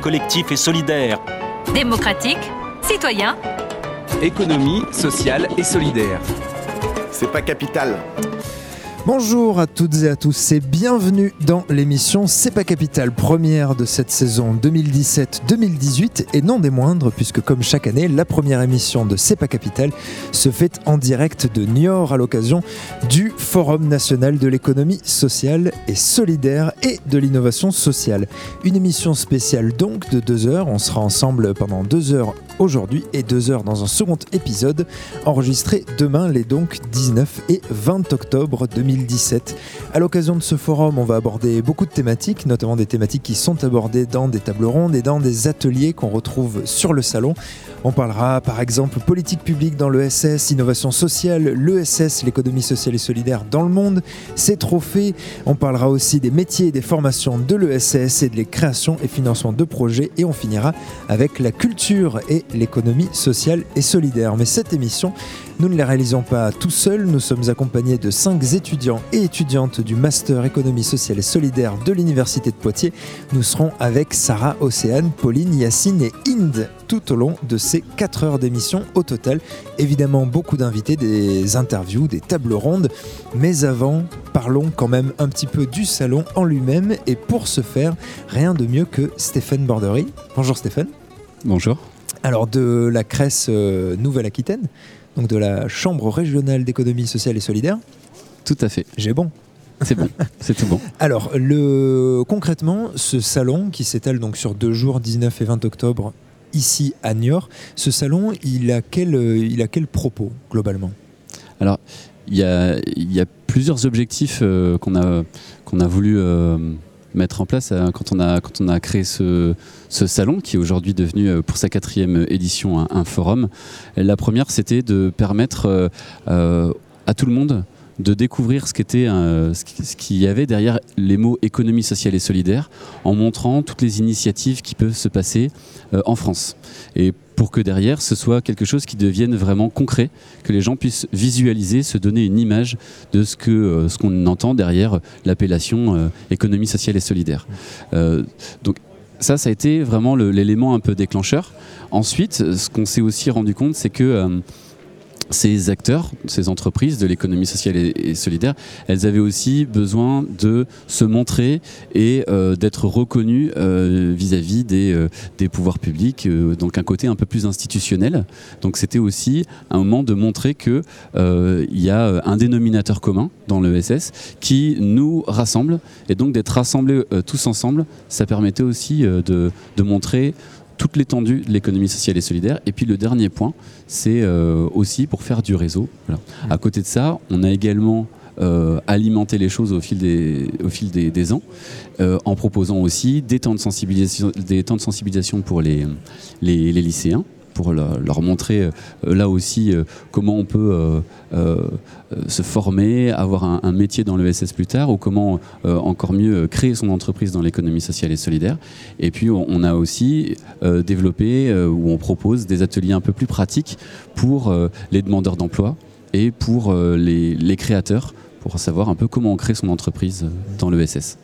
collectif et solidaire. Démocratique, citoyen, économie sociale et solidaire. C'est pas capital. Bonjour à toutes et à tous et bienvenue dans l'émission C'est pas capital, première de cette saison 2017-2018 et non des moindres puisque comme chaque année, la première émission de C'est pas capital se fait en direct de Niort à l'occasion du Forum national de l'économie sociale et solidaire et de l'innovation sociale. Une émission spéciale donc de deux heures, on sera ensemble pendant deux heures aujourd'hui et deux heures dans un second épisode enregistré demain les donc 19 et 20 octobre 2017. À l'occasion de ce forum, on va aborder beaucoup de thématiques, notamment des thématiques qui sont abordées dans des tables rondes et dans des ateliers qu'on retrouve sur le salon. On parlera par exemple politique publique dans l'ESS, innovation sociale, l'ESS, l'économie sociale et solidaire dans le monde, ses trophées. On parlera aussi des métiers et des formations de l'ESS et de les créations et financements de projets. Et on finira avec la culture et l'économie sociale et solidaire. Mais cette émission, nous ne la réalisons pas tout seuls, nous sommes accompagnés de cinq étudiants et étudiantes du Master Économie sociale et solidaire de l'Université de Poitiers. Nous serons avec Sarah, Océane, Pauline, Yacine et Inde tout au long de ces 4 heures d'émission au total. Évidemment, beaucoup d'invités, des interviews, des tables rondes. Mais avant, parlons quand même un petit peu du salon en lui-même. Et pour ce faire, rien de mieux que Stéphane Bordery. Bonjour Stéphane. Bonjour. Alors de la Cresse euh, Nouvelle-Aquitaine, donc de la Chambre régionale d'économie sociale et solidaire. Tout à fait. J'ai bon. C'est bon, c'est tout bon. Alors, le, concrètement, ce salon qui s'étale donc sur deux jours, 19 et 20 octobre, ici à Niort, ce salon, il a quel, il a quel propos globalement? Alors, il y a, il y a plusieurs objectifs euh, qu'on a, qu'on a voulu euh, mettre en place euh, quand, on a, quand on a créé ce, ce salon, qui est aujourd'hui devenu euh, pour sa quatrième édition un, forum. La première, c'était de permettre euh, à tout le monde de découvrir ce ce qu'il y avait derrière les mots économie sociale et solidaire en montrant toutes les initiatives qui peuvent se passer en France pour que derrière ce soit quelque chose qui devienne vraiment concret, que les gens puissent visualiser, se donner une image de ce que euh, ce qu'on entend derrière l'appellation euh, économie sociale et solidaire. Euh, donc ça, ça a été vraiment l'élément un peu déclencheur. Ensuite, ce qu'on s'est aussi rendu compte, c'est que ces acteurs, ces entreprises de l'économie sociale et, solidaire, elles avaient aussi besoin de se montrer et euh, d'être reconnues euh, vis-à-vis des, euh, des, pouvoirs publics, donc un côté un peu plus institutionnel. Donc c'était aussi un moment de montrer qu'il il y a un dénominateur commun dans le SS qui nous rassemble et donc d'être rassemblés tous ensemble, ça permettait aussi de montrer toute l'étendue de l'économie sociale et solidaire. Et puis le dernier point, c'est euh, aussi pour faire du réseau. À côté de ça, on a également euh, alimenté les choses au fil des, ans, euh, en proposant aussi des temps de sensibilisation, pour les, les lycéens pour leur montrer euh, là aussi euh, comment on peut euh, se former, avoir un, métier dans l'ESS plus tard, ou comment encore mieux créer son entreprise dans l'économie sociale et solidaire. Et puis on a aussi développé où on propose des ateliers un peu plus pratiques pour les demandeurs d'emploi et pour les, les créateurs pour savoir un peu comment on crée son entreprise dans l'ESS.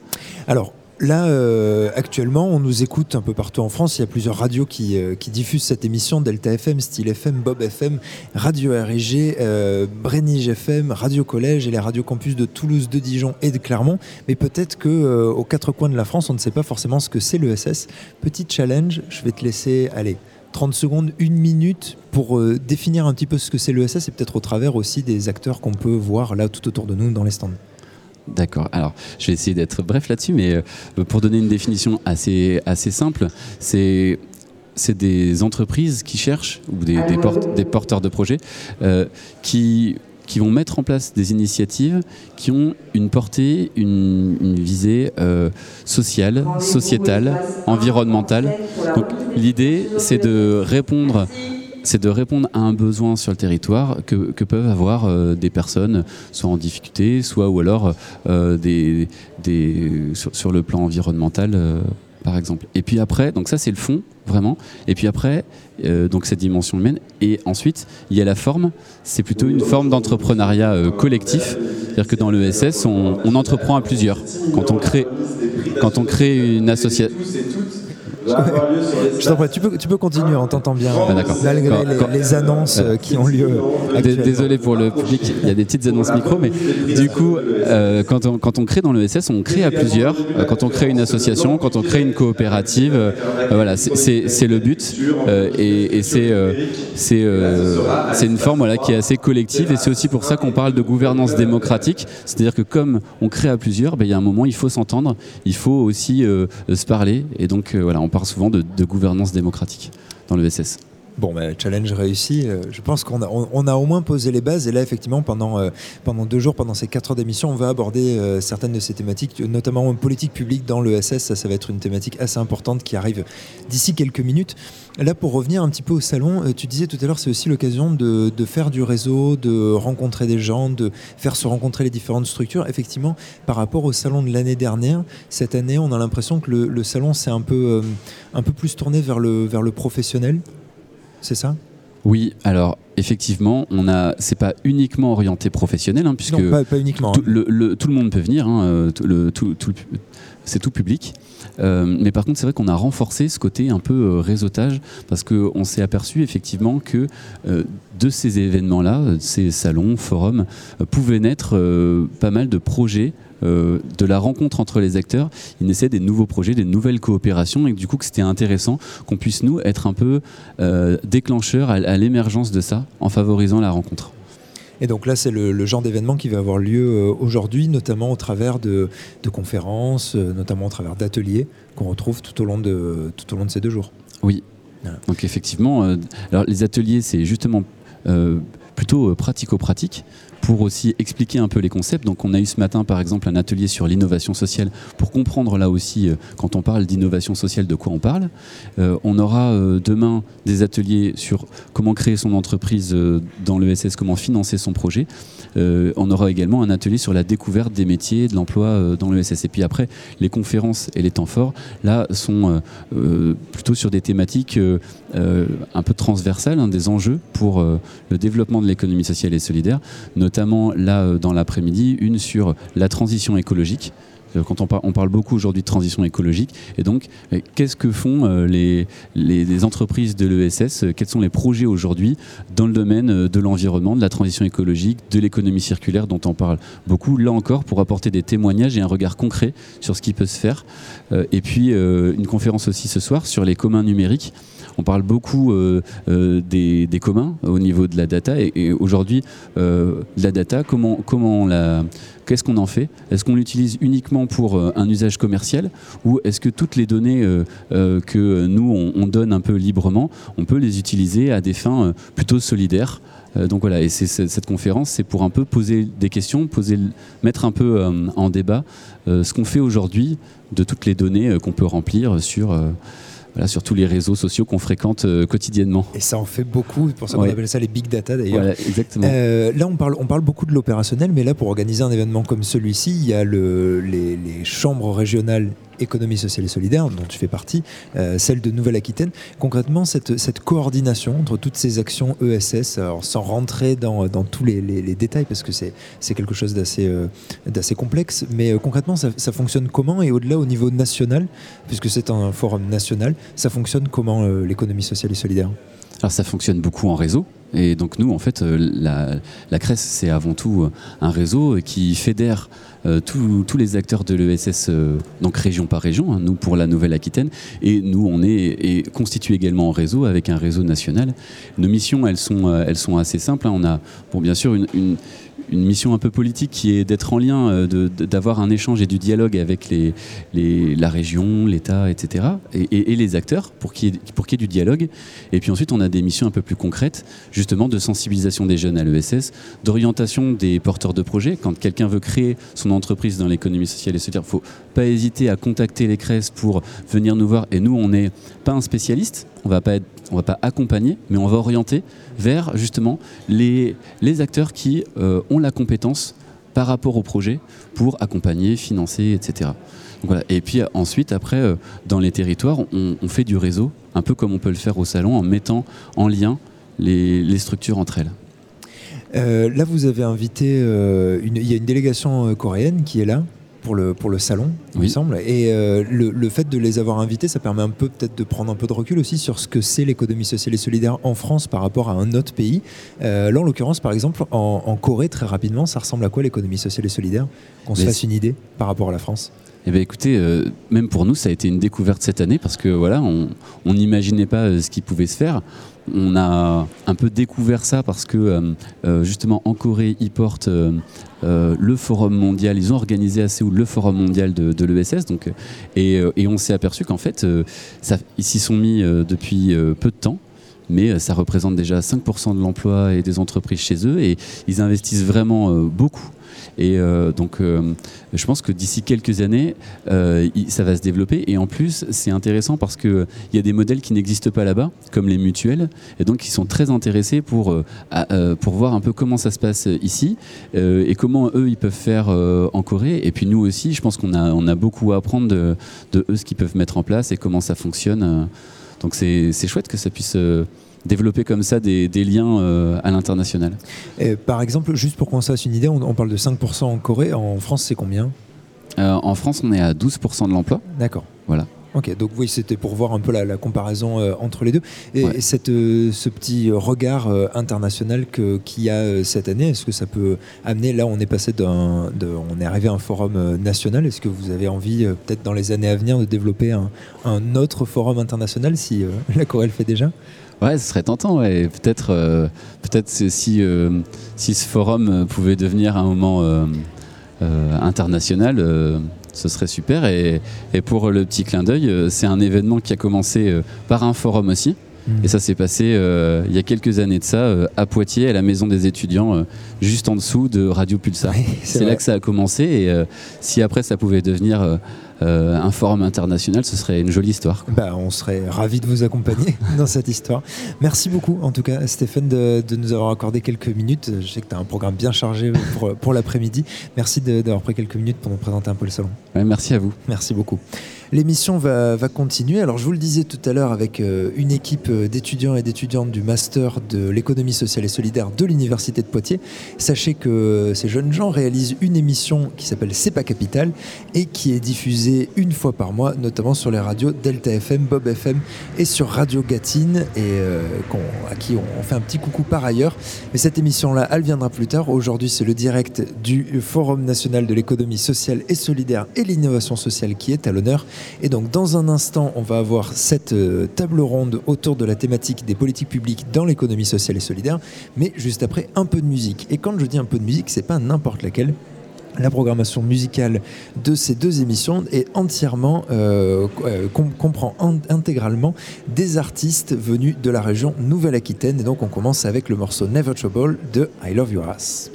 Alors, Là, euh, actuellement, on nous écoute un peu partout en France. Il y a plusieurs radios qui, euh, diffusent cette émission Delta FM, Style FM, Bob FM, Radio RG, euh, FM, Radio Collège et les radios campus de Toulouse, de Dijon et de Clermont. Mais peut-être que euh, aux quatre coins de la France, on ne sait pas forcément ce que c'est l'ESS. Petit challenge, je vais te laisser aller. 30 secondes, une minute pour définir un petit peu ce que c'est l'ESS et peut-être au travers aussi des acteurs qu'on peut voir là tout autour de nous dans les stands. D'accord. Alors, je vais essayer d'être bref là-dessus, mais euh, pour donner une définition assez, assez simple, c'est c'est des entreprises qui cherchent, ou des, des, porteurs de projets, euh, qui, qui vont mettre en place des initiatives qui ont une portée, une, visée euh, sociale, sociétale, environnementale. L'idée, c'est de répondre c'est de répondre à un besoin sur le territoire que, peuvent avoir euh, des personnes, soit en difficulté, soit ou alors euh, des, sur, le plan environnemental. Euh, par exemple. Et puis après, donc ça c'est le fond, vraiment. Et puis après, donc cette dimension humaine. Et ensuite, il y a la forme. C'est plutôt une forme d'entrepreneuriat collectif. C'est-à-dire que dans l'ESS, on, on entreprend à plusieurs. Quand on crée, quand on crée une association Je t'en prie, tu peux, tu peux continuer, on t'entend bien. Ah. Malgré Quand- les, quand- les annonces euh, qui ont lieu. Actuellement. Désolé pour le public, il y a des petites annonces micro, mais du coup, euh, quand, on, quand on crée dans l'ESS, on crée à plusieurs. Euh, quand on crée une association, quand on crée une coopérative, voilà, c'est- le but. et et c'est c'est une forme voilà, qui est assez collective. Et c'est aussi pour ça qu'on parle de gouvernance démocratique. C'est-à-dire que comme on crée à plusieurs, ben, il y a un moment, il faut s'entendre, il faut aussi se parler. Et donc, voilà, on parle souvent de, de gouvernance démocratique dans l'ESS. Bon, bah, challenge réussi. Euh, je pense qu'on a, au moins posé les bases. Et là, effectivement, pendant, euh, pendant deux jours, pendant ces quatre heures d'émission, on va aborder euh, certaines de ces thématiques, notamment en politique publique dans l'ESS. Ça, ça va être une thématique assez importante qui arrive d'ici quelques minutes. Là, pour revenir un petit peu au salon, tu disais tout à l'heure, c'est aussi l'occasion de, faire du réseau, de rencontrer des gens, de faire se rencontrer les différentes structures. Effectivement, par rapport au salon de l'année dernière, cette année, on a l'impression que le, le salon s'est un peu, un peu plus tourné vers le, vers le professionnel. C'est ça? Oui, alors effectivement, on a, c'est pas uniquement orienté professionnel, hein, puisque Non, pas, pas uniquement. tout, le, le- tout le monde peut venir, hein, euh, tout le- tout- c'est tout public. Euh, mais par contre, c'est vrai qu'on a renforcé ce côté un peu euh, réseautage parce qu'on s'est aperçu effectivement que euh, de ces événements-là, ces salons, forums, pouvaient naître pas mal de projets. Euh, de la rencontre entre les acteurs, ils naissaient des nouveaux projets, des nouvelles coopérations, et que du coup que c'était intéressant qu'on puisse nous être un peu euh, déclencheurs à, à l'émergence de ça, en favorisant la rencontre. Et donc là, c'est le, le genre d'événement qui va avoir lieu euh, aujourd'hui, notamment au travers de, de conférences, euh, notamment au travers d'ateliers qu'on retrouve tout au long de, tout au long de ces deux jours. Oui. Voilà. Donc effectivement, euh, alors les ateliers, c'est justement euh, plutôt pratico-pratique pour aussi expliquer un peu les concepts. Donc on a eu ce matin par exemple un atelier sur l'innovation sociale pour comprendre là aussi euh, quand on parle d'innovation sociale de quoi on parle. Euh, on aura euh, demain des ateliers sur comment créer son entreprise dans l'ESS, comment financer son projet. On aura également un atelier sur la découverte des métiers, de l'emploi dans l'ESS. Et puis après, les conférences et les temps forts, là, sont plutôt sur des thématiques un peu transversales, hein, des enjeux pour le développement de l'économie sociale et solidaire, notamment là, euh, dans l'après-midi, une sur la transition écologique. Euh, Quand on, par- on parle beaucoup aujourd'hui de transition écologique, et donc euh, qu'est-ce que font les, entreprises de l'ESS Quels sont les projets aujourd'hui dans le domaine de l'environnement, de la transition écologique, de l'économie circulaire dont on parle beaucoup, là encore pour apporter des témoignages et un regard concret sur ce qui peut se faire. Et puis une conférence aussi ce soir sur les communs numériques. On parle beaucoup euh, euh, des, des communs au niveau de la data et, aujourd'hui euh, la data, comment, comment la, qu'est-ce qu'on en fait? Est-ce qu'on l'utilise uniquement pour un usage commercial ou est-ce que toutes les données que nous on, on donne un peu librement, on peut les utiliser à des fins plutôt solidaires? Donc voilà, et c'est, cette conférence, c'est pour un peu poser des questions, poser, mettre un peu en débat ce qu'on fait aujourd'hui de toutes les données qu'on peut remplir sur, voilà, sur tous les réseaux sociaux qu'on fréquente euh, quotidiennement. Et ça en fait beaucoup, c'est pour ça qu'on Ouais. appelle ça les big data d'ailleurs. Voilà, exactement. Euh, là, on parle, on parle beaucoup de l'opérationnel, mais là, pour organiser un événement comme celui-ci, il y a le, les, les chambres régionales économie sociale et solidaire, dont tu fais partie, euh, celle de Nouvelle-Aquitaine. Concrètement, cette, cette coordination entre toutes ces actions ESS, alors sans rentrer dans, dans tous les, détails, parce que c'est quelque chose d'assez euh, complexe, mais euh, concrètement, ça, fonctionne comment Et au-delà, au niveau national, puisque c'est un forum national, ça fonctionne comment euh, l'économie sociale et solidaire? Alors ça fonctionne beaucoup en réseau. Et donc nous, en fait, la, la CRES, c'est avant tout un réseau qui fédère euh, tous les acteurs de l'ESS, euh, donc région par région, hein, nous pour la Nouvelle-Aquitaine. Et nous, on est constitué également en réseau avec un réseau national. Nos missions, elles sont, euh, elles sont assez simples. hein. On a, bon, bien sûr, une- une mission un peu politique qui est d'être en lien, euh, d'avoir un échange et du dialogue avec les, les- la région, l'État, etc. Et, et- les acteurs pour qu'il y, ait- du dialogue. Et puis ensuite, on a des missions un peu plus concrètes, justement de sensibilisation des jeunes à l'ESS, d'orientation des porteurs de projets. Quand quelqu'un veut créer son entreprise dans l'économie sociale et solidaire, il ne faut pas hésiter à contacter les CRES pour venir nous voir. Et nous, on n'est pas un spécialiste, on va pas être on va pas accompagner, mais on va orienter vers justement les, les acteurs qui euh, ont la compétence par rapport au projet pour accompagner, financer, etc. Voilà. Et puis ensuite, après, euh, dans les territoires, on, fait du réseau, un peu comme on peut le faire au salon, en mettant en lien les, structures entre elles. Euh, là, vous avez invité, il y a une délégation coréenne qui est là. Pour le, pour le salon, il me semble. Et euh, le, le fait de les avoir invités, ça permet un peu peut-être de prendre un peu de recul aussi sur ce que c'est l'économie sociale et solidaire en France par rapport à un autre pays. Euh, là, en l'occurrence, par exemple, en, en Corée, très rapidement, ça ressemble à quoi l'économie sociale et solidaire? Qu'on se fasse une idée par rapport à la France? Eh bien, écoutez, euh, même pour nous, ça a été une découverte cette année parce que voilà, on n'imaginait pas ce qui pouvait se faire. On a un peu découvert ça parce que euh, euh, justement en Corée, ils portent euh, le forum mondial. Ils ont organisé à Séoul le forum mondial de, l'ESS. Et, on s'est aperçu qu'en fait, ça, ils s'y sont mis depuis peu de temps. Mais ça représente déjà 5% de l'emploi et des entreprises chez eux et ils investissent vraiment beaucoup. Et euh, donc, euh, je pense que d'ici quelques années, euh, il- ça va se développer. Et en plus, c'est intéressant parce qu'il y a des modèles qui n'existent pas là-bas, comme les mutuelles. Et donc, ils sont très intéressés pour, pour voir un peu comment ça se passe ici et comment eux, ils peuvent faire en Corée. Et puis, nous aussi, je pense qu'on a, on a beaucoup à apprendre de, de eux, ce qu'ils peuvent mettre en place et comment ça fonctionne. Donc, c'est chouette que ça puisse développer comme ça des, des liens euh, à l'international. Par exemple, juste pour qu'on se fasse une idée, on, on parle de 5% en Corée. En France, c'est combien? Euh, en France, on est à 12% de l'emploi. D'accord. Voilà. Ok, donc oui, c'était pour voir un peu la, la comparaison euh, entre les deux. Et, Ouais. cette, euh, ce petit regard euh, international qu'il y a cette année, est-ce que ça peut amener, là on est passé d'un, on est arrivé à un forum national, est-ce que vous avez envie, peut-être dans les années à venir, de développer un, un autre forum international si la Corée le fait déjà? Ouais, ce serait tentant. Ouais. Peut-être, euh, peut-être c'est- si euh, si ce forum euh, pouvait devenir un moment euh, international, ce serait super. Et, et pour le petit clin d'œil, c'est un événement qui a commencé par un forum aussi. Et ça s'est passé il y a quelques années de ça à Poitiers, à la maison des étudiants, juste en dessous de Radio Pulsar. Oui, C'est là que ça a commencé. Et si après ça pouvait devenir euh, un forum international, ce serait une jolie histoire. Bah, on serait ravis de vous accompagner dans cette histoire. Merci beaucoup, en tout cas, Stéphane, de, de nous avoir accordé quelques minutes. Je sais que tu as un programme bien chargé pour, pour l'après-midi. Merci d'avoir pris quelques minutes pour nous présenter un peu le salon. Ouais, merci à vous. Merci beaucoup. L'émission va, continuer. Alors, je vous le disais tout à l'heure avec euh, une équipe euh, d'étudiants et d'étudiantes du master de l'économie sociale et solidaire de l'Université de Poitiers. Sachez que ces jeunes gens réalisent une émission qui s'appelle C'est pas Capital et qui est diffusée une fois par mois, notamment sur les radios Delta FM, Bob FM et sur Radio Gatine, et euh, à qui on, on fait un petit coucou par ailleurs. Mais cette émission-là, elle viendra plus tard. Aujourd'hui, c'est le direct du Forum national de l'économie sociale et solidaire et l'innovation sociale qui est à l'honneur. Et donc, dans un instant, on va avoir cette euh, table ronde autour de la thématique des politiques publiques dans l'économie sociale et solidaire, mais juste après, un peu de musique. Et quand je dis un peu de musique, c'est pas n'importe laquelle. La programmation musicale de ces deux émissions est entièrement, euh, euh, com- comprend in- intégralement des artistes venus de la région Nouvelle-Aquitaine. Et donc on commence avec le morceau Never Trouble de I Love Your Ass.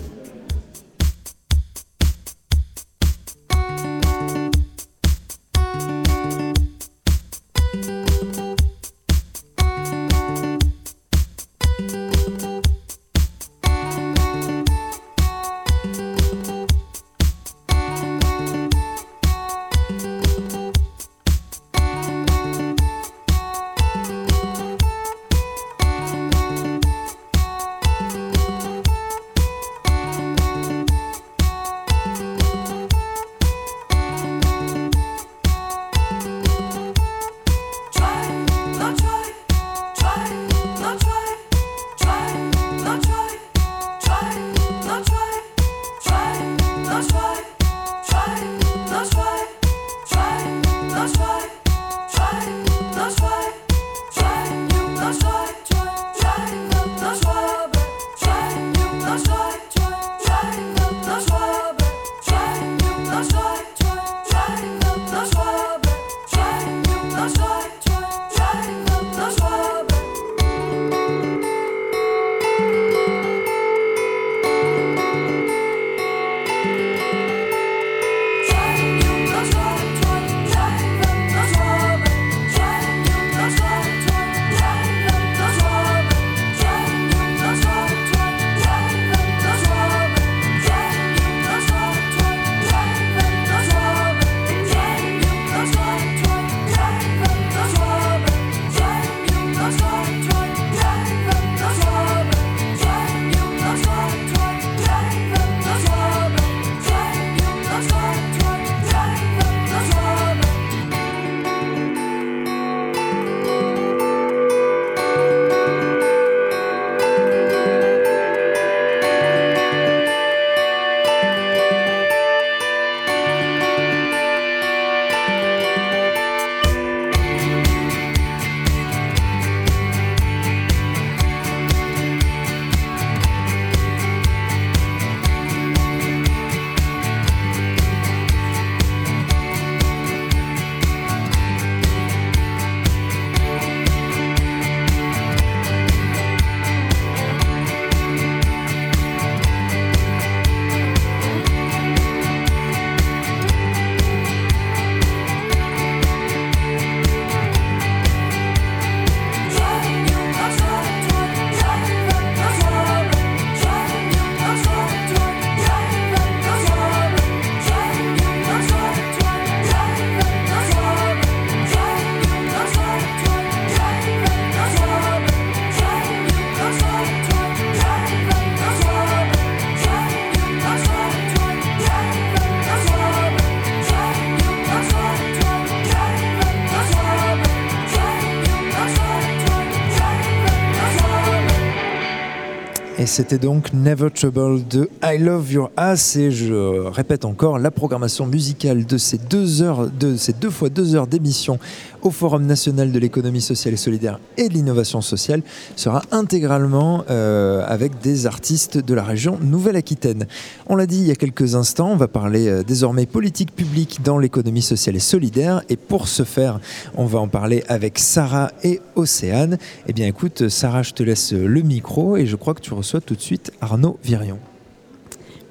C'était donc Never Trouble de I Love Your Ass. Et je répète encore, la programmation musicale de ces deux heures, de ces deux fois deux heures d'émission au Forum national de l'économie sociale et solidaire et de l'innovation sociale sera intégralement euh, avec des artistes de la région Nouvelle-Aquitaine. On l'a dit il y a quelques instants, on va parler euh, désormais politique publique dans l'économie sociale et solidaire. Et pour ce faire, on va en parler avec Sarah et Océane. Eh bien écoute, Sarah, je te laisse le micro et je crois que tu reçois tout de suite Arnaud Virion.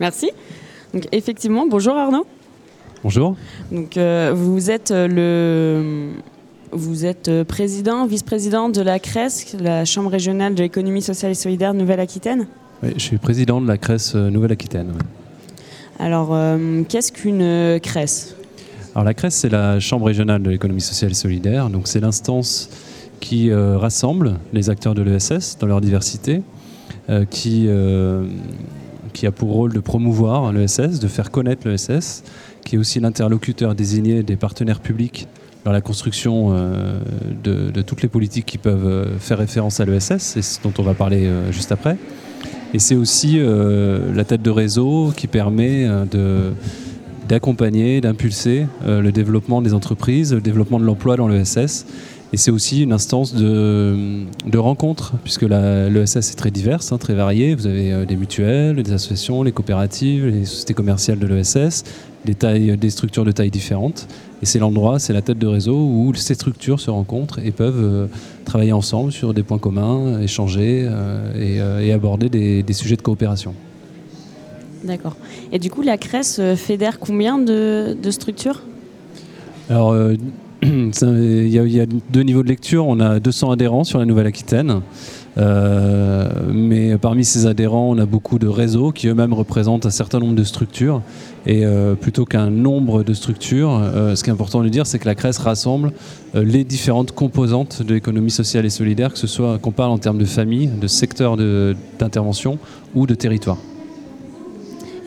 Merci. Donc, effectivement, bonjour Arnaud. Bonjour. Donc, euh, vous êtes le vous êtes euh, président, vice-président de la CRES, la Chambre régionale de l'économie sociale et solidaire Nouvelle-Aquitaine Oui, je suis président de la CRES euh, Nouvelle-Aquitaine. Alors, euh, qu'est-ce qu'une CRES Alors, la CRES, c'est la Chambre régionale de l'économie sociale et solidaire. Donc, c'est l'instance qui rassemble les acteurs de l'ESS dans leur diversité, qui, qui a pour rôle de promouvoir l'ESS, de faire connaître l'ESS, qui est aussi l'interlocuteur désigné des partenaires publics dans la construction euh, de, toutes les politiques qui peuvent euh, faire référence à l'ESS, et ce dont on va parler euh, juste après. Et c'est aussi la tête de réseau qui permet d'accompagner, d'impulser le développement des entreprises, le développement de l'emploi dans l'ESS. Et c'est aussi une instance de, de rencontre, puisque l'ESS est très diverse, hein, très variée. Vous avez des mutuelles, des associations, les coopératives, les sociétés commerciales de l'ESS, des, tailles, des structures de tailles différentes. Et c'est l'endroit, c'est la tête de réseau où ces structures se rencontrent et peuvent euh, travailler ensemble sur des points communs, échanger euh, euh, et, aborder des, sujets de coopération. D'accord. Et du coup, la CRES fédère combien de, structures? Alors, il y, a deux niveaux de lecture. On a 200 adhérents sur la Nouvelle-Aquitaine. Euh, mais parmi ces adhérents, on a beaucoup de réseaux qui eux-mêmes représentent un certain nombre de structures. Et euh, plutôt qu'un nombre de structures, euh, ce qui est important de dire, c'est que la CRES rassemble les différentes composantes de l'économie sociale et solidaire, que ce soit qu'on parle en termes de famille, de secteur d'intervention ou de territoire.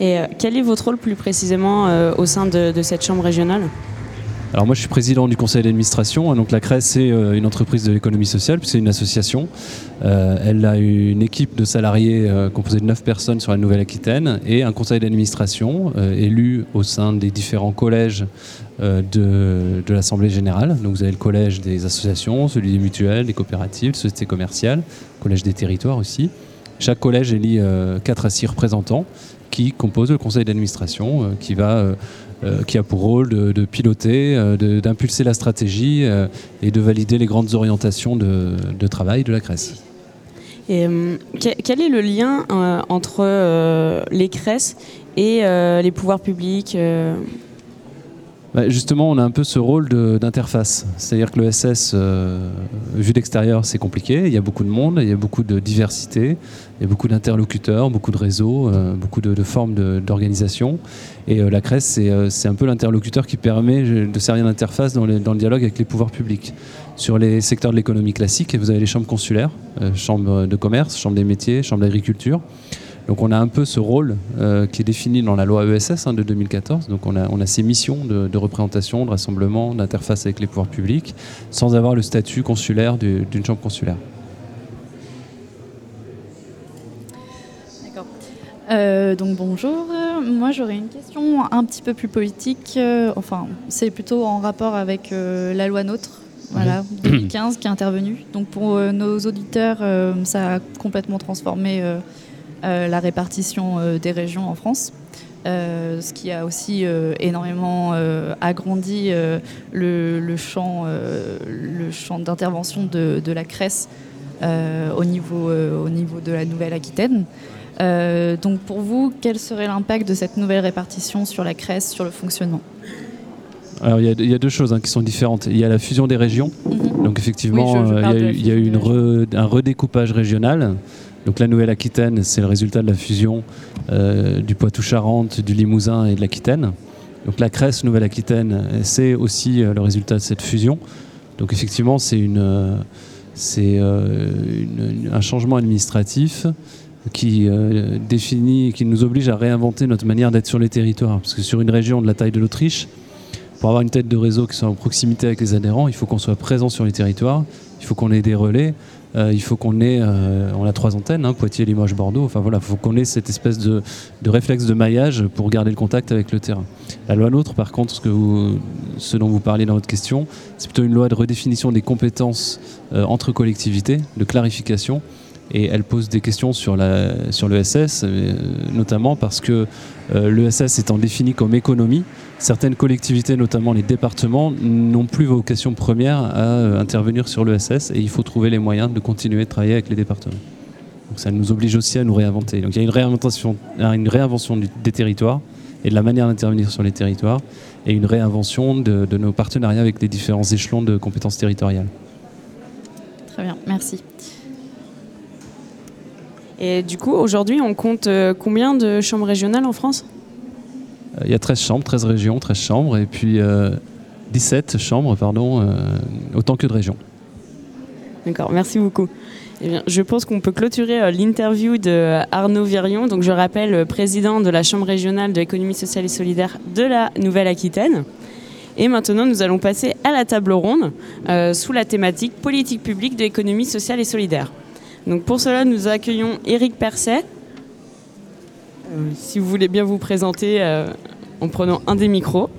Et quel est votre rôle plus précisément au sein de cette chambre régionale? Alors moi je suis président du conseil d'administration, hein, donc la CRES c'est euh, une entreprise de l'économie sociale, c'est une association. Euh, elle a une équipe de salariés euh, composée de 9 personnes sur la Nouvelle-Aquitaine et un conseil d'administration élu au sein des différents collèges de, l'Assemblée générale. Donc vous avez le collège des associations, celui des mutuelles, des coopératives, des sociétés commerciales, le collège des territoires aussi. Chaque collège élit 4 à 6 représentants qui composent le conseil d'administration qui va euh, qui a pour rôle de, piloter, euh, d'impulser la stratégie euh, et de valider les grandes orientations de, travail de la CRES. Et, quel est le lien entre les CRES et les pouvoirs publics bah, justement, on a un peu ce rôle d'interface. C'est-à-dire que le SS, euh, vu d'extérieur, c'est compliqué. Il y a beaucoup de monde, il y a beaucoup de diversité, il y a beaucoup d'interlocuteurs, beaucoup de réseaux, euh, beaucoup de, formes d'organisation. Et euh, la CRES, c'est un peu l'interlocuteur qui permet de servir d'interface dans, dans, le dialogue avec les pouvoirs publics. Sur les secteurs de l'économie classique, vous avez les chambres consulaires, chambres de commerce, chambres des métiers, chambres d'agriculture. Donc on a un peu ce rôle euh, qui est défini dans la loi ESS hein, de 2014. Donc on a, on a ces missions de, représentation, de rassemblement, d'interface avec les pouvoirs publics, sans avoir le statut consulaire d'une chambre consulaire. D'accord. Euh, donc bonjour, moi j'aurais une question un petit peu plus politique, euh, enfin c'est plutôt en rapport avec la loi NOTRe, voilà, 2015 qui est intervenue. Donc pour nos auditeurs, ça a complètement transformé la répartition euh, des régions en France. Euh, ce qui a aussi énormément agrandi le, champ, le champ d'intervention de, la CRES au, niveau, au niveau de la Nouvelle-Aquitaine. donc pour vous, quel serait l'impact de cette nouvelle répartition sur la CRES, sur le fonctionnement? Alors il y, a deux choses hein, qui sont différentes. Il y a la fusion des régions. Mhm. Donc effectivement, il y a eu, un redécoupage régional donc la Nouvelle-Aquitaine, c'est le résultat de la fusion euh, du Poitou-Charentes, du Limousin et de l'Aquitaine. Donc la Cresse Nouvelle-Aquitaine, c'est aussi euh, le résultat de cette fusion. Donc effectivement, c'est euh, un changement administratif qui définit, qui nous oblige à réinventer notre manière d'être sur les territoires. Parce que sur une région de la taille de l'Autriche, pour avoir une tête de réseau qui soit en proximité avec les adhérents, il faut qu'on soit présent sur les territoires, il faut qu'on ait des relais, il faut qu'on ait, euh, on a trois antennes, hein, Poitiers, Limoges, Bordeaux. Enfin voilà, il faut qu'on ait cette espèce de, réflexe de maillage pour garder le contact avec le terrain. La loi NOTRe, par contre, ce, dont vous parliez dans votre question, c'est plutôt une loi de redéfinition des compétences euh, entre collectivités, de clarification et elle pose des questions sur, la, sur l'ESS, notamment parce que l'ESS étant défini comme économie, certaines collectivités, notamment les départements, n'ont plus vocation première à euh, intervenir sur l'ESS et il faut trouver les moyens de continuer de travailler avec les départements. Donc ça nous oblige aussi à nous réinventer. Donc il y a une réinvention des territoires et de la manière d'intervenir sur les territoires et une réinvention de, nos partenariats avec les différents échelons de compétences territoriales. Très bien, merci. Et du coup, aujourd'hui, on compte euh, combien de chambres régionales en France? Il y a 13 chambres, 13 régions, 13 chambres, et puis 17 euh, chambres, pardon, euh, autant que de régions. D'accord, merci beaucoup. Eh je pense qu'on peut clôturer euh, l'interview de Arnaud Virion. Donc, je rappelle, président de la Chambre régionale de l'économie sociale et solidaire de la Nouvelle-Aquitaine. Et maintenant, nous allons passer à la table ronde sous la thématique politique publique de l'économie sociale et solidaire. Donc, pour cela, nous accueillons Éric Percet, euh, si vous voulez bien vous présenter euh, en prenant un des micros.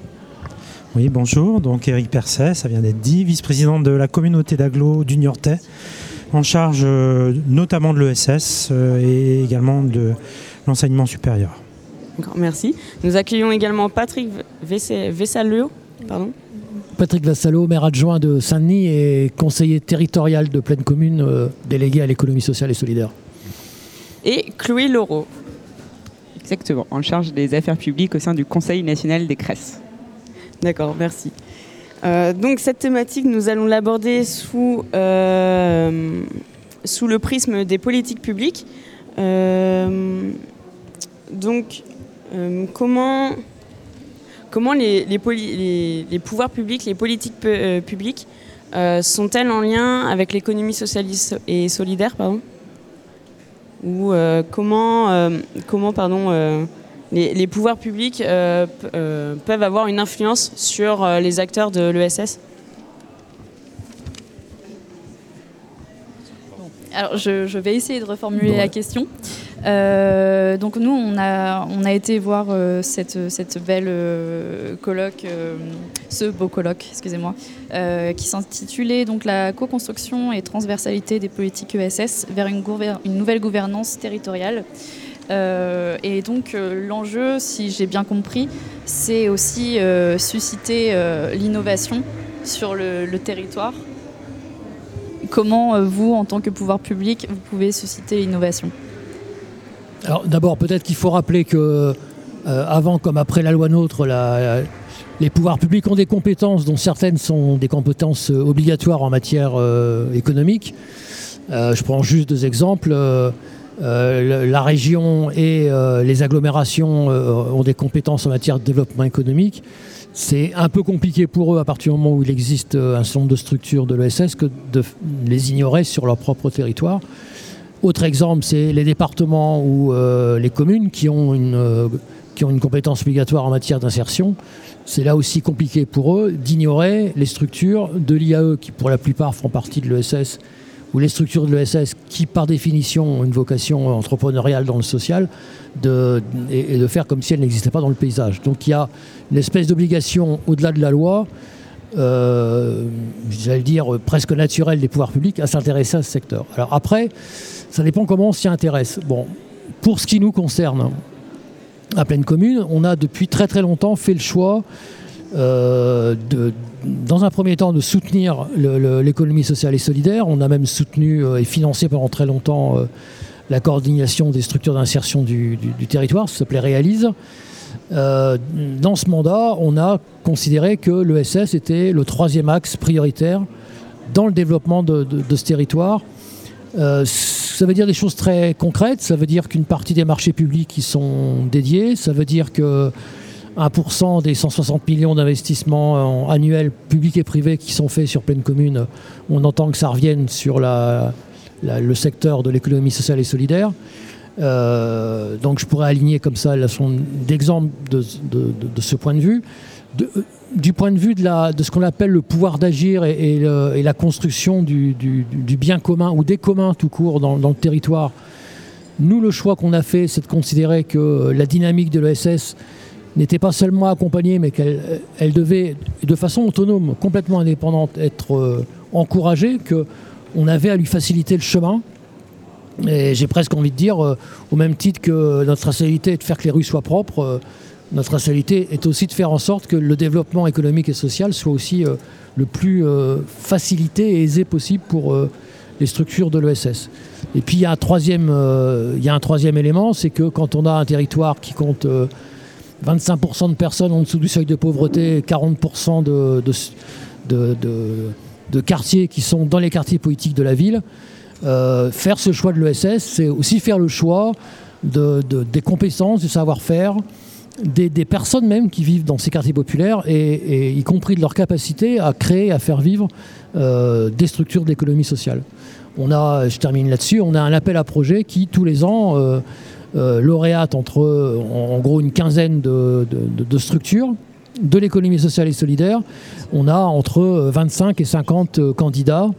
Oui, bonjour. Donc Eric Percet, ça vient d'être dit, vice-président de la communauté d'agglo du Niortais, en charge euh, notamment de l'ESS et également de l'enseignement supérieur. merci. Nous accueillons également Patrick Vessalio. Pardon. Patrick Vassalo, maire adjoint de Saint-Denis et conseiller territorial de pleine commune, délégué à l'économie sociale et solidaire. Et Chloé Laureau. Exactement, en charge des affaires publiques au sein du Conseil national des CRES. D'accord, merci. Euh, donc cette thématique, nous allons l'aborder sous, euh, sous le prisme des politiques publiques. Euh, donc comment, comment les, les, les, pouvoirs publics, les politiques publiques sont-elles en lien avec l'économie socialiste et solidaire pardon? Ou euh, comment, euh, comment pardon, euh, les, pouvoirs publics peuvent avoir une influence sur les acteurs de l'ESS Alors, je, vais essayer de reformuler la question. Euh, donc nous, on a, on a été voir euh, cette, cette, belle euh, colloque, ce beau colloque, excusez-moi, qui s'intitulait donc la co-construction et transversalité des politiques ESS vers une, nouvelle gouvernance territoriale. et donc l'enjeu, si j'ai bien compris, c'est aussi susciter l'innovation sur le, le territoire. Comment vous, en tant que pouvoir public, vous pouvez susciter l'innovation? Alors d'abord, peut-être qu'il faut rappeler que euh, avant comme après la loi NOTRe, les pouvoirs publics ont des compétences dont certaines sont des compétences euh, obligatoires en matière euh, économique. je prends juste deux exemples. la région et les agglomérations ont des compétences en matière de développement économique. C'est un peu compliqué pour eux à partir du moment où il existe un certain nombre de structures de l'ESS que de les ignorer sur leur propre territoire. Autre exemple, c'est les départements ou euh, les communes qui ont, une, euh, qui ont une compétence obligatoire en matière d'insertion. C'est là aussi compliqué pour eux d'ignorer les structures de l'IAE qui pour la plupart font partie de l'ESS ou les structures de l'ESS qui par définition ont une vocation entrepreneuriale dans le social et, de faire comme si elles n'existaient pas dans le paysage. Donc il y a une espèce d'obligation au-delà de la loi euh, j'allais dire presque naturelle des pouvoirs publics à s'intéresser à ce secteur. Alors après, ça dépend comment on s'y intéresse. Bon, pour ce qui nous concerne, à Pleine Commune, on a depuis très très longtemps fait le choix euh, de, dans un premier temps, de soutenir l'économie sociale et solidaire. On a même soutenu euh, et financé pendant très longtemps euh, la coordination des structures d'insertion du, territoire, ça s'appelait Réalise. Dans ce mandat, on a considéré que l'ESS était le troisième axe prioritaire dans le développement de, ce territoire euh, ça veut dire des choses très concrètes. Ça veut dire qu'une partie des marchés publics qui sont dédiés. Ça veut dire que 1% des 160 millions d'investissements annuels publics et privés qui sont faits sur pleine commune, on entend que ça revienne sur le secteur de l'économie sociale et solidaire. Euh, donc je pourrais aligner comme ça la d'exemple de, ce point de vue. de, du point de vue de, ce qu'on appelle le pouvoir d'agir et, la construction du, bien commun ou des communs tout court dans, le territoire, nous, le choix qu'on a fait, c'est de considérer que la dynamique de l'ESS n'était pas seulement accompagnée, mais qu'elle elle devait, de façon autonome, complètement indépendante, être euh, encouragée, qu'on avait à lui faciliter le chemin. Et j'ai presque envie de dire, euh, au même titre que notre responsabilité est de faire que les rues soient propres, euh, notre responsabilité est aussi de faire en sorte que le développement économique et social soit aussi euh, le plus facilité et aisé possible pour les structures de l'ESS. Et puis il y a un troisième, élément, c'est que quand on a un territoire qui compte 25% de personnes en dessous du seuil de pauvreté, 40% de, de, quartiers qui sont dans les quartiers politiques de la ville, faire ce choix de l'ESS, c'est aussi faire le choix des compétences, du savoir-faire, des, personnes même qui vivent dans ces quartiers populaires, et, y compris de leur capacité à créer, à faire vivre euh, des structures d'économie sociale. On a, je termine là-dessus, on a un appel à projet qui, tous les ans, euh, euh, lauréate entre, en, gros, une quinzaine de, structures de l'économie sociale et solidaire. On a entre 25 et 50 candidats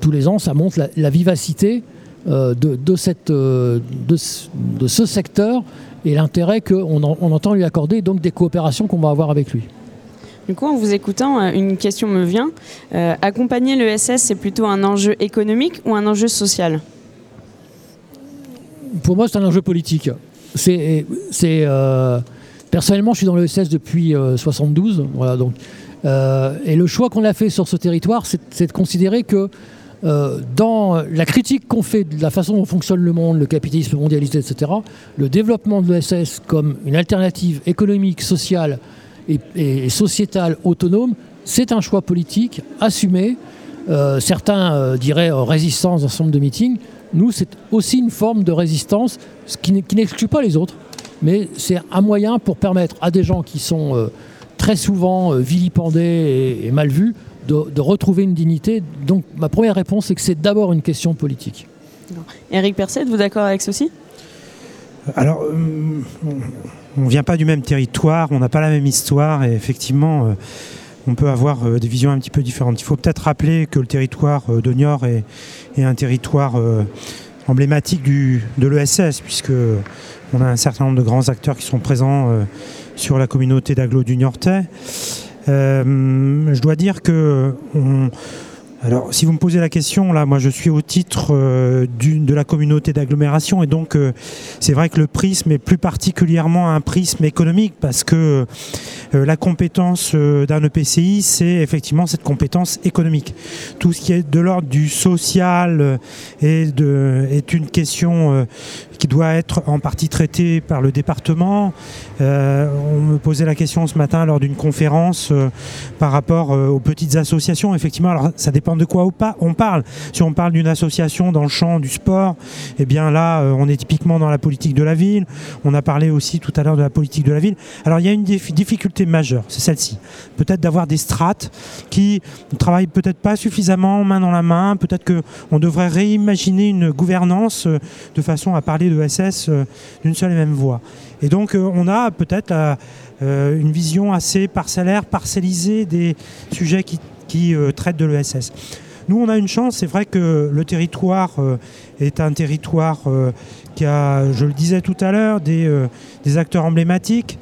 tous les ans. Ça montre la, vivacité de, cette, de, ce secteur et l'intérêt qu'on on entend lui accorder, donc des coopérations qu'on va avoir avec lui. Du coup, en vous écoutant, euh, une question me vient. Euh, accompagner l'ESS, c'est plutôt un enjeu économique ou un enjeu social? Pour moi, c'est un enjeu politique. C'est, euh, personnellement, je suis dans l'ESS depuis 72. Voilà, donc, et le choix qu'on a fait sur ce territoire, c'est de considérer que euh, dans la critique qu'on fait de la façon dont fonctionne le monde, le capitalisme mondialisé, etc., le développement de l'ESS comme une alternative économique, sociale et, sociétale autonome, c'est un choix politique assumé. Euh, certains euh, diraient résistance dans ce nombre de meetings. Nous, c'est aussi une forme de résistance, ce qui n'exclut pas les autres, mais c'est un moyen pour permettre à des gens qui sont très souvent vilipendés et mal vus de, retrouver une dignité. Donc ma première réponse, c'est que c'est d'abord une question politique. Eric Perset, vous d'accord avec ceci? Alors, euh, on ne vient pas du même territoire, on n'a pas la même histoire, et effectivement, euh, on peut avoir euh, des visions un petit peu différentes. Il faut peut-être rappeler que le territoire de Niort est, un territoire emblématique du, de l'ESS, puisque on a un certain nombre de grands acteurs qui sont présents sur la communauté d'agglo du Niortais. Euh, je dois dire que alors, si vous me posez la question, là, moi, je suis au titre euh, de la communauté d'agglomération, et donc euh, c'est vrai que le prisme est plus particulièrement un prisme économique, parce que la compétence d'un EPCI, c'est effectivement cette compétence économique. Tout ce qui est de l'ordre du social est, est une question qui doit être en partie traité par le département. Euh, on me posait la question ce matin lors d'une conférence euh, par rapport euh, aux petites associations. Effectivement, alors ça dépend de quoi on parle. Si on parle d'une association dans le champ du sport, eh bien là, on est typiquement dans la politique de la ville. On a parlé aussi tout à l'heure de la politique de la ville. Alors il y a une difficulté majeure, c'est celle-ci. Peut-être d'avoir des strates qui ne travaillent peut-être pas suffisamment main dans la main. Peut-être qu'on devrait réimaginer une gouvernance de façon à parler l'ESS euh, d'une seule et même voix. Et donc euh, on a peut-être euh, une vision assez parcellaire, parcellisée des sujets qui, traitent de l'ESS. Nous, on a une chance, c'est vrai que le territoire est un territoire qui a, je le disais tout à l'heure, des, acteurs emblématiques.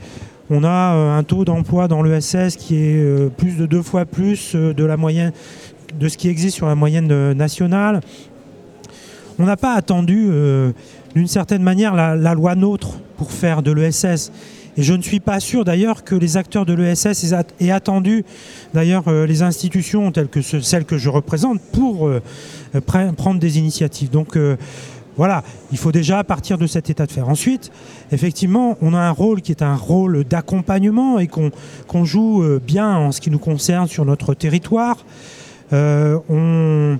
On a un taux d'emploi dans l'ESS qui est plus de deux fois plus de la moyenne de ce qui existe sur la moyenne nationale. On n'a pas attendu d'une certaine manière la, loi NOTRe pour faire de l'ESS. Et je ne suis pas sûr d'ailleurs que les acteurs de l'ESS aient attendu d'ailleurs euh, les institutions telles que celles que je représente pour euh, prendre des initiatives. Donc euh, voilà, il faut déjà partir de cet état de faire. Ensuite, effectivement, on a un rôle qui est un rôle d'accompagnement et qu'on joue bien en ce qui nous concerne sur notre territoire. on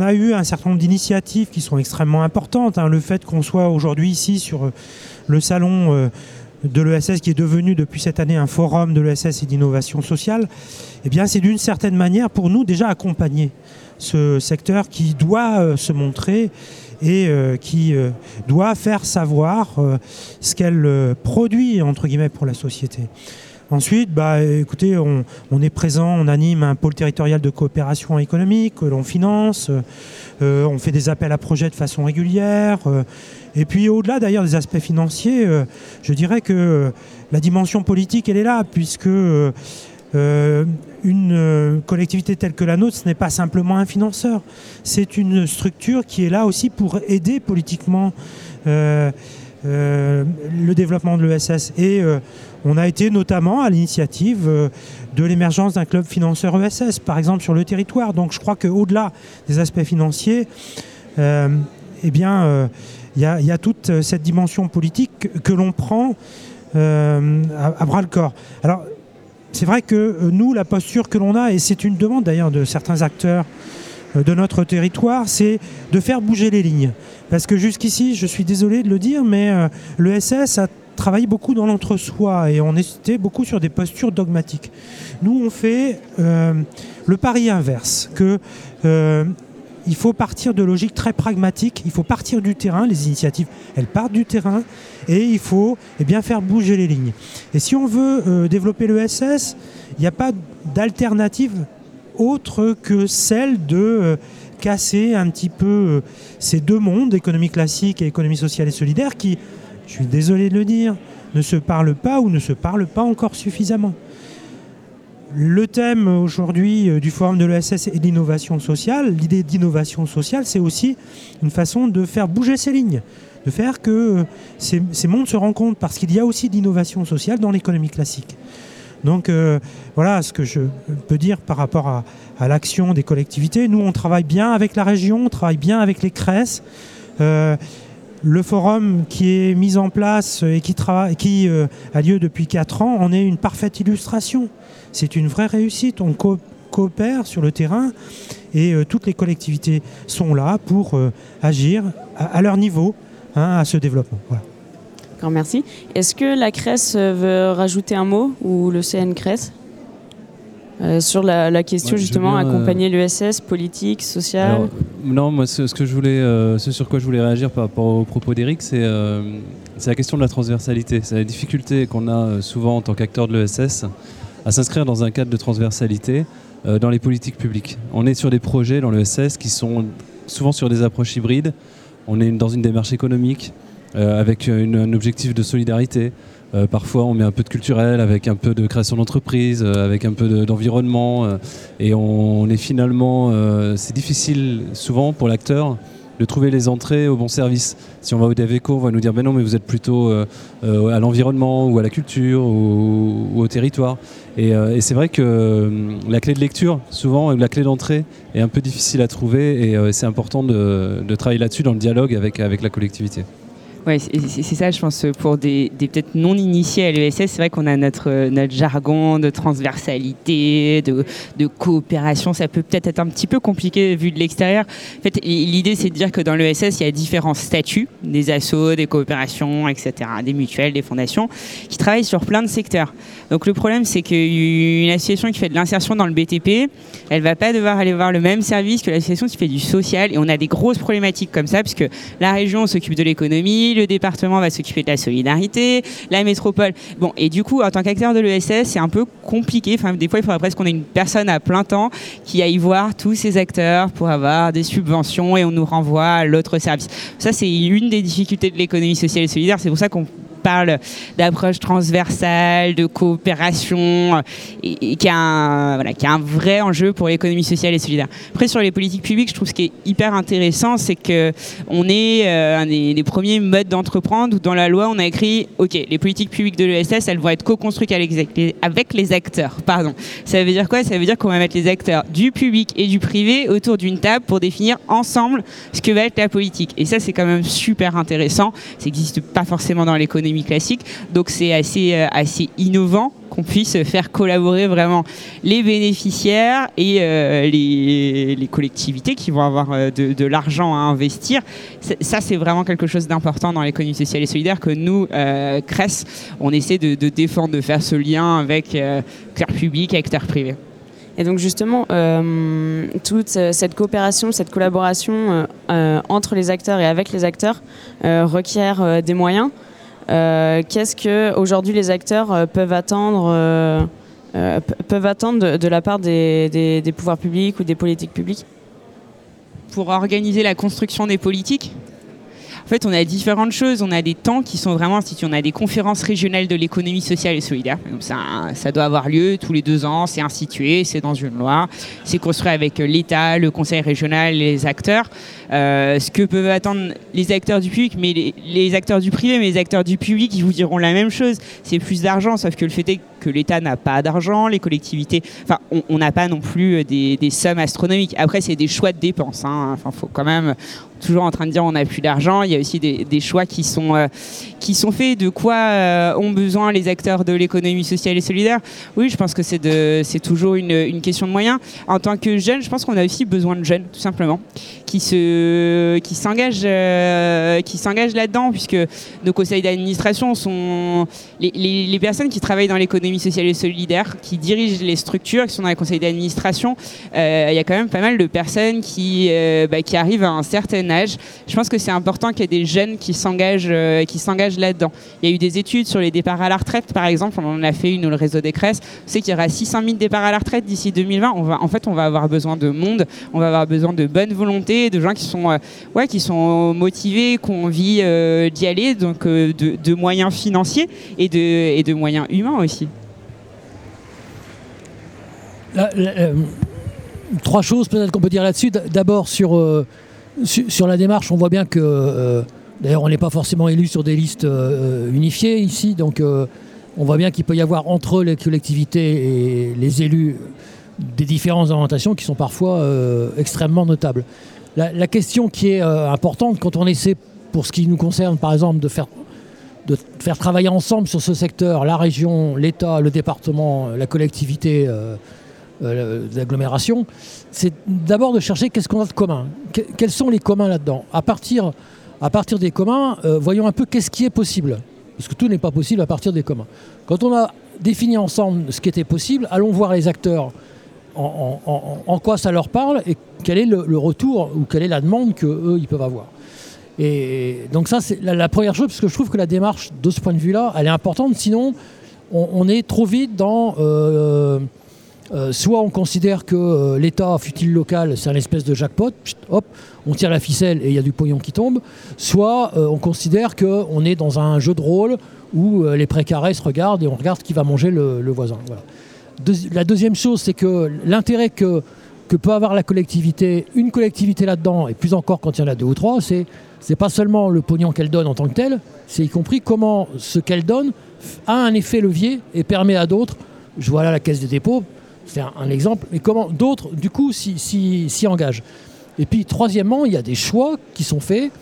a eu un certain nombre d'initiatives qui sont extrêmement importantes. Hein. Le fait qu'on soit aujourd'hui ici sur le salon de l'ESS qui est devenu depuis cette année un forum de l'ESS et d'innovation sociale, eh bien c'est d'une certaine manière pour nous déjà accompagner ce secteur qui doit euh, se montrer et qui doit faire savoir ce qu'elle produit entre guillemets pour la société. Ensuite, bah, écoutez, on, est présent, on anime un pôle territorial de coopération économique que l'on finance, euh, on fait des appels à projets de façon régulière. Euh, et puis au-delà d'ailleurs des aspects financiers, euh, je dirais que la dimension politique, elle est là, puisque une collectivité telle que la nôtre, ce n'est pas simplement un financeur, c'est une structure qui est là aussi pour aider politiquement le développement de l'ESS. Et on a été notamment à l'initiative euh, de l'émergence d'un club financeur ESS, par exemple sur le territoire. Donc je crois qu'au-delà des aspects financiers, euh, eh bien, il euh, y, a toute cette dimension politique que, l'on prend à, bras le corps. Alors, c'est vrai que nous, la posture que l'on a, et c'est une demande d'ailleurs de certains acteurs de notre territoire, c'est de faire bouger les lignes. Parce que jusqu'ici, je suis désolé de le dire, mais l'ESS a travaille beaucoup dans l'entre-soi et on était beaucoup sur des postures dogmatiques. Nous, on fait euh, le pari inverse, que euh, il faut partir de logiques très pragmatiques, il faut partir du terrain, les initiatives, elles partent du terrain, et il faut eh bien, faire bouger les lignes. Et si on veut euh, développer l'ESS, il n'y a pas d'alternative autre que celle de casser un petit peu ces deux mondes, économie classique et économie sociale et solidaire, qui je suis désolé de le dire, ne se parlent pas ou ne se parlent pas encore suffisamment. Le thème aujourd'hui euh, du forum de l'ESS est l'innovation sociale. L'idée d'innovation sociale, c'est aussi une façon de faire bouger ces lignes, de faire que euh, ces, mondes se rencontrent, parce qu'il y a aussi d'innovation sociale dans l'économie classique. Donc euh, voilà ce que je peux dire par rapport à, l'action des collectivités. Nous, on travaille bien avec la région, on travaille bien avec les CRES. Le forum qui est mis en place et qui, qui euh, a lieu depuis 4 ans en est une parfaite illustration. C'est une vraie réussite. On coopère sur le terrain et euh, toutes les collectivités sont là pour euh, agir à, leur niveau hein, à ce développement. Voilà. merci. Est-ce que la CRES veut rajouter un mot ou le CNCRES euh, sur la, question justement euh, accompagner l'USS politique, social. non, moi ce, que je voulais, euh, ce sur quoi je voulais réagir par rapport au propos d'Eric, c'est la question de la transversalité. C'est la difficulté qu'on a souvent en tant qu'acteur de l'ESS à s'inscrire dans un cadre de transversalité dans les politiques publiques. On est sur des projets dans l'ESS qui sont souvent sur des approches hybrides. On est dans une démarche économique avec un objectif de solidarité. Euh, parfois, on met un peu de culturel avec un peu de création d'entreprise, euh, avec un peu d'environnement. Euh, et on, est finalement. c'est difficile souvent pour l'acteur de trouver les entrées au bon service. Si on va au DAVECO, on va nous dire ben non, mais vous êtes plutôt à l'environnement ou à la culture ou, au territoire. Et, c'est vrai que la clé de lecture, souvent, la clé d'entrée est un peu difficile à trouver et c'est important de, travailler là-dessus dans le dialogue avec la collectivité. Ouais, c'est ça, je pense, pour des, peut-être non initiés à l'ESS, c'est vrai qu'on a notre, notre jargon de transversalité, de, de coopération. Ça peut peut-être être un petit peu compliqué vu de l'extérieur. En fait, l'idée, c'est de dire que dans l'ESS, il y a différents statuts, des assos, des coopérations, etc., des mutuelles, des fondations, qui travaillent sur plein de secteurs. Donc le problème, c'est qu'une association qui fait de l'insertion dans le BTP, elle va pas devoir aller voir le même service que l'association qui fait du social. Et on a des grosses problématiques comme ça, puisque la région s'occupe de l'économie, le département va s'occuper de la solidarité, la métropole. Bon, et du coup, en tant qu'acteur de l'ESS, c'est un peu compliqué. Enfin, des fois, il faudrait presque qu'on ait une personne à plein temps qui aille voir tous ces acteurs pour avoir des subventions et on nous renvoie à l'autre service. Ça, c'est une des difficultés de l'économie sociale et solidaire. C'est pour ça qu'on parle d'approche transversale, de coopération, et, un, voilà, qui a un vrai enjeu pour l'économie sociale et solidaire. Après, sur les politiques publiques, je trouve ce qui est hyper intéressant, c'est qu'on est euh, un des, premiers modes d'entreprendre où dans la loi, on a écrit, OK, les politiques publiques de l'ESS, elles vont être co-construites avec les acteurs. Pardon. Ça veut dire quoi? Ça veut dire qu'on va mettre les acteurs du public et du privé autour d'une table pour définir ensemble ce que va être la politique. Et ça, c'est quand même super intéressant. Ça n'existe pas forcément dans l'économie classique. Donc c'est assez, euh, assez innovant qu'on puisse faire collaborer vraiment les bénéficiaires et euh, les, collectivités qui vont avoir euh, de, l'argent à investir. Ça, c'est vraiment quelque chose d'important dans l'économie sociale et solidaire que nous, euh, CRES, on essaie de, défendre, de faire ce lien avec euh, acteurs publics et acteurs privés. Et donc justement, toute cette coopération, cette collaboration entre les acteurs et avec les acteurs requiert des moyens. Qu'est-ce que aujourd'hui les acteurs peuvent attendre, peuvent attendre de, la part des, pouvoirs publics ou des politiques publiques? Pour organiser la construction des politiques? En fait, on a différentes choses. On a des temps qui sont vraiment institués. On a des conférences régionales de l'économie sociale et solidaire. ça doit avoir lieu tous les deux ans. C'est institué, c'est dans une loi. C'est construit avec l'État, le conseil régional, les acteurs. Euh, ce que peuvent attendre les acteurs du public, mais les, acteurs du privé, mais les acteurs du public, ils vous diront la même chose. C'est plus d'argent, sauf que le fait est que l'État n'a pas d'argent, les collectivités, enfin, on n'a pas non plus des, sommes astronomiques. Après, c'est des choix de dépenses. Hein. Enfin, faut quand même, toujours en train de dire on n'a plus d'argent. Il y a aussi des, choix qui sont, euh, qui sont faits. De quoi euh, ont besoin les acteurs de l'économie sociale et solidaire? Oui, je pense que c'est toujours une, une, question de moyens. En tant que jeune, je pense qu'on a aussi besoin de jeunes, tout simplement, qui se, qui s'engagent, euh, qui s'engagent là-dedans, puisque nos conseils d'administration sont les, personnes qui travaillent dans l'économie sociale et solidaire, qui dirigent les structures, qui sont dans les conseils d'administration. Il y a quand même pas mal de personnes qui, bah, qui arrivent à un certain je pense que c'est important qu'il y ait des jeunes qui s'engagent, euh, qui s'engagent là-dedans. Il y a eu des études sur les départs à la retraite, par exemple. On en a fait une au réseau des Cresses. On sait qu'il y aura 600 000 départs à la retraite d'ici 2020. On va, en fait, on va avoir besoin de monde. On va avoir besoin de bonne volonté, de gens qui sont, euh, qui sont motivés, qui ont envie euh, d'y aller, donc de, moyens financiers et de, moyens humains aussi. trois choses peut-être qu'on peut dire là-dessus. D'abord sur la démarche, on voit bien que, euh, d'ailleurs, on n'est pas forcément élu sur des listes euh, unifiées ici, donc euh, on voit bien qu'il peut y avoir entre les collectivités et les élus des différentes orientations qui sont parfois extrêmement notables. La, question qui est importante quand on essaie, pour ce qui nous concerne, par exemple, de faire travailler ensemble sur ce secteur, la région, l'État, le département, la collectivité d'agglomération, c'est d'abord de chercher qu'est-ce qu'on a de commun. quels sont les communs là-dedans? À partir, à partir des communs, euh, voyons un peu qu'est-ce qui est possible. Parce que tout n'est pas possible à partir des communs. Quand on a défini ensemble ce qui était possible, allons voir les acteurs en, quoi ça leur parle et quel est le, retour ou quelle est la demande qu'eux, ils peuvent avoir. Et donc ça, c'est la, première chose, parce que je trouve que la démarche, de ce point de vue-là, elle est importante. Sinon, on, est trop vite dans... Euh, euh, soit on considère que euh, l'État, fut-il local, c'est un espèce de jackpot, hop, on tire la ficelle et il y a du pognon qui tombe, soit on considère qu'on est dans un jeu de rôle où les précarés se regardent et on regarde qui va manger le, voisin. La deuxième chose, c'est que l'intérêt que, peut avoir la collectivité, une collectivité là-dedans, et plus encore quand il y en a deux ou trois, c'est pas seulement le pognon qu'elle donne en tant que tel, c'est y compris comment ce qu'elle donne a un effet levier et permet à d'autres, je vois là la caisse des dépôts, c'est un, exemple. Mais comment d'autres, du coup, s'y engagent Et puis, troisièmement, il y a des choix qui sont faits.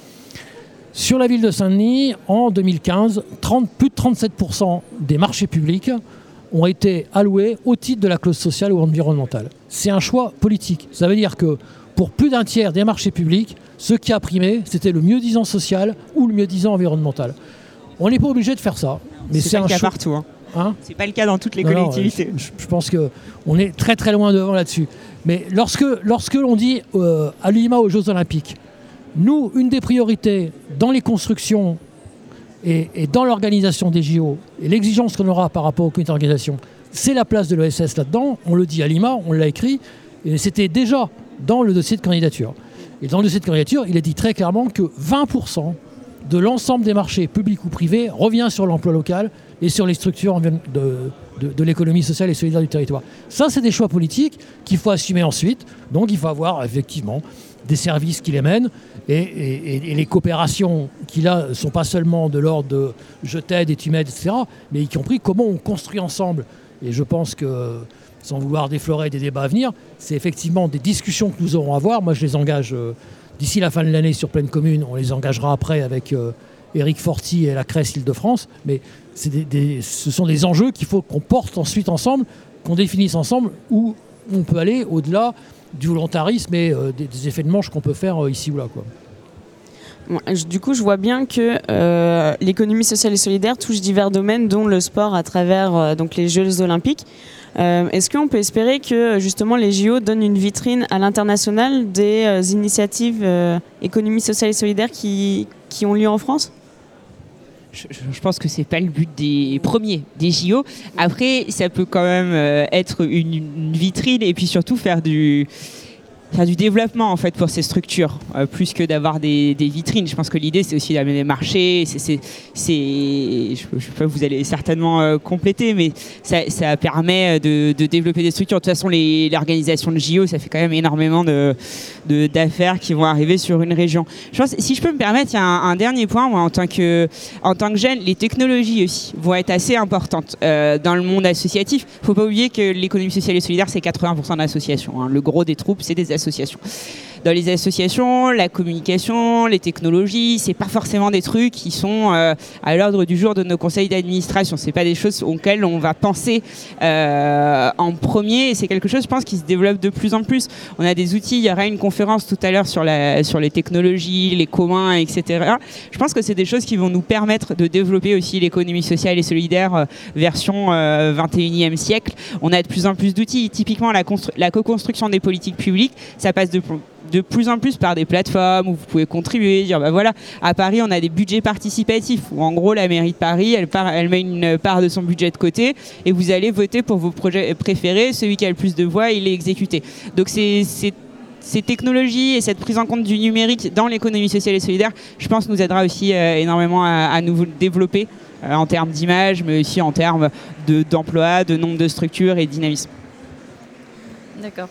Sur la ville de Saint-Denis, en 2015, 30, plus de 37% des marchés publics ont été alloués au titre de la clause sociale ou environnementale. C'est un choix politique. Ça veut dire que pour plus d'un tiers des marchés publics, ce qui a primé, c'était le mieux-disant social ou le mieux-disant environnemental. On n'est pas obligé de faire ça. Mais c'est un cas partout. Hein. Hein c'est pas le cas dans toutes les collectivités. je, pense qu'on est très très loin devant là-dessus. Mais lorsque, lorsque l'on dit euh, à l'UIMA aux Jeux Olympiques, nous, une des priorités dans les constructions et, dans l'organisation des JO, et l'exigence qu'on aura par rapport aux comités d'organisation, c'est la place de l'ESS là-dedans. On le dit à Lima, on l'a écrit, et c'était déjà dans le dossier de candidature. Et dans le dossier de candidature, il est dit très clairement que 20% de l'ensemble des marchés publics ou privés revient sur l'emploi local et sur les structures de, de, l'économie sociale et solidaire du territoire. Ça, c'est des choix politiques qu'il faut assumer ensuite. Donc, il faut avoir effectivement des services qui les mènent et, les coopérations qui, là, ne sont pas seulement de l'ordre de je t'aide et tu m'aides, etc., mais y compris comment on construit ensemble. Et je pense que, sans vouloir déflorer des débats à venir, c'est effectivement des discussions que nous aurons à avoir. Moi, je les engage euh, d'ici la fin de l'année sur pleine commune. On les engagera après avec. Euh, Éric Forti et la Crèce Île-de-France, mais ce sont des enjeux qu'il faut qu'on porte ensuite ensemble, qu'on définisse ensemble, où on peut aller au-delà du volontarisme et euh, des, effets de manche qu'on peut faire euh, ici ou là. Quoi. Du coup, je vois bien que euh, l'économie sociale et solidaire touche divers domaines, dont le sport à travers donc les Jeux olympiques. Est-ce qu'on peut espérer que justement les JO donnent une vitrine à l'international des initiatives économie sociale et solidaire qui, qui ont lieu en France? Je, pense que c'est pas le but des premiers des JO. Après, ça peut quand même euh, être une vitrine et puis surtout faire du faire du développement en fait pour ces structures, euh, plus que d'avoir des, vitrines. Je pense que l'idée c'est aussi d'amener des marchés. C'est, je, sais pas, vous allez certainement euh, compléter, mais ça, permet de, de développer des structures. De toute façon, l'organisation de JO, ça fait quand même énormément de, d'affaires qui vont arriver sur une région. Je pense, si je peux me permettre, il y a un, dernier point. Moi, en tant que en tant que jeune, les technologies aussi vont être assez importantes euh, dans le monde associatif. Faut pas oublier que l'économie sociale et solidaire, c'est 80% d'associations. hein. Le gros des troupes, c'est des associations associations. Les associations, la communication, les technologies, c'est pas forcément des trucs qui sont euh, à l'ordre du jour de nos conseils d'administration. C'est pas des choses auxquelles on va penser euh, en premier. Et c'est quelque chose, je pense, qui se développe de plus en plus. On a des outils. Il y aura une conférence tout à l'heure sur les technologies, les communs, etc. Je pense que c'est des choses qui vont nous permettre de développer aussi l'économie sociale et solidaire euh, version euh, 21e siècle. On a de plus en plus d'outils. Typiquement, la, la co-construction des politiques publiques, ça passe de, de plus en plus par des plateformes où vous pouvez contribuer. Dire, bah voilà, à Paris, on a des budgets participatifs où en gros, la mairie de Paris, elle, met une part de son budget de côté et vous allez voter pour vos projets préférés. Celui qui a le plus de voix, il est exécuté. Donc ces technologies et cette prise en compte du numérique dans l'économie sociale et solidaire, je pense, nous aidera aussi euh, énormément à, nous développer euh, en termes d'image, mais aussi en termes de- d'emploi, de, nombre de structures et de dynamisme. D'accord.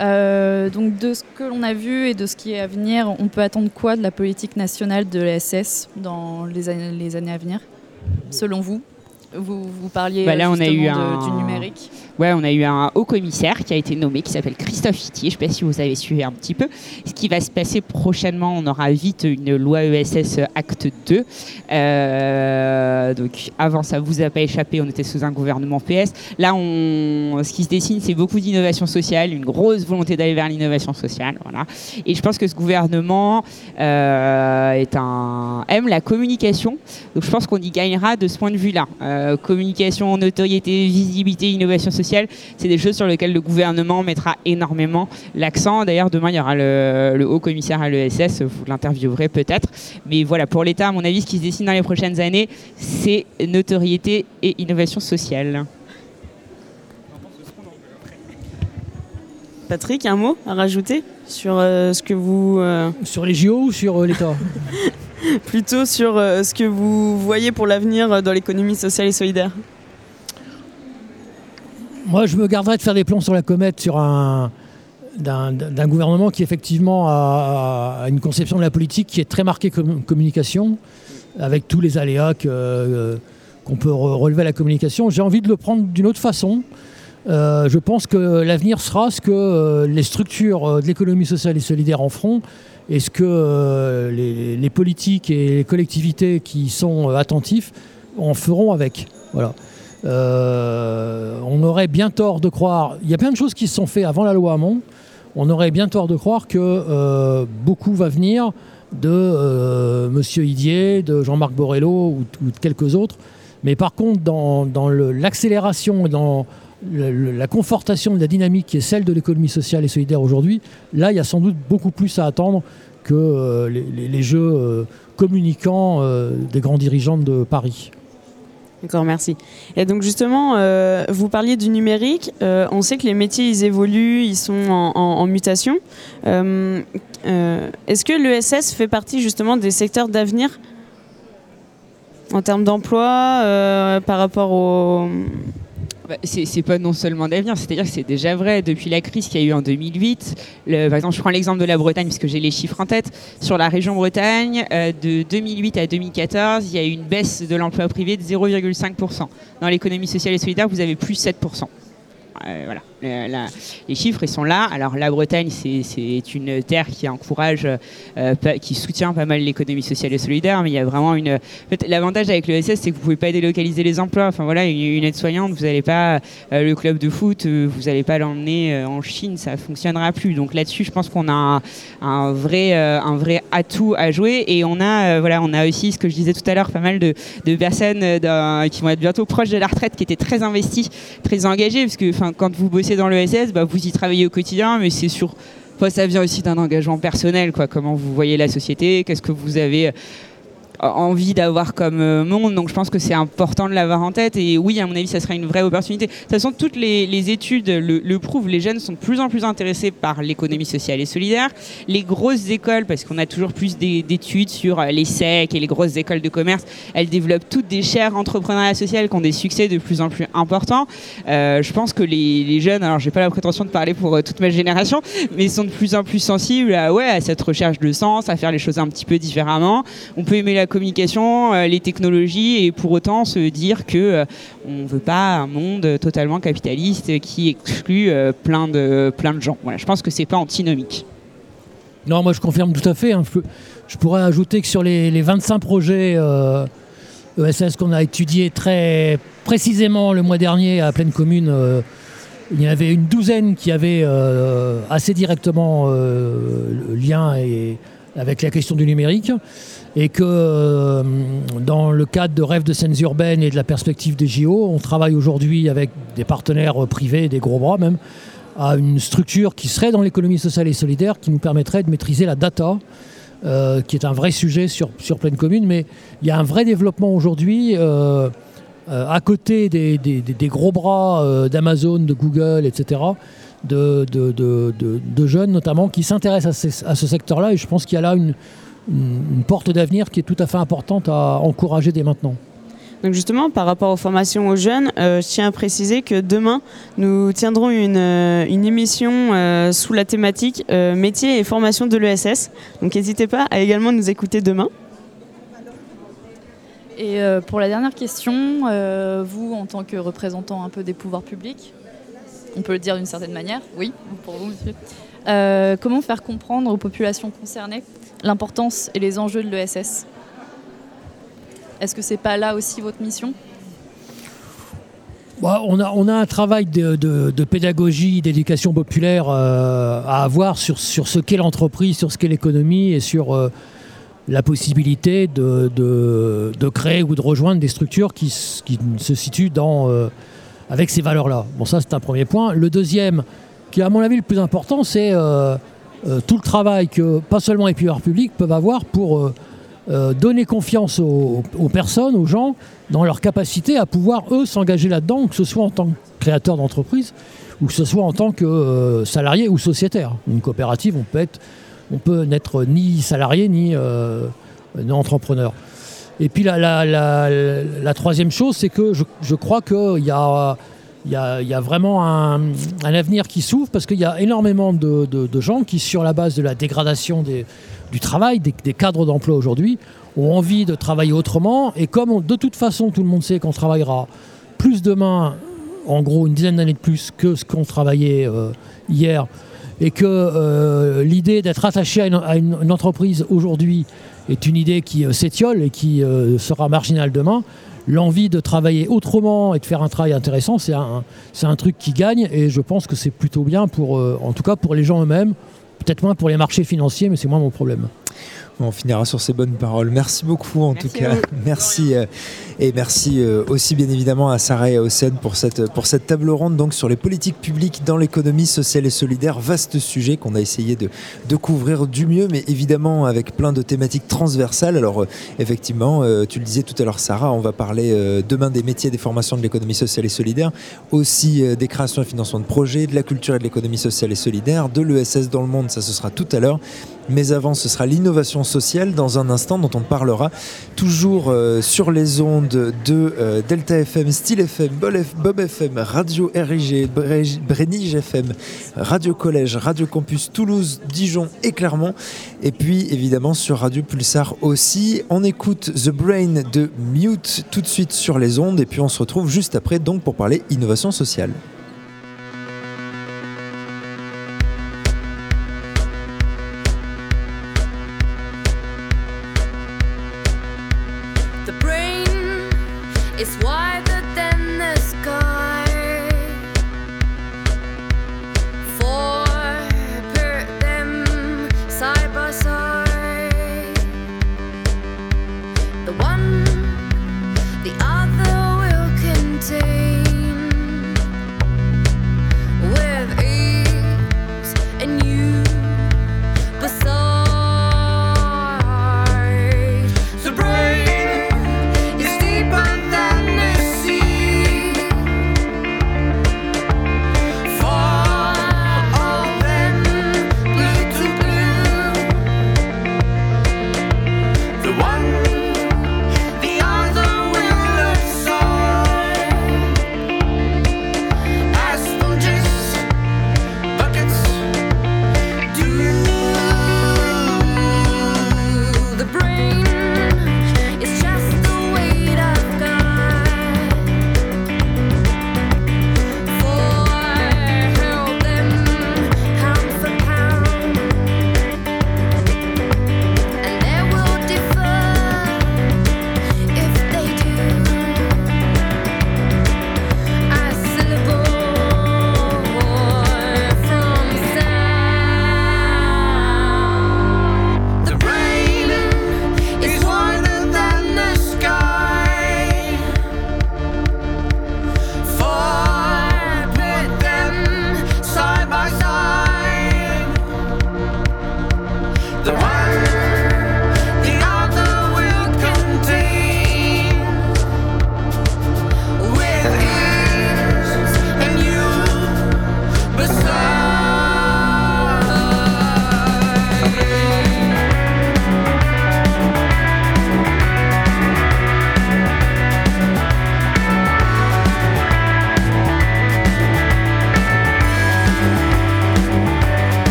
Euh, donc de ce que l'on a vu et de ce qui est à venir, on peut attendre quoi de la politique nationale de l'ESS dans les années, les années à venir, selon vous? Vous, vous parliez Bah là, on a eu justement de- un- du numérique. Ouais, on a eu un haut commissaire qui a été nommé, qui s'appelle Christophe Itier. Je ne sais pas si vous avez suivi un petit peu. Ce qui va se passer prochainement, on aura vite une loi ESS Acte 2. Euh, donc avant, ça vous a pas échappé, on était sous un gouvernement PS. Là, ce qui se dessine, c'est beaucoup d'innovation sociale, une grosse volonté d'aller vers l'innovation sociale. Voilà. Et je pense que ce gouvernement euh, aime la communication. Donc je pense qu'on y gagnera de ce point de vue-là. Euh, communication, notoriété, visibilité, innovation sociale, c'est des choses sur lesquelles le gouvernement mettra énormément l'accent. D'ailleurs, demain, il y aura le, le haut commissaire à l'ESS, vous l'interviewerez peut-être. Mais voilà, pour l'État, à mon avis, ce qui se dessine dans les prochaines années, c'est notoriété et innovation sociale. Patrick, un mot à rajouter sur euh, ce que vous... euh, Sur les JO ou sur euh, l'État plutôt sur euh, ce que vous voyez pour l'avenir euh, dans l'économie sociale et solidaire Moi, je me garderais de faire des plans sur la comète sur un d'un gouvernement qui effectivement a, une conception de la politique qui est très marquée comme communication, avec tous les aléas euh, qu'on peut re- relever à la communication. J'ai envie de le prendre d'une autre façon. Euh, je pense que l'avenir sera ce que euh, les structures de l'économie sociale et solidaire en feront et ce que les, les politiques et les collectivités qui sont attentifs en feront avec. Voilà. Euh, on aurait bien tort de croire. Il y a plein de choses qui se sont faites avant la loi Hamon. On aurait bien tort de croire que euh, beaucoup va venir de euh, Monsieur Idier, de Jean-Marc Borello ou, de quelques autres. Mais par contre, dans, l'accélération et dans la confortation de la dynamique qui est celle de l'économie sociale et solidaire aujourd'hui, là, il y a sans doute beaucoup plus à attendre que euh, les, jeux communicants des grands dirigeants de Paris. D'accord, merci. Et donc justement, euh, vous parliez du numérique. Euh, on sait que les métiers, ils évoluent, ils sont en, mutation. Euh, Est-ce que l'ESS fait partie justement des secteurs d'avenir en termes d'emploi par rapport au... Bah, c'est pas non seulement d'avenir, c'est-à-dire que c'est déjà vrai. Depuis la crise qu'il y a eu en 2008, le- par exemple, je prends l'exemple de la Bretagne puisque j'ai les chiffres en tête. Sur la région Bretagne, euh, de 2008 à 2014, il y a eu une baisse de l'emploi privé de 0,5%. Dans l'économie sociale et solidaire, vous avez plus 7%. Euh, voilà, La- les chiffres ils sont là. Alors la Bretagne, c'est une terre qui encourage, euh, qui soutient pas mal l'économie sociale et solidaire, mais il y a vraiment une. L'avantage avec le SS, c'est que vous pouvez pas délocaliser les emplois. Enfin voilà, une, aide-soignante, vous n'allez pas euh, le club de foot, euh, vous n'allez pas l'emmener euh, en Chine, ça fonctionnera plus. Donc là-dessus, je pense qu'on a un, vrai, euh, un vrai atout à jouer et on a, euh, voilà, on a aussi ce que je disais tout à l'heure, pas mal de, personnes euh, qui vont être bientôt proches de la retraite, qui étaient très investies, très engagées, parce que quand vous bossez dans le SS, bah, vous y travaillez au quotidien, mais c'est sur Enfin, ça vient aussi d'un engagement personnel. Comment vous voyez la société, qu'est-ce que vous avez envie d'avoir comme euh, monde. Donc je pense que c'est important de l'avoir en tête. Et oui, à mon avis, ça sera une vraie opportunité. De toute façon, toutes les, études le, prouvent. Les jeunes sont de plus en plus intéressés par l'économie sociale et solidaire. Les grosses écoles, parce qu'on a toujours plus d'études sur les SEC et les grosses écoles de commerce, elles développent toutes des chaires entrepreneuriat social qui ont des succès de plus en plus importants. Euh, je pense que les, jeunes, alors j'ai pas la prétention de parler pour euh, toute ma génération, mais sont de plus en plus sensibles à, ouais, à cette recherche de sens, à faire les choses un petit peu différemment. On peut aimer la communication, euh, les technologies et pour autant se dire que euh, on veut pas un monde totalement capitaliste qui exclut euh, plein de plein de gens. Voilà, je pense que c'est pas antinomique. Non, moi je confirme tout à fait. hein. Je, pourrais ajouter que sur les, les 25 projets ESS qu'on a étudiés très précisément le mois dernier à pleine commune, il y en avait une douzaine qui avaient assez directement lien et, avec la question du numérique. Et que euh, dans le cadre de rêves de scènes urbaines et de la perspective des JO, on travaille aujourd'hui avec des partenaires privés, des gros bras même, à une structure qui serait dans l'économie sociale et solidaire, qui nous permettrait de maîtriser la data, euh, qui est un vrai sujet sur, sur pleine commune. Mais il y a un vrai développement aujourd'hui, euh, à côté des, des- gros bras d'Amazon, de Google, etc., de, de- de- jeunes notamment qui s'intéressent à ce secteur-là. Et je pense qu'il y a là une, une- porte d'avenir qui est tout à fait importante à encourager dès maintenant. Donc justement, par rapport aux formations aux jeunes, euh, je tiens à préciser que demain, nous tiendrons une, euh, une émission euh, sous la thématique euh, métiers et formation de l'ESS. Donc n'hésitez pas à également nous écouter demain. Et euh, pour la dernière question, euh, vous, en tant que représentant un peu des pouvoirs publics, on peut le dire d'une certaine manière, oui, pour vous, monsieur, euh, comment faire comprendre aux populations concernées l'importance et les enjeux de l'ESS Est-ce que c'est pas là aussi votre mission? Bah, on, a, un travail de, pédagogie, d'éducation populaire euh, à avoir sur, ce qu'est l'entreprise, sur ce qu'est l'économie et sur euh, la possibilité de, créer ou de rejoindre des structures qui, se situent avec ces valeurs-là. Bon, ça, c'est un premier point. Le deuxième, qui à mon avis le plus important, c'est euh, euh, tout le travail que pas seulement les pouvoirs publics peuvent avoir pour euh, donner confiance aux, personnes, aux gens, dans leur capacité à pouvoir, eux, s'engager là-dedans, que ce soit en tant que créateur d'entreprise ou que ce soit en tant que salarié ou sociétaire. Une coopérative, on peut, être, on peut n'être ni salarié ni, ni entrepreneur. Et puis la, la- la- la troisième chose, c'est que je, je crois qu'il y a, il y, a, vraiment un, avenir qui s'ouvre parce qu'il y a énormément de, gens qui, sur la base de la dégradation du travail, des, cadres d'emploi aujourd'hui, ont envie de travailler autrement. Et comme de toute façon, tout le monde sait qu'on travaillera plus demain, en gros une dizaine d'années de plus que ce qu'on travaillait euh, hier, et que euh, l'idée d'être attaché à une, entreprise aujourd'hui est une idée qui euh, s'étiole et qui sera marginale demain, l'envie de travailler autrement et de faire un travail intéressant, c'est un, c'est un truc qui gagne et je pense que c'est plutôt bien pour, euh, en tout cas pour les gens eux-mêmes, peut-être moins pour les marchés financiers, mais c'est moins mon problème. On finira sur ces bonnes paroles. Merci beaucoup en Merci tout cas. Merci euh, et merci euh, aussi bien évidemment à Sarah et à Océane pour cette, pour cette table ronde donc sur les politiques publiques dans l'économie sociale et solidaire. Vaste sujet qu'on a essayé de, de couvrir du mieux, mais évidemment avec plein de thématiques transversales. Alors euh, effectivement, euh, tu le disais tout à l'heure Sarah, on va parler demain des métiers et des formations de l'économie sociale et solidaire, aussi des créations et financements de projets, de la culture et de l'économie sociale et solidaire, de l'ESS dans le monde, ça ce sera tout à l'heure. Mais avant, ce sera l'innovation sociale dans un instant dont on parlera toujours sur les ondes de euh, Delta FM, Style FM, Bob FM, Radio RIG, Bré- Brénige FM, Radio Collège, Radio Campus Toulouse, Dijon et Clermont. Et puis évidemment sur Radio Pulsar aussi. On écoute The Brain de Mute tout de suite sur les ondes et puis on se retrouve juste après donc pour parler innovation sociale.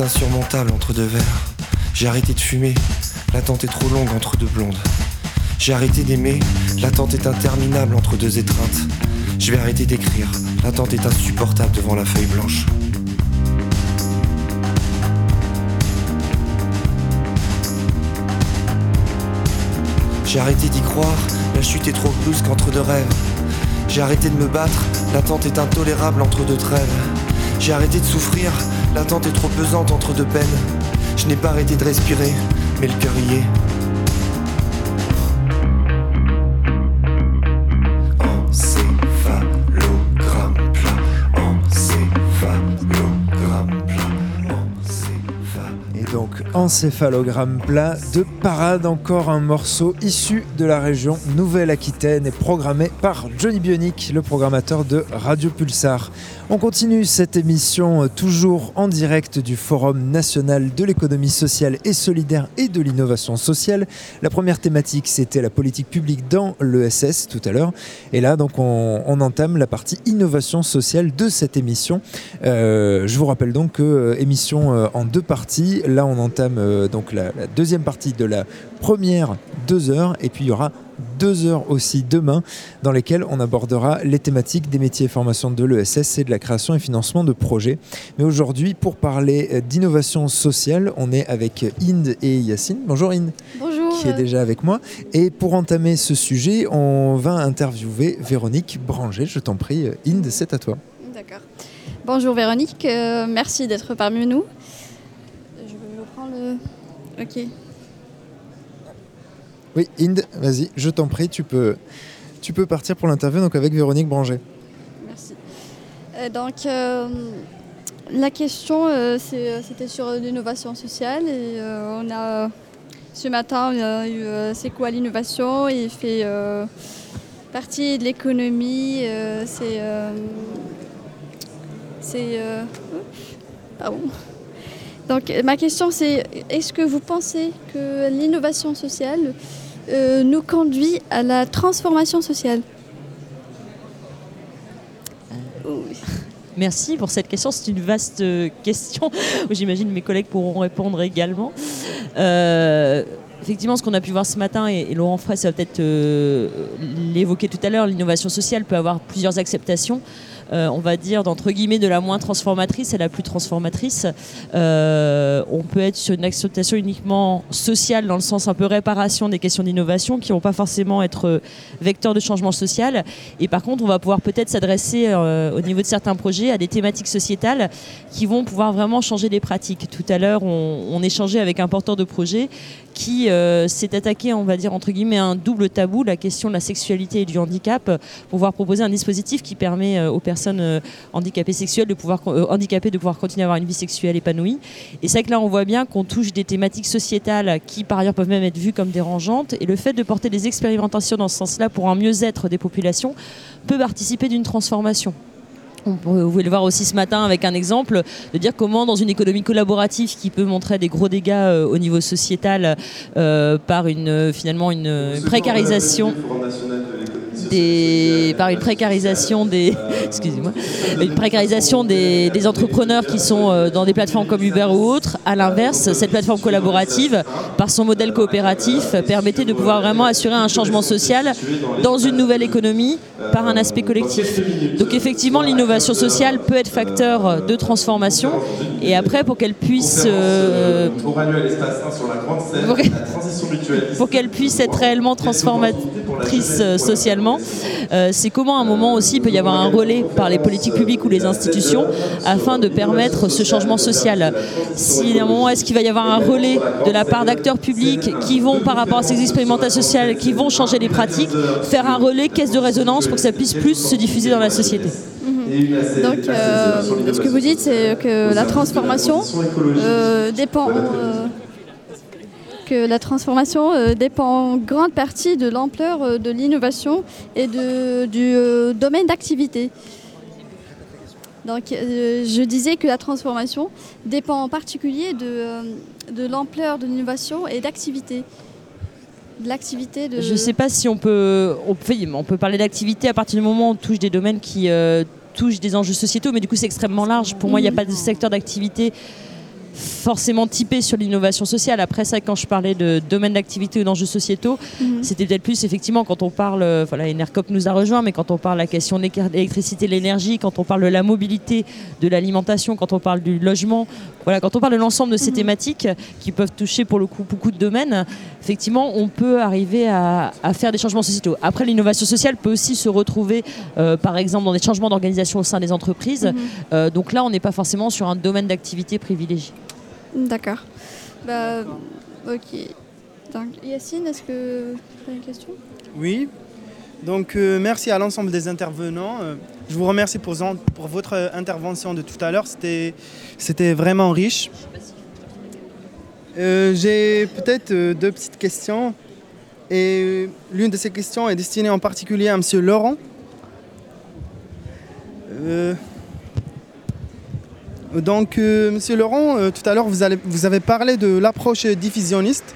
Insurmontable entre deux verres. J'ai arrêté de fumer, l'attente est trop longue entre deux blondes. J'ai arrêté d'aimer, l'attente est interminable entre deux étreintes. Je vais arrêter d'écrire, l'attente est insupportable devant la feuille blanche. J'ai arrêté d'y croire, la chute est trop brusque entre deux rêves. J'ai arrêté de me battre, l'attente est intolérable entre deux trêves. J'ai arrêté de souffrir, l'attente est trop pesante entre deux peines. Je n'ai pas arrêté de respirer, mais le cœur y est. encéphalogramme plat de parade, encore un morceau issu de la région Nouvelle-Aquitaine et programmé par Johnny Bionic, le programmateur de Radio Pulsar. On continue cette émission euh, toujours en direct du Forum national de l'économie sociale et solidaire et de l'innovation sociale. La première thématique, c'était la politique publique dans l'ESS tout à l'heure. Et là, donc, on, entame la partie innovation sociale de cette émission. Euh, je vous rappelle donc que euh, émission en deux parties. Là, on entame euh, donc la, la deuxième partie de la première deux heures et puis il y aura deux heures aussi demain dans lesquelles on abordera les thématiques des métiers et formations de l'ESS et de la création et financement de projets. Mais aujourd'hui, pour parler euh, d'innovation sociale, on est avec Inde et Yacine. Bonjour Inde. Bonjour. Qui est déjà avec moi. Et pour entamer ce sujet, on va interviewer Véronique Branger. Je t'en prie, Inde, c'est à toi. D'accord. Bonjour Véronique, euh, merci d'être parmi nous. Ok. Oui, Inde, vas-y, je t'en prie, tu peux, tu peux partir pour l'interview donc avec Véronique Branger. Merci. Euh, donc, euh, la question, euh, c'était sur l'innovation sociale. Et on a, ce matin, on a eu c'est quoi l'innovation? Il fait partie de l'économie. c'est. c'est. pardon. Donc, euh, ma question, c'est est-ce que vous pensez que l'innovation sociale euh, nous conduit à la transformation sociale? Merci pour cette question. C'est une vaste euh, question où j'imagine mes collègues pourront répondre également. Euh, effectivement, ce qu'on a pu voir ce matin, et, Laurent Fraisse va peut-être euh, l'évoquer tout à l'heure, l'innovation sociale peut avoir plusieurs acceptations. Euh, on va dire d'entre guillemets de la moins transformatrice à la plus transformatrice. Euh, on peut être sur une acceptation uniquement sociale dans le sens un peu réparation des questions d'innovation qui vont pas forcément être euh, vecteurs de changement social. Et par contre, on va pouvoir peut-être s'adresser au niveau de certains projets à des thématiques sociétales qui vont pouvoir vraiment changer les pratiques. Tout à l'heure, on, on échangeait avec un porteur de projet qui euh, s'est attaqué, on va dire entre guillemets, à un double tabou, la question de la sexualité et du handicap, pour pouvoir proposer un dispositif qui permet euh, aux personnes euh, handicapées sexuelles de pouvoir euh, handicapées de pouvoir continuer à avoir une vie sexuelle épanouie. Et c'est que là, on voit bien qu'on touche des thématiques sociétales qui, par ailleurs, peuvent même être vues comme dérangeantes. Et le fait de porter des expérimentations dans ce sens-là pour un mieux-être des populations peut participer d'une transformation. On peut- Vous pouvez le voir aussi ce matin avec un exemple de dire comment dans une économie collaborative qui peut montrer des gros dégâts euh, au niveau sociétal euh, par une euh, finalement une, précarisation des, par une précarisation des excusez-moi une précarisation des, des entrepreneurs qui sont euh, dans des plateformes comme Uber ou autres. À l'inverse, cette plateforme collaborative, par son modèle coopératif, permettait de pouvoir vraiment assurer un changement social dans une nouvelle économie par un aspect collectif. Donc effectivement, l'innovation sociale peut être facteur de transformation. Et après, pour qu'elle puisse euh, Pour annuel espace 1 sur la grande scène, Pour- la transition mutualiste. pour qu'elle puisse être réellement transformatrice euh, socialement, euh, c'est comment à un moment aussi il peut y avoir un relais par les politiques publiques ou les institutions afin de permettre ce changement social. Si à un moment est-ce qu'il va y avoir un relais de la part d'acteurs publics qui vont par rapport à ces expérimentations sociales, qui vont changer les pratiques, faire un relais caisse de résonance pour que ça puisse plus se diffuser dans la société? Donc, euh, ce que vous dites, c'est que la transformation euh, dépend. euh, que la transformation euh, dépend en grande partie de l'ampleur euh, de l'innovation et de- du euh, domaine d'activité. Donc, je disais que la transformation dépend en particulier de, de l'ampleur de l'innovation et d'activité. De l'activité de. Je ne sais pas si on peut, on peut, on peut parler d'activité à partir du moment où on touche des domaines qui touchent des enjeux sociétaux, mais du coup c'est extrêmement large. Pour moi, il n'y a pas de secteur d'activité forcément typé sur l'innovation sociale. Après ça, quand je parlais de domaine d'activité ou d'enjeux sociétaux, Mhm. c'était peut-être plus effectivement quand on parle, euh, voilà, Enercop nous a rejoint, mais quand on parle de la question de l'électricité, de l'énergie, quand on parle de la mobilité, de l'alimentation, quand on parle du logement, voilà, quand on parle de l'ensemble de ces thématiques qui peuvent toucher pour le coup beaucoup de domaines, effectivement, on peut arriver à, à faire des changements sociétaux. Après, l'innovation sociale peut aussi se retrouver, euh, par exemple, dans des changements d'organisation au sein des entreprises. Mhm. Euh, donc là, on n'est pas forcément sur un domaine d'activité privilégié. D'accord. Bah, ok. Yacine, est-ce que tu as une question? Oui. Donc euh, merci à l'ensemble des intervenants. Euh, je vous remercie pour, votre intervention de tout à l'heure. C'était, vraiment riche. Euh, j'ai peut-être deux petites questions. Et l'une de ces questions est destinée en particulier à M. Laurent. Donc, euh, Monsieur Laurent, euh, tout à l'heure, vous, vous avez parlé de l'approche diffusionniste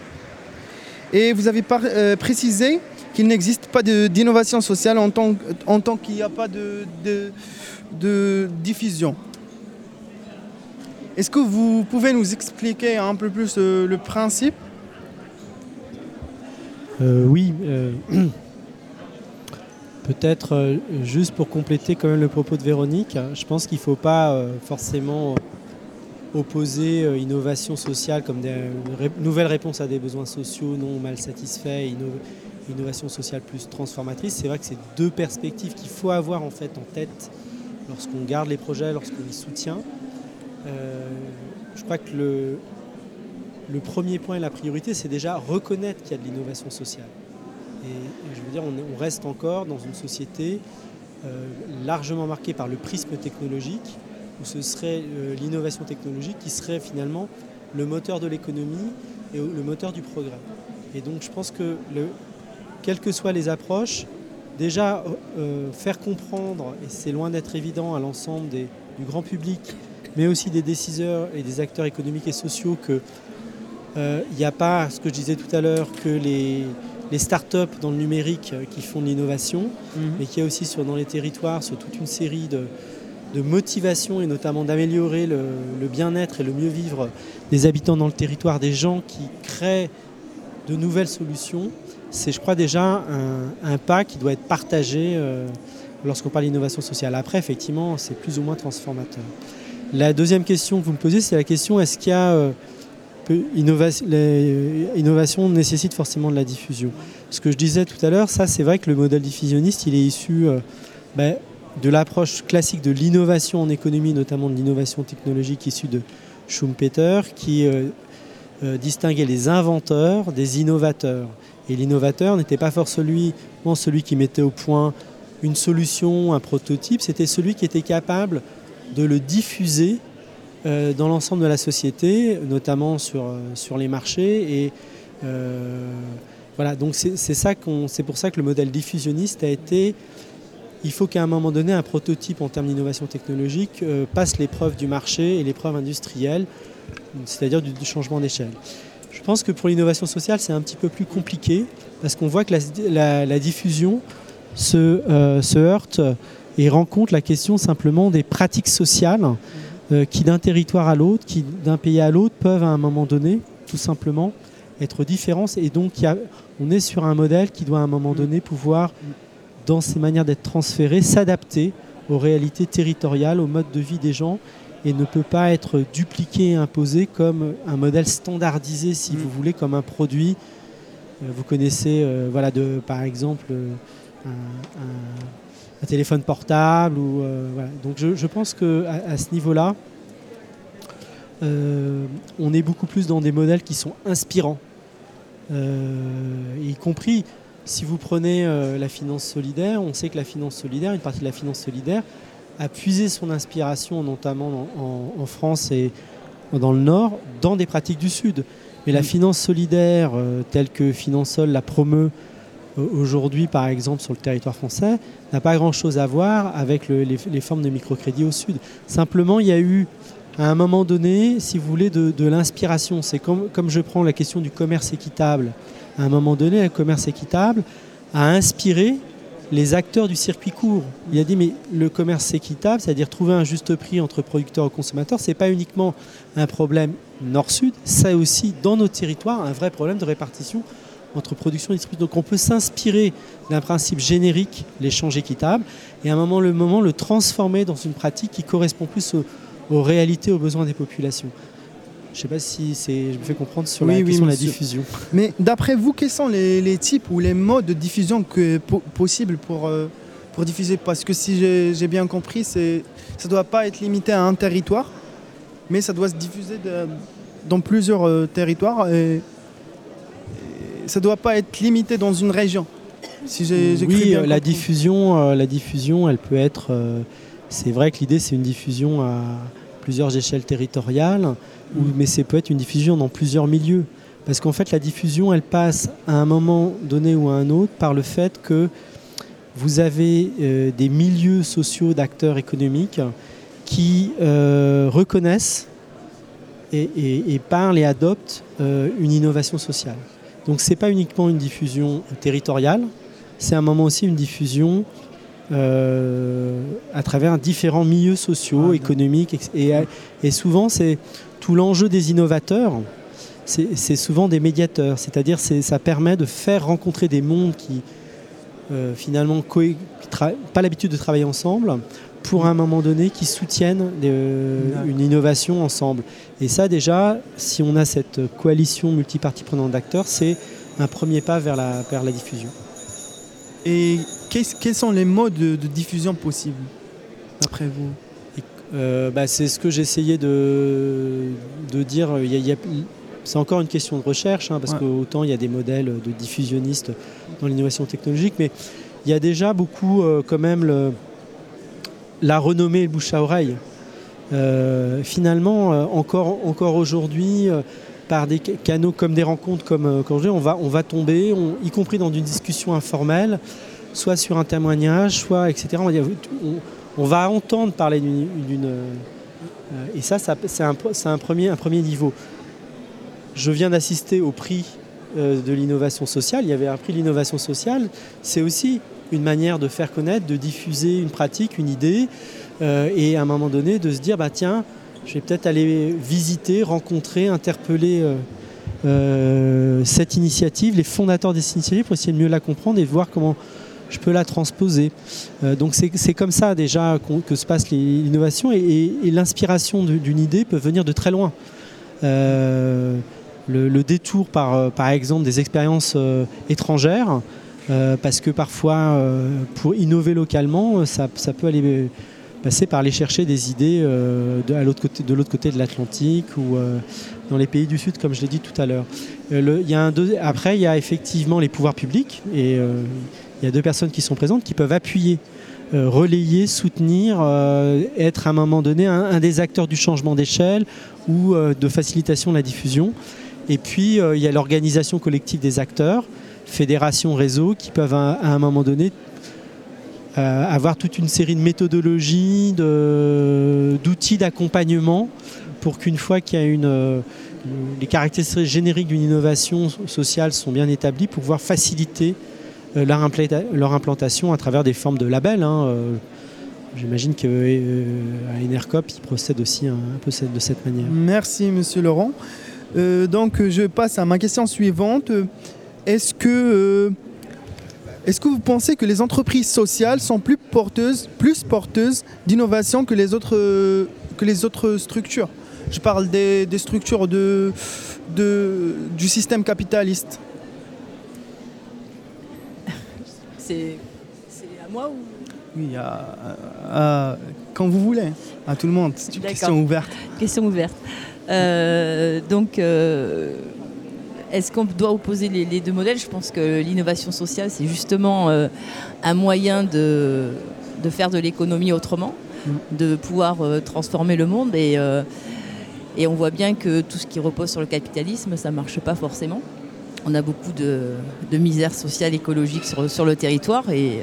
et vous avez par- euh, précisé qu'il n'existe pas d'innovation sociale en tant, qu'il n'y a pas de, de- diffusion. Est-ce que vous pouvez nous expliquer un peu plus euh, le principe? Oui. Peut-être euh, juste pour compléter quand même le propos de Véronique, je pense qu'il ne faut pas euh, forcément opposer euh, innovation sociale comme des nouvelles réponses à des besoins sociaux non mal satisfaits innovation sociale plus transformatrice. C'est vrai que c'est deux perspectives qu'il faut avoir en tête lorsqu'on garde les projets, lorsqu'on les soutient. Je crois que le premier point et la priorité, c'est déjà reconnaître qu'il y a de l'innovation sociale. Et, je veux dire, on, est- on reste encore dans une société euh, largement marquée par le prisme technologique, où ce serait euh, l'innovation technologique qui serait finalement le moteur de l'économie et le moteur du progrès. Et donc je pense que, le, quelles que soient les approches, déjà euh, faire comprendre, et c'est loin d'être évident à l'ensemble du grand public, mais aussi des décideurs et des acteurs économiques et sociaux que euh, il n'y a pas, ce que je disais tout à l'heure, que les, les start-up dans le numérique euh, qui font de l'innovation, Mhm. mais qu'il y a aussi sur, dans les territoires sur toute une série de, de motivations et notamment d'améliorer le, le bien-être et le mieux vivre des habitants dans le territoire, des gens qui créent de nouvelles solutions. C'est, je crois, déjà un, un pas qui doit être partagé euh, lorsqu'on parle d'innovation sociale. Après, effectivement, c'est plus ou moins transformateur. La deuxième question que vous me posez, c'est la question est-ce qu'il y a euh, peu- innovation, les- innovation nécessite forcément de la diffusion. Ce que je disais tout à l'heure, ça c'est vrai que le modèle diffusionniste, il est issu euh, ben, de l'approche classique de l'innovation en économie, notamment de l'innovation technologique issue de Schumpeter, qui euh, euh, distinguait les inventeurs des innovateurs. Et l'innovateur n'était pas forcément celui qui mettait au point une solution, un prototype, c'était celui qui était capable de le diffuser euh, dans l'ensemble de la société, notamment sur, euh, sur les marchés. Et euh, voilà, donc c'est pour ça que le modèle diffusionniste a été. Il faut qu'à un moment donné, un prototype en termes d'innovation technologique euh, passe l'épreuve du marché et l'épreuve industrielle, c'est-à-dire du, changement d'échelle. Je pense que pour l'innovation sociale, c'est un petit peu plus compliqué parce qu'on voit que la, diffusion euh, se heurte et rencontre la question simplement des pratiques sociales euh, qui d'un territoire à l'autre, qui d'un pays à l'autre peuvent à un moment donné, tout simplement, être différentes. Et donc, il y a- on est sur un modèle qui doit à un moment donné pouvoir, dans ses manières d'être transféré, s'adapter aux réalités territoriales, au mode de vie des gens et ne peut pas être dupliqué et imposé comme un modèle standardisé, si vous voulez, comme un produit. Euh, Vous connaissez, euh, voilà, de, par exemple, euh, un, un- un téléphone portable. Ou, euh, voilà. Donc je, je pense qu'à à, ce niveau-là, euh, on est beaucoup plus dans des modèles qui sont inspirants. Euh, y compris si vous prenez la finance solidaire, on sait que la finance solidaire, une partie de la finance solidaire, a puisé son inspiration, notamment en, en- en France et dans le Nord, dans des pratiques du Sud. Mais la finance solidaire, euh, telle que Finansol la promeut aujourd'hui, par exemple, sur le territoire français, n'a pas grand-chose à voir avec le- les, formes de microcrédit au Sud. Simplement, il y a eu, à un moment donné, si vous voulez, de, de l'inspiration. C'est comme, comme je prends la question du commerce équitable. À un moment donné, le commerce équitable a inspiré les acteurs du circuit court. Il a dit mais le commerce équitable, c'est-à-dire trouver un juste prix entre producteurs et consommateurs, c'est pas uniquement un problème nord-sud, c'est aussi dans nos territoires un vrai problème de répartition entre production et distribution. Donc on peut s'inspirer d'un principe générique, l'échange équitable, et à un moment le moment le transformer dans une pratique qui correspond plus aux, aux réalités, aux besoins des populations. Je ne sais pas si c'est, je me fais comprendre sur la question de la diffusion. Mais d'après vous, quels sont les, les types ou les modes de diffusion que, po- possibles pour, euh, pour diffuser? Parce que si j'ai bien compris, c'est- ça ne doit pas être limité à un territoire, mais ça doit se diffuser de- dans plusieurs euh, territoires et ça ne doit pas être limité dans une région. Si j'ai j'ai cru oui, bien euh, la diffusion, euh, la diffusion, elle peut être. euh, c'est vrai que l'idée, c'est une diffusion à plusieurs échelles territoriales, ou- mais c'est peut être une diffusion dans plusieurs milieux. Parce qu'en fait, la diffusion, elle passe à un moment donné ou à un autre par le fait que vous avez euh, des milieux sociaux d'acteurs économiques qui euh, reconnaissent et, et- et parlent et adoptent euh, une innovation sociale. Donc c'est pas uniquement une diffusion territoriale, c'est à un moment aussi une diffusion euh, à travers différents milieux sociaux, économiques, ex- et, et souvent c'est tout l'enjeu des innovateurs, c'est souvent des médiateurs, c'est-à-dire c'est ça permet de faire rencontrer des mondes qui euh, finalement tra- pas l'habitude de travailler ensemble pour un moment donné qui soutiennent euh, une innovation ensemble. Et ça déjà, si on a cette coalition multipartie prenante d'acteurs, c'est un premier pas vers la, vers la diffusion. Et quels sont les modes de, de diffusion possibles, d'après vous? Euh, bah, c'est ce que j'essayais de, de dire. C'est encore une question de recherche, hein, parce Ouais. qu'autant il y a des modèles de diffusionnistes dans l'innovation technologique, mais il y a déjà beaucoup euh, quand même le- la renommée bouche à oreille. Euh, finalement, euh, encore, aujourd'hui, euh, par des ca- canaux comme des rencontres, comme, dis, on va, on va tomber, y compris dans une discussion informelle, soit sur un témoignage, soit etc. On va, entendre parler d'une. et ça, c'est un, premier, un premier niveau. Je viens d'assister au prix de l'innovation sociale. Il y avait un prix de l'innovation sociale. C'est aussi une manière de faire connaître, de diffuser une pratique, une idée, euh, et à un moment donné de se dire, bah tiens, je vais peut-être aller visiter, rencontrer, interpeller euh, euh, cette initiative, les fondateurs de cette initiative, pour essayer de mieux la comprendre et voir comment je peux la transposer. Donc c'est comme ça déjà que se passe l'innovation et, et- l'inspiration d'une idée peut venir de très loin. Le, détour par, exemple des expériences étrangères, euh, parce que parfois euh, pour innover localement, euh, ça, peut aller passer par aller chercher des idées de, l'autre côté, de l'Atlantique ou dans les pays du Sud, comme je l'ai dit tout à l'heure. Après, il y a effectivement les pouvoirs publics et il y a deux personnes qui sont présentes qui peuvent appuyer, relayer, soutenir, être à un moment donné un, des acteurs du changement d'échelle ou de facilitation de la diffusion. Et puis, il y a l'organisation collective des acteurs, fédérations, réseaux, qui peuvent à, un moment donné euh, avoir toute une série de méthodologies, d'outils d'accompagnement pour qu'une fois qu'il y a une, euh, les caractéristiques génériques d'une innovation sociale sont bien établies, pour pouvoir faciliter euh, leur, implantation à travers des formes de labels. hein, J'imagine qu'à Enercop, ils procèdent aussi un, un peu de cette manière. Merci, monsieur Laurent. Donc, je passe à ma question suivante. Est-ce que, euh, est-ce que vous pensez que les entreprises sociales sont plus porteuses, plus porteuses d'innovation que les autres, que les autres structures? Je parle des, des structures de, de, du système capitaliste. C'est à moi ou? Oui, à- à- quand vous voulez, à tout le monde. C'est une question ouverte. Question ouverte. Euh, donc, euh, est-ce qu'on doit opposer les, les deux modèles? Je pense que l'innovation sociale, c'est justement euh, un moyen de, de faire de l'économie autrement, de pouvoir euh, transformer le monde. Et, euh, et on voit bien que tout ce qui repose sur le capitalisme, ça ne marche pas forcément. On a beaucoup de, de misère sociale, écologique sur, sur le territoire. Et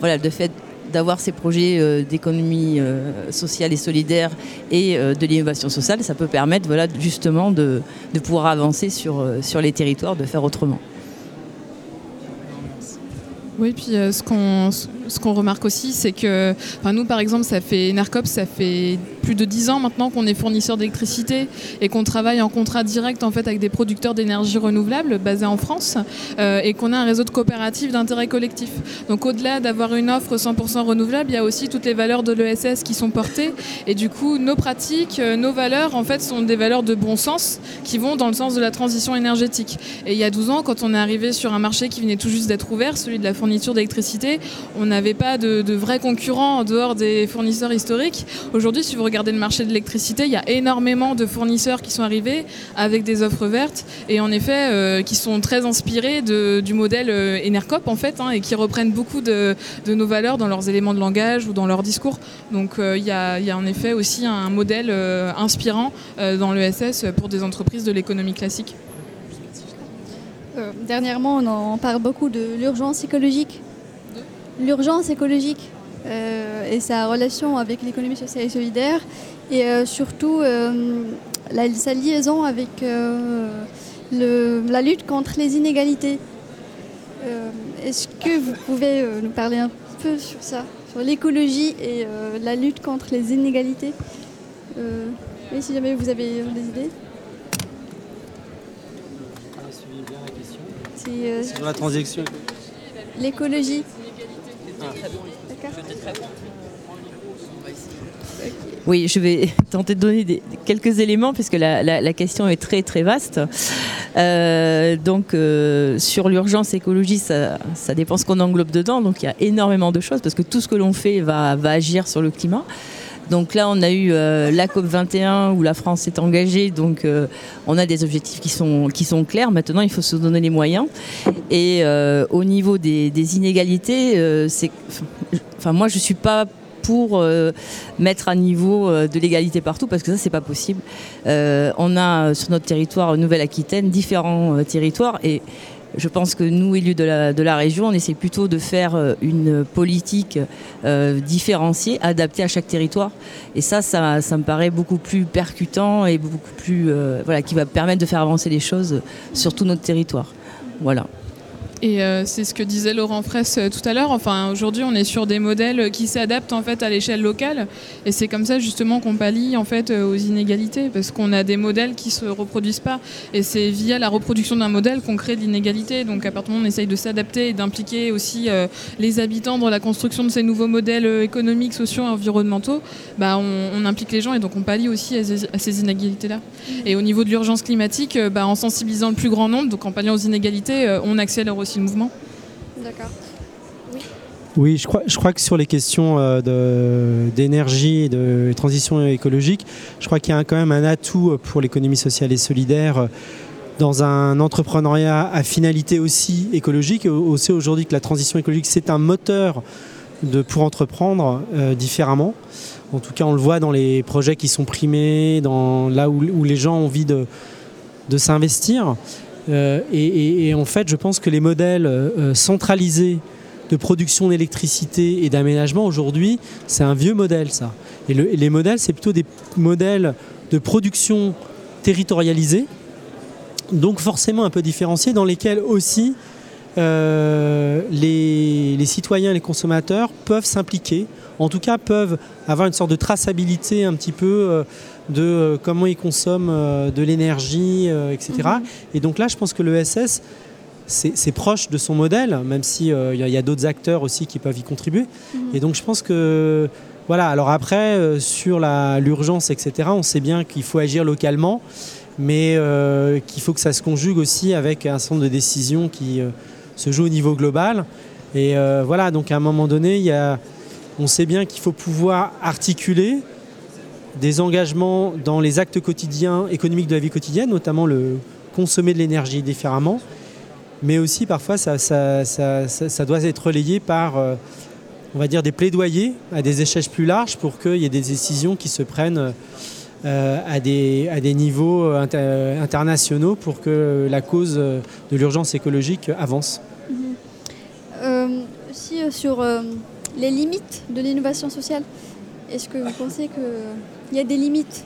voilà, le fait d'avoir ces projets euh, d'économie euh, sociale et solidaire et euh, de l'innovation sociale, ça peut permettre voilà, justement de, pouvoir avancer sur, les territoires, de faire autrement. Oui, puis ce qu'on ce qu'on remarque aussi, c'est que nous, par exemple, ça fait ça fait plus de 10 ans maintenant qu'on est fournisseur d'électricité et qu'on travaille en contrat direct en fait avec des producteurs d'énergie renouvelable basés en France euh, et qu'on a un réseau de coopératives d'intérêt collectif. Donc au-delà d'avoir une offre 100% renouvelable, il y a aussi toutes les valeurs de l'ESS qui sont portées et du coup nos pratiques, euh, nos valeurs en fait sont des valeurs de bon sens qui vont dans le sens de la transition énergétique. Et il y a 12 ans, quand on est arrivé sur un marché qui venait tout juste d'être ouvert, celui de la fourniture d'électricité, on n'avait pas de, vrais concurrents en dehors des fournisseurs historiques. Aujourd'hui, si vous regardez le marché de l'électricité, il y a énormément de fournisseurs qui sont arrivés avec des offres vertes et en effet euh, qui sont très inspirés du modèle euh, Enercop en fait hein, et qui reprennent beaucoup de, nos valeurs dans leurs éléments de langage ou dans leur discours. Donc euh, il y, a, en effet aussi un modèle inspirant dans l'ESS pour des entreprises de l'économie classique. Dernièrement, on en parle beaucoup de l'urgence écologique. L'urgence écologique euh, et sa relation avec l'économie sociale et solidaire et euh, surtout euh, la- sa liaison avec le- la lutte contre les inégalités. Est-ce que vous pouvez nous parler un peu sur ça, sur l'écologie et la lutte contre les inégalités? Oui, si jamais vous avez des idées. C'est euh, Sur la transition. l'écologie. D'accord. Oui, je vais tenter de donner des- quelques éléments puisque la, la- la question est très très vaste. Euh, donc euh, sur l'urgence écologie, ça, ça dépend ce qu'on englobe dedans. Donc il y a énormément de choses parce que tout ce que l'on fait va, va agir sur le climat. Donc là, on a eu euh, la COP 21 où la France s'est engagée. Donc euh, on a des objectifs qui sont, qui sont clairs. Maintenant, il faut se donner les moyens. Et euh, au niveau des, inégalités, c'est, enfin moi, je suis pas pour mettre à niveau de l'égalité partout parce que ça c'est pas possible. On a sur notre territoire Nouvelle-Aquitaine différents territoires et je pense que nous, élus de la, région, on essaie plutôt de faire euh, une politique euh, différenciée, adaptée à chaque territoire. Et ça, ça, ça me paraît beaucoup plus percutant et beaucoup plus, euh, voilà, qui va permettre de faire avancer les choses sur tout notre territoire. Voilà. Et euh, c'est ce que disait Laurent Fraisse euh, tout à l'heure. Enfin, aujourd'hui, on est sur des modèles qui s'adaptent en fait à l'échelle locale, et c'est comme ça justement qu'on pallie en fait euh, aux inégalités, parce qu'on a des modèles qui se reproduisent pas, et c'est via la reproduction d'un modèle qu'on crée de l'inégalité. Donc, à partir du moment on essaye de s'adapter et d'impliquer aussi les habitants dans la construction de ces nouveaux modèles économiques, sociaux environnementaux, bah, on, on implique les gens et donc on pallie aussi à ces, inégalités-là. Et au niveau de l'urgence climatique, bah, en sensibilisant le plus grand nombre, donc en palliant aux inégalités, on accélère aussi le mouvement. D'accord. Oui, je crois, je crois que sur les questions euh, de- d'énergie et de transition écologique, je crois qu'il y a un- quand même un atout pour l'économie sociale et solidaire euh, dans un entrepreneuriat à finalité aussi écologique. On sait aujourd'hui que la transition écologique, c'est un moteur de, pour entreprendre euh, différemment. En tout cas, on le voit dans les projets qui sont primés, dans, là où, où les gens ont envie de, de s'investir. Euh, et, en fait, je pense que les modèles euh, centralisés de production d'électricité et d'aménagement aujourd'hui, c'est un vieux modèle ça. Et, le- et les modèles, c'est plutôt des modèles de production territorialisée, donc forcément un peu différenciés, dans lesquels aussi euh, les, les citoyens, les consommateurs peuvent s'impliquer, en tout cas peuvent avoir une sorte de traçabilité un petit peu euh, de euh, comment ils consomment euh, de l'énergie, euh, etc. Et donc là, je pense que l'ESS, c'est proche de son modèle, même si euh, il y a, d'autres acteurs aussi qui peuvent y contribuer. Et donc je pense que voilà. Alors après, euh, sur l'urgence, etc. On sait bien qu'il faut agir localement, mais euh, qu'il faut que ça se conjugue aussi avec un certain nombre de décisions qui se jouent au niveau global. Et voilà. Donc à un moment donné, il y a, on sait bien qu'il faut pouvoir articuler des engagements dans les actes quotidiens économiques de la vie quotidienne, notamment le consommer de l'énergie différemment, mais aussi parfois ça, doit être relayé par, euh, on va dire, des plaidoyers à des échelles plus larges pour qu'il y ait des décisions qui se prennent euh, à, des, niveaux euh, inter- internationaux pour que la cause de l'urgence écologique avance. Euh, aussi sur les limites de l'innovation sociale, est-ce que vous pensez qu'il y a des limites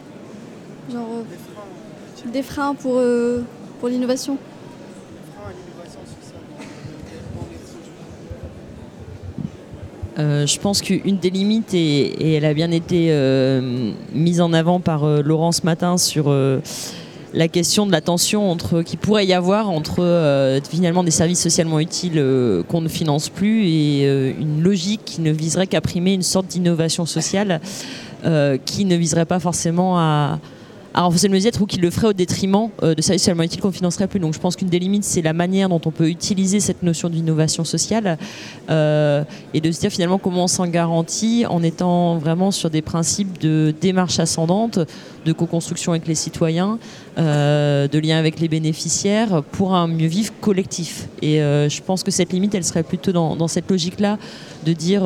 Genre euh, des freins pour, euh, pour l'innovation? Euh, je pense qu'une des limites, et, elle a bien été euh, mise en avant par euh, Laurent ce matin sur euh, la question de la tension entre, qui pourrait y avoir entre euh, finalement des services socialement utiles euh, qu'on ne finance plus et euh, une logique qui ne viserait qu'à primer une sorte d'innovation sociale qui ne viserait pas forcément à, à renforcer le mieux-être ou qui le ferait au détriment euh, de services socialement utiles qu'on ne financerait plus. Donc je pense qu'une des limites, c'est la manière dont on peut utiliser cette notion d'innovation sociale euh, et de se dire finalement comment on s'en garantit en étant vraiment sur des principes de démarche ascendante, de co-construction avec les citoyens, euh, de lien avec les bénéficiaires pour un mieux vivre collectif. Et euh, je pense que cette limite, elle serait plutôt dans cette logique-là de dire...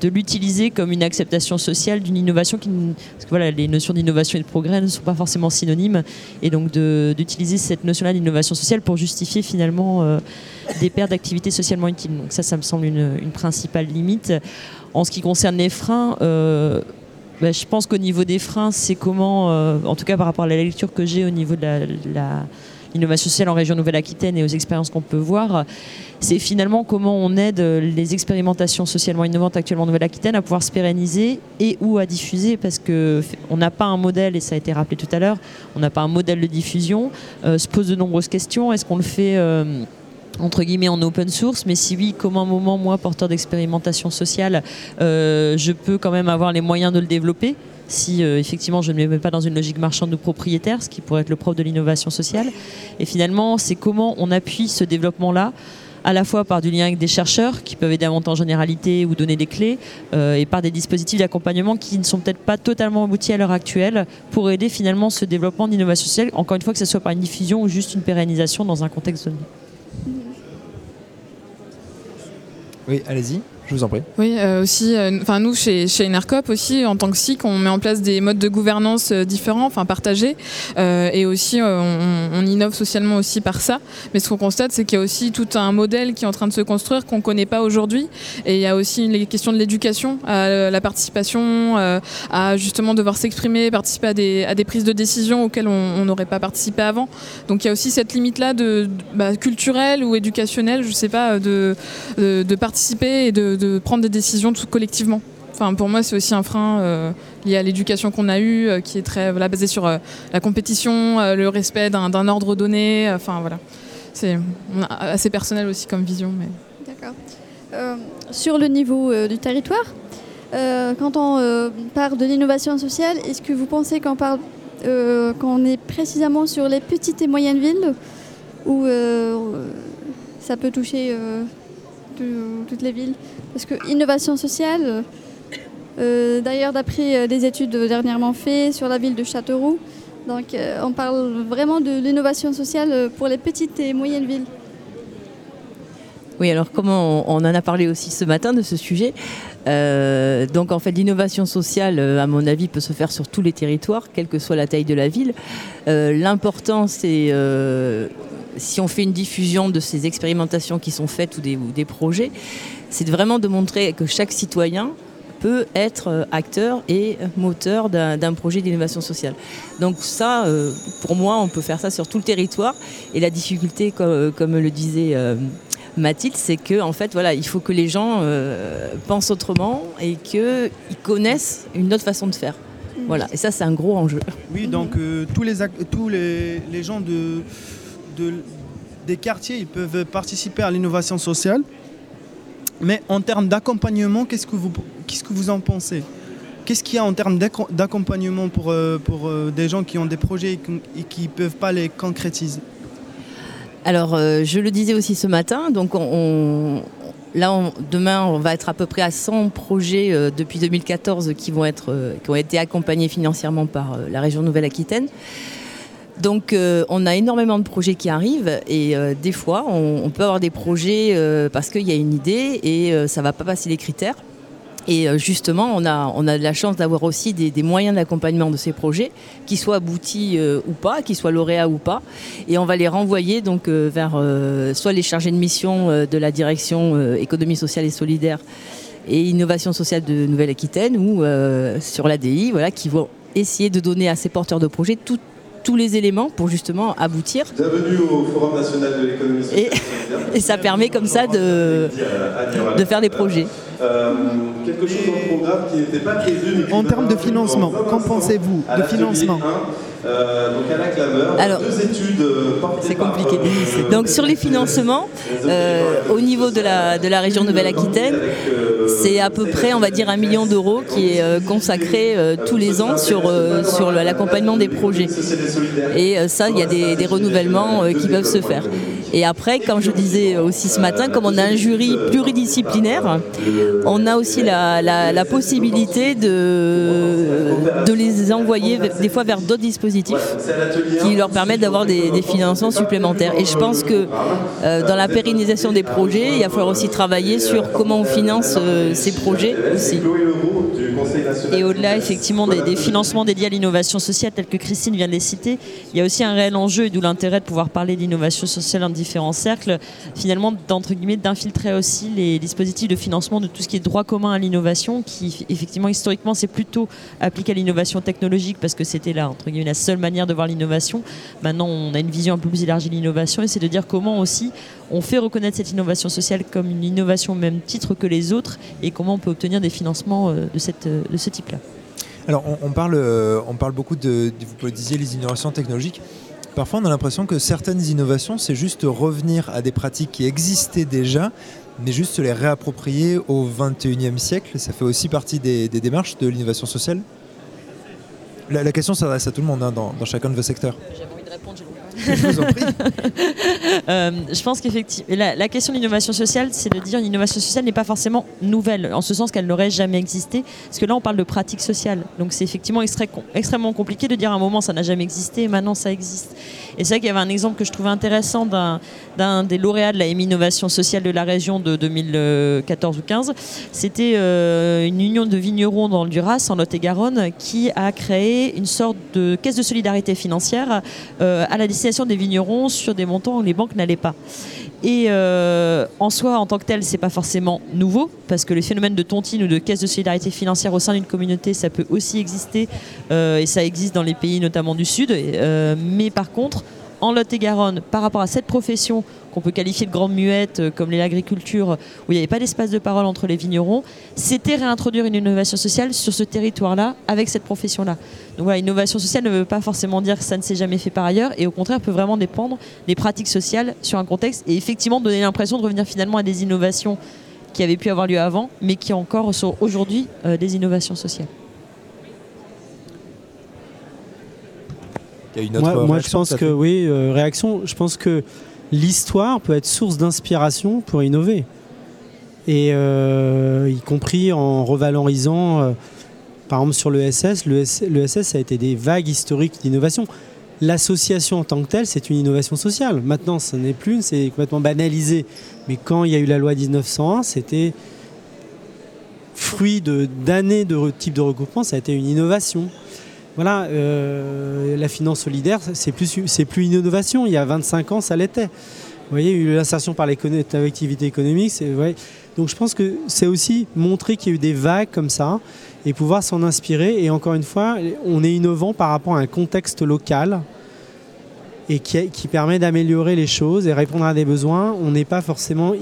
de l'utiliser comme une acceptation sociale d'une innovation qui parce que voilà les notions d'innovation et de progrès ne sont pas forcément synonymes et donc d'utiliser cette notion-là d'innovation sociale pour justifier finalement euh, des pertes d'activités socialement utiles donc ça ça me semble une, une principale limite. En ce qui concerne les freins euh, bah, je pense qu'au niveau des freins c'est comment euh, en tout cas par rapport à la lecture que j'ai au niveau de la- l'innovation sociale en région Nouvelle-Aquitaine et aux expériences qu'on peut voir, c'est finalement comment on aide les expérimentations socialement innovantes actuellement en Nouvelle-Aquitaine à pouvoir se pérenniser et ou à diffuser parce que on n'a pas un modèle et ça a été rappelé tout à l'heure, on n'a pas un modèle de diffusion. Euh, se pose de nombreuses questions. Est-ce qu'on le fait euh, entre guillemets en open source, mais si oui, comment un moment, moi, porteur d'expérimentation sociale, euh, je peux quand même avoir les moyens de le développer? Si euh, effectivement je ne me mets pas dans une logique marchande ou propriétaire, ce qui pourrait être le propre de l'innovation sociale. Et finalement, c'est comment on appuie ce développement-là à la fois par du lien avec des chercheurs qui peuvent aider à monter en généralité ou donner des clés, euh, et par des dispositifs d'accompagnement qui ne sont peut-être pas totalement aboutis à l'heure actuelle pour aider finalement ce développement d'innovation sociale, encore une fois que ce soit par une diffusion ou juste une pérennisation dans un contexte donné. Oui, allez-y, je vous en prie. Oui, euh, aussi, euh, enfin nous chez, chez Enercop aussi, en tant que SIC, on met en place des modes de gouvernance euh, différents, enfin partagés, et aussi on, innove socialement aussi par ça. Mais ce qu'on constate, c'est qu'il y a aussi tout un modèle qui est en train de se construire qu'on ne connaît pas aujourd'hui, et il y a aussi les questions de l'éducation, la participation, à justement devoir s'exprimer, participer à des, à des prises de décision auxquelles on n'aurait pas participé avant. Donc il y a aussi cette limite-là de, bah, culturelle ou éducationnelle, je sais pas, de, de participer et de, de prendre des décisions collectivement. Enfin, pour moi, c'est aussi un frein euh, lié à l'éducation qu'on a eue, euh, qui est très voilà, basée sur euh, la compétition, le respect d'un ordre donné. Enfin, voilà. C'est assez personnel aussi comme vision. Mais... D'accord. Sur le niveau du territoire, quand on parle de l'innovation sociale, est-ce que vous pensez qu'on parle, qu'on est précisément sur les petites et moyennes villes euh, ça peut toucher tout- toutes les villes Parce que innovation sociale, euh, d'ailleurs d'après euh, des études dernièrement faites sur la ville de Châteauroux, euh, on parle vraiment de l'innovation sociale pour les petites et moyennes villes. Oui, alors comme on, en a parlé aussi ce matin de ce sujet, euh, donc en fait l'innovation sociale, euh, à mon avis, peut se faire sur tous les territoires, quelle que soit la taille de la ville. Euh, L'important, c'est euh, si on fait une diffusion de ces expérimentations qui sont faites ou des, projets, c'est vraiment de montrer que chaque citoyen peut être euh, acteur et moteur d'un projet d'innovation sociale. Donc ça, euh, pour moi, on peut faire ça sur tout le territoire. Et la difficulté, co- comme, le disait euh, Mathilde, c'est que en fait, voilà, il faut que les gens euh, pensent autrement et qu'ils connaissent une autre façon de faire. Voilà, et ça, c'est un gros enjeu. Oui, donc euh, tous, les, tous les, les gens de, de- des quartiers ils peuvent participer à l'innovation sociale. Mais en termes d'accompagnement, qu'est-ce que vous, en pensez? Qu'est-ce qu'il y a en termes d'acco- d'accompagnement pour, euh, euh, des gens qui ont des projets et qui- ne peuvent pas les concrétiser? Alors, euh, je le disais aussi ce matin, donc on, on- là, demain, on va être à peu près à 100 projets depuis 2014 qui, ont été accompagnés financièrement par la région Nouvelle-Aquitaine. Donc, euh, on a énormément de projets qui arrivent et euh, des fois, on, peut avoir des projets euh, parce qu'il y a une idée et ça ne va pas passer les critères. Et justement, on a, de la chance d'avoir aussi des, moyens d'accompagnement de ces projets, qui soient aboutis ou pas, qui soient lauréats ou pas. Et on va les renvoyer donc vers soit les chargés de mission de la direction économie sociale et solidaire et innovation sociale de Nouvelle-Aquitaine ou sur l'ADI, voilà, qui vont essayer de donner à ces porteurs de projets tout- tous les éléments pour justement aboutir. Bienvenue au Forum national de l'économie sociale Et, et ça permet comme ça de, de faire des projets. Euh, quelque chose dans le programme qui n'était pas prévu. En termes de financement, en qu'en pensez-vous de financement 1, euh, donc à la clameur, Alors, deux études euh, C'est par, compliqué. euh, Donc sur les financements, euh, au niveau de la, de la région Nouvelle-Aquitaine, c'est à peu près, on va dire, un million d'euros qui est consacré euh, tous les ans sur, euh, sur l'accompagnement des projets. Et ça, il y a des, des renouvellements euh, qui peuvent se faire. Et après, comme je disais aussi ce matin, comme on a un jury pluridisciplinaire, on a aussi la, la- possibilité de, de les envoyer des fois vers d'autres dispositifs qui leur permettent d'avoir des, des financements supplémentaires. Et je pense que euh, dans la pérennisation des projets, il va falloir aussi travailler sur comment on finance euh, ces projets aussi. Et au-delà, effectivement, des, des financements dédiés à l'innovation sociale, tels que Christine vient de les citer, il y a aussi un réel enjeu, et d'où l'intérêt de pouvoir parler d'innovation sociale en différents cercles, finalement, guillemets, d'infiltrer aussi les dispositifs de financement de tout ce qui est droit commun à l'innovation, qui, effectivement, historiquement, c'est plutôt appliqué à l'innovation technologique, parce que c'était là, entre guillemets, la seule manière de voir l'innovation. Maintenant, on a une vision un peu plus élargie de l'innovation, et c'est de dire comment aussi on fait reconnaître cette innovation sociale comme une innovation au même titre que les autres, et comment on peut obtenir des financements euh, euh, de ce type-là. Alors, on, on parle, euh, on parle beaucoup de, de- vous disiez, les innovations technologiques. Parfois, on a l'impression que certaines innovations, c'est juste revenir à des pratiques qui existaient déjà, mais juste se les réapproprier au 21e siècle. Ça fait aussi partie des, démarches de l'innovation sociale. La, question s'adresse à tout le monde hein, dans chacun de vos secteurs. Je prie. Euh, je pense qu'effectivement, la, question de l'innovation sociale, c'est de dire une innovation sociale n'est pas forcément nouvelle, en ce sens qu'elle n'aurait jamais existé, parce que là, on parle de pratique sociale. Donc, c'est effectivement extrêmement compliqué de dire à un moment ça n'a jamais existé, et maintenant ça existe. Et c'est vrai qu'il y avait un exemple que je trouvais intéressant d'un des lauréats de la EMI Innovation sociale de la région de 2014 ou 15. C'était euh, une union de vignerons dans le Duras, en Lot-et-Garonne, qui a créé une sorte de caisse de solidarité financière euh, à la des vignerons sur des montants où les banques n'allaient pas. Et euh, en soi, en tant que tel, c'est pas forcément nouveau, parce que le phénomène de tontine ou de caisse de solidarité financière au sein d'une communauté, ça peut aussi exister, euh, et ça existe dans les pays notamment du Sud. Euh, mais par contre, en Lot-et-Garonne, par rapport à cette profession qu'on peut qualifier de grande muette, euh, comme l'agriculture, où il n'y avait pas d'espace de parole entre les vignerons, c'était réintroduire une innovation sociale sur ce territoire-là, avec cette profession-là. Donc voilà, innovation sociale ne veut pas forcément dire que ça ne s'est jamais fait par ailleurs, et au contraire peut vraiment dépendre des pratiques sociales sur un contexte, et effectivement donner l'impression de revenir finalement à des innovations qui avaient pu avoir lieu avant, mais qui encore sont aujourd'hui euh, des innovations sociales. Il y a une autre Moi, moi, je pense que oui, euh, réaction. Je pense que l'histoire peut être source d'inspiration pour innover, et euh, y compris en revalorisant, euh, par exemple sur l'ESS, l'ESS, l'ESS a été des vagues historiques d'innovation. L'association en tant que telle, c'est une innovation sociale. Maintenant, ce n'est plus, c'est complètement banalisé. Mais quand il y a eu la loi 1901, c'était fruit de- d'années de, re- type de regroupement, ça a été une innovation. Voilà, euh, la finance solidaire, c'est plus, une innovation. Il y a 25 ans, ça l'était. Vous voyez, l'insertion par l'écono- l'activité économique. c'est-. Donc je pense que c'est aussi montrer qu'il y a eu des vagues comme ça et pouvoir s'en inspirer. Et encore une fois, on est innovant par rapport à un contexte local et qui, permet d'améliorer les choses et répondre à des besoins. On n'est pas forcément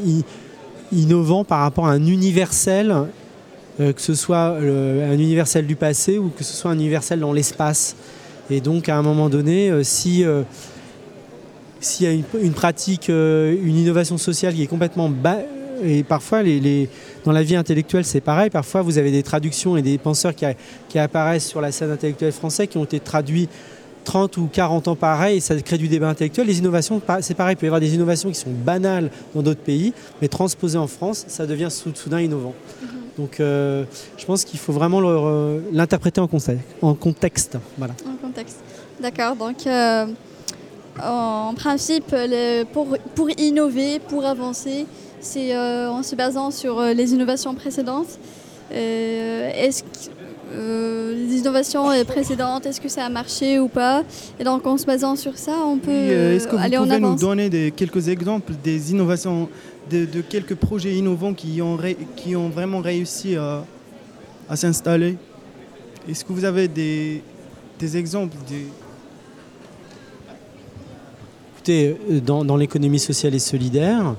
innovant par rapport à un universel, que ce soit euh, un universel du passé ou que ce soit un universel dans l'espace. Et donc à un moment donné, euh, si euh, s'il y a une, pratique, euh, une innovation sociale qui est complètement et parfois dans la vie intellectuelle c'est pareil, parfois vous avez des traductions et des penseurs qui, apparaissent sur la scène intellectuelle française qui ont été traduits 30 ou 40 ans pareil, et ça crée du débat intellectuel. Les innovations, c'est pareil, il peut y avoir des innovations qui sont banales dans d'autres pays, mais transposées en France, ça devient sou- soudain innovant. Donc euh, je pense qu'il faut vraiment re- l'interpréter en contexte. En contexte voilà. En contexte. D'accord, donc euh, en principe, le- pour, pour innover, pour avancer, c'est euh, en se basant sur euh, les innovations précédentes. Euh, est-ce que euh, les innovations euh, précédentes, est-ce que ça a marché ou pas? Et donc en se basant sur ça, on peut euh, Est-ce que euh, vous aller en pouvez nous donner des, quelques exemples des innovations, de, quelques projets innovants qui ont, ré- qui ont vraiment réussi à, s'installer Est-ce que vous avez des, exemples des... Écoutez, euh, dans, dans l'économie sociale et solidaire,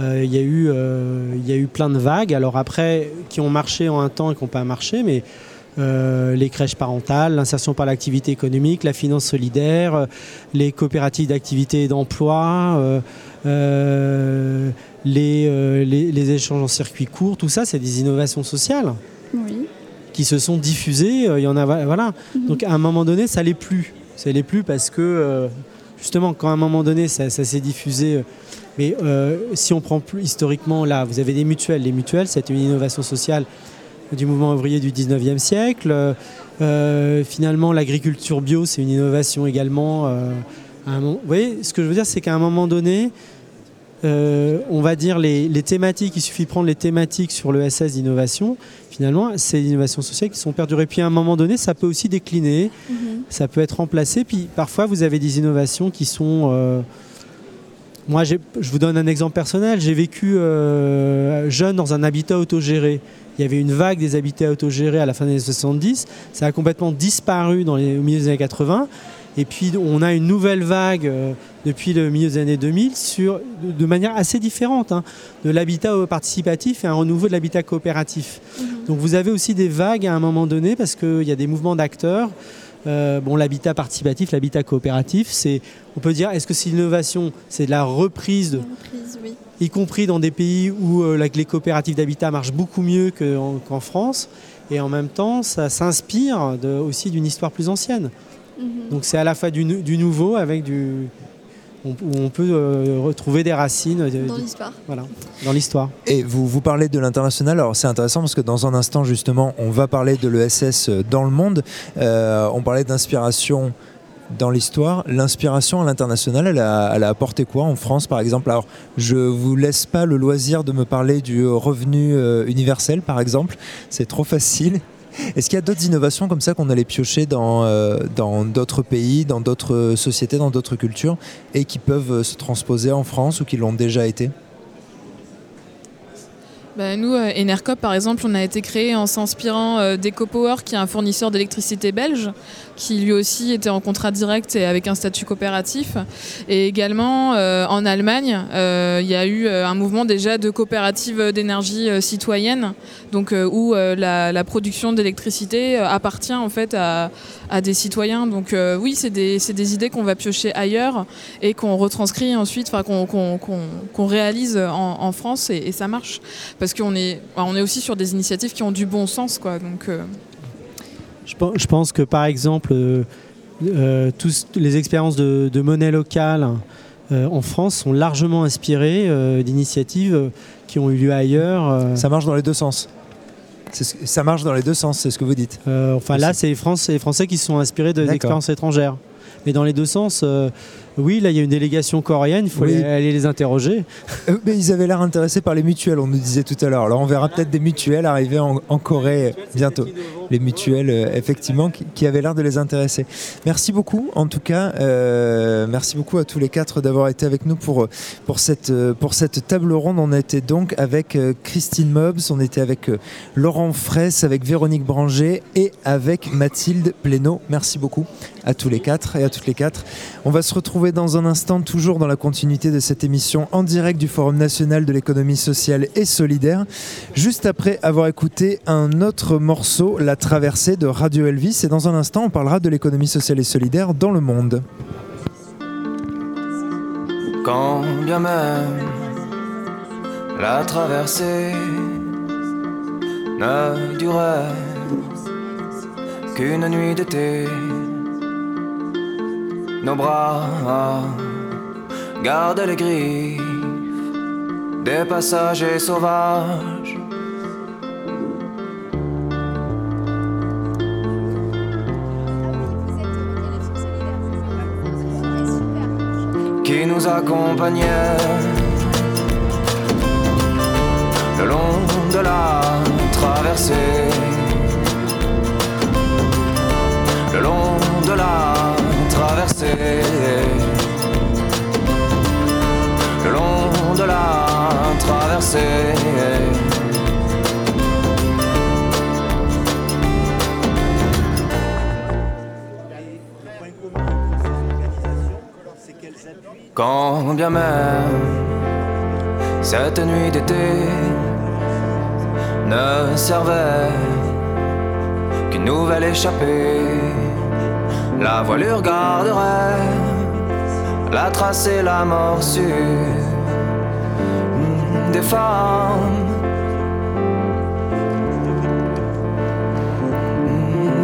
euh, il y, a eu, euh, y a eu plein de vagues. Alors après, qui ont marché en un temps et qui n'ont pas marché, mais les crèches parentales, l'insertion par l'activité économique, la finance solidaire, les coopératives d'activité et d'emploi, les, euh, les, les échanges en circuit court, tout ça, c'est des innovations sociales Oui. qui se sont diffusées. euh, Il y en a, voilà. Donc à un moment donné, ça l'est plus. Ça l'est plus parce que euh, justement, quand à un moment donné, ça, ça s'est diffusé. euh, mais si on prend plus historiquement, là, vous avez des mutuelles. Les mutuelles, c'était une innovation sociale du mouvement ouvrier du 19e siècle. Finalement, l'agriculture bio, c'est une innovation également. à un moment- vous voyez, ce que je veux dire, c'est qu'à un moment donné, euh, on va dire les, les thématiques, il suffit de prendre les thématiques sur le SS d'innovation, finalement, c'est l'innovation sociale qui sont perdurées. Puis à un moment donné, ça peut aussi décliner, ça peut être remplacé. Puis parfois, vous avez des innovations qui sont... euh, moi, je vous donne un exemple personnel. J'ai vécu euh, jeune dans un habitat autogéré. Il y avait une vague des habitats autogérés à la fin des années 70. Ça a complètement disparu dans les, au milieu des années 80. Et puis, on a une nouvelle vague euh, depuis le milieu des années 2000 sur, de, de manière assez différente, hein, de l'habitat euh, participatif et un renouveau de l'habitat coopératif. Donc, vous avez aussi des vagues à un moment donné parce qu'il y a des mouvements d'acteurs. Euh, bon, l'habitat participatif, l'habitat coopératif, c'est, on peut dire, est-ce que c'est l'innovation? C'est de la reprise, de, Reprise, oui. y compris dans des pays où euh, les coopératives d'habitat marchent beaucoup mieux que- en- qu'en France. Et en même temps, ça s'inspire de- aussi d'une histoire plus ancienne. Mhm. Donc c'est à la fois du, nou- du nouveau avec du... On, où on peut euh, retrouver des racines. de- Dans de- l'histoire. Voilà, dans l'histoire. Et vous, vous parlez de l'international, alors c'est intéressant parce que dans un instant justement on va parler de l'ESS dans le monde, Euh, on parlait d'inspiration dans l'histoire, l'inspiration à l'international, elle a, elle a apporté quoi en France par exemple? Alors je vous laisse pas le loisir de me parler du revenu euh, universel par exemple, c'est trop facile. Est-ce qu'il y a d'autres innovations comme ça qu'on allait piocher dans euh, d'autres pays, dans d'autres sociétés, dans d'autres cultures et qui peuvent euh, se transposer en France ou qui l'ont déjà été? Bah, nous, euh, Enercop, par exemple, on a été créé en s'inspirant d'EcoPower, qui est un fournisseur d'électricité belge, qui lui aussi était en contrat direct et avec un statut coopératif. Et également, euh, en Allemagne, euh, il y a eu euh, un mouvement déjà de coopératives d'énergie citoyenne, donc où la, production d'électricité appartient en fait à, des citoyens. Donc oui, c'est des, des idées qu'on va piocher ailleurs et qu'on retranscrit ensuite, enfin qu'on qu'on réalise en, France et, ça marche. Parce qu'on est, on est aussi sur des initiatives qui ont du bon sens. Quoi, donc, Je pen- je pense que par exemple, euh, euh, tous les expériences de, de monnaie locale euh, en France sont largement inspirées euh, d'initiatives qui ont eu lieu ailleurs. Ça marche dans les deux sens. Ça marche dans les deux sens, c'est ce que vous dites. Enfin là, c'est les, France- les Français qui se sont inspirés de- d'expériences étrangères. Mais dans les deux sens, oui, là, il y a une délégation coréenne, il faut Oui. aller, aller les interroger. Euh, mais ils avaient l'air intéressés par les mutuelles, on nous disait tout à l'heure. Alors on verra peut-être des mutuelles arriver en, en Corée bientôt. Les mutuelles, euh, effectivement, qui, qui avaient l'air de les intéresser. Merci beaucoup, en tout cas. euh, merci beaucoup à tous les quatre d'avoir été avec nous pour, pour, cette, pour cette table ronde. On était donc avec Christine Mobs, on était avec Laurent Fraisse, avec Véronique Branger et avec Mathilde Plénaud. Merci beaucoup à tous les quatre et à toutes les quatre. On va se retrouver dans un instant, toujours dans la continuité de cette émission en direct du Forum national de l'économie sociale et solidaire, juste après avoir écouté un autre morceau, La traversée de Radio Elvis. Et dans un instant, on parlera de l'économie sociale et solidaire dans le monde. Quand bien même la traversée ne durait qu'une nuit d'été, nos bras gardent les griffes des passagers sauvages. qui nous accompagnait le long de la traversée, le long de la le long de la traversée. Quand bien même cette nuit d'été ne servait qu'une nouvelle échappée, la voilure garderait la trace et la morsure des femmes,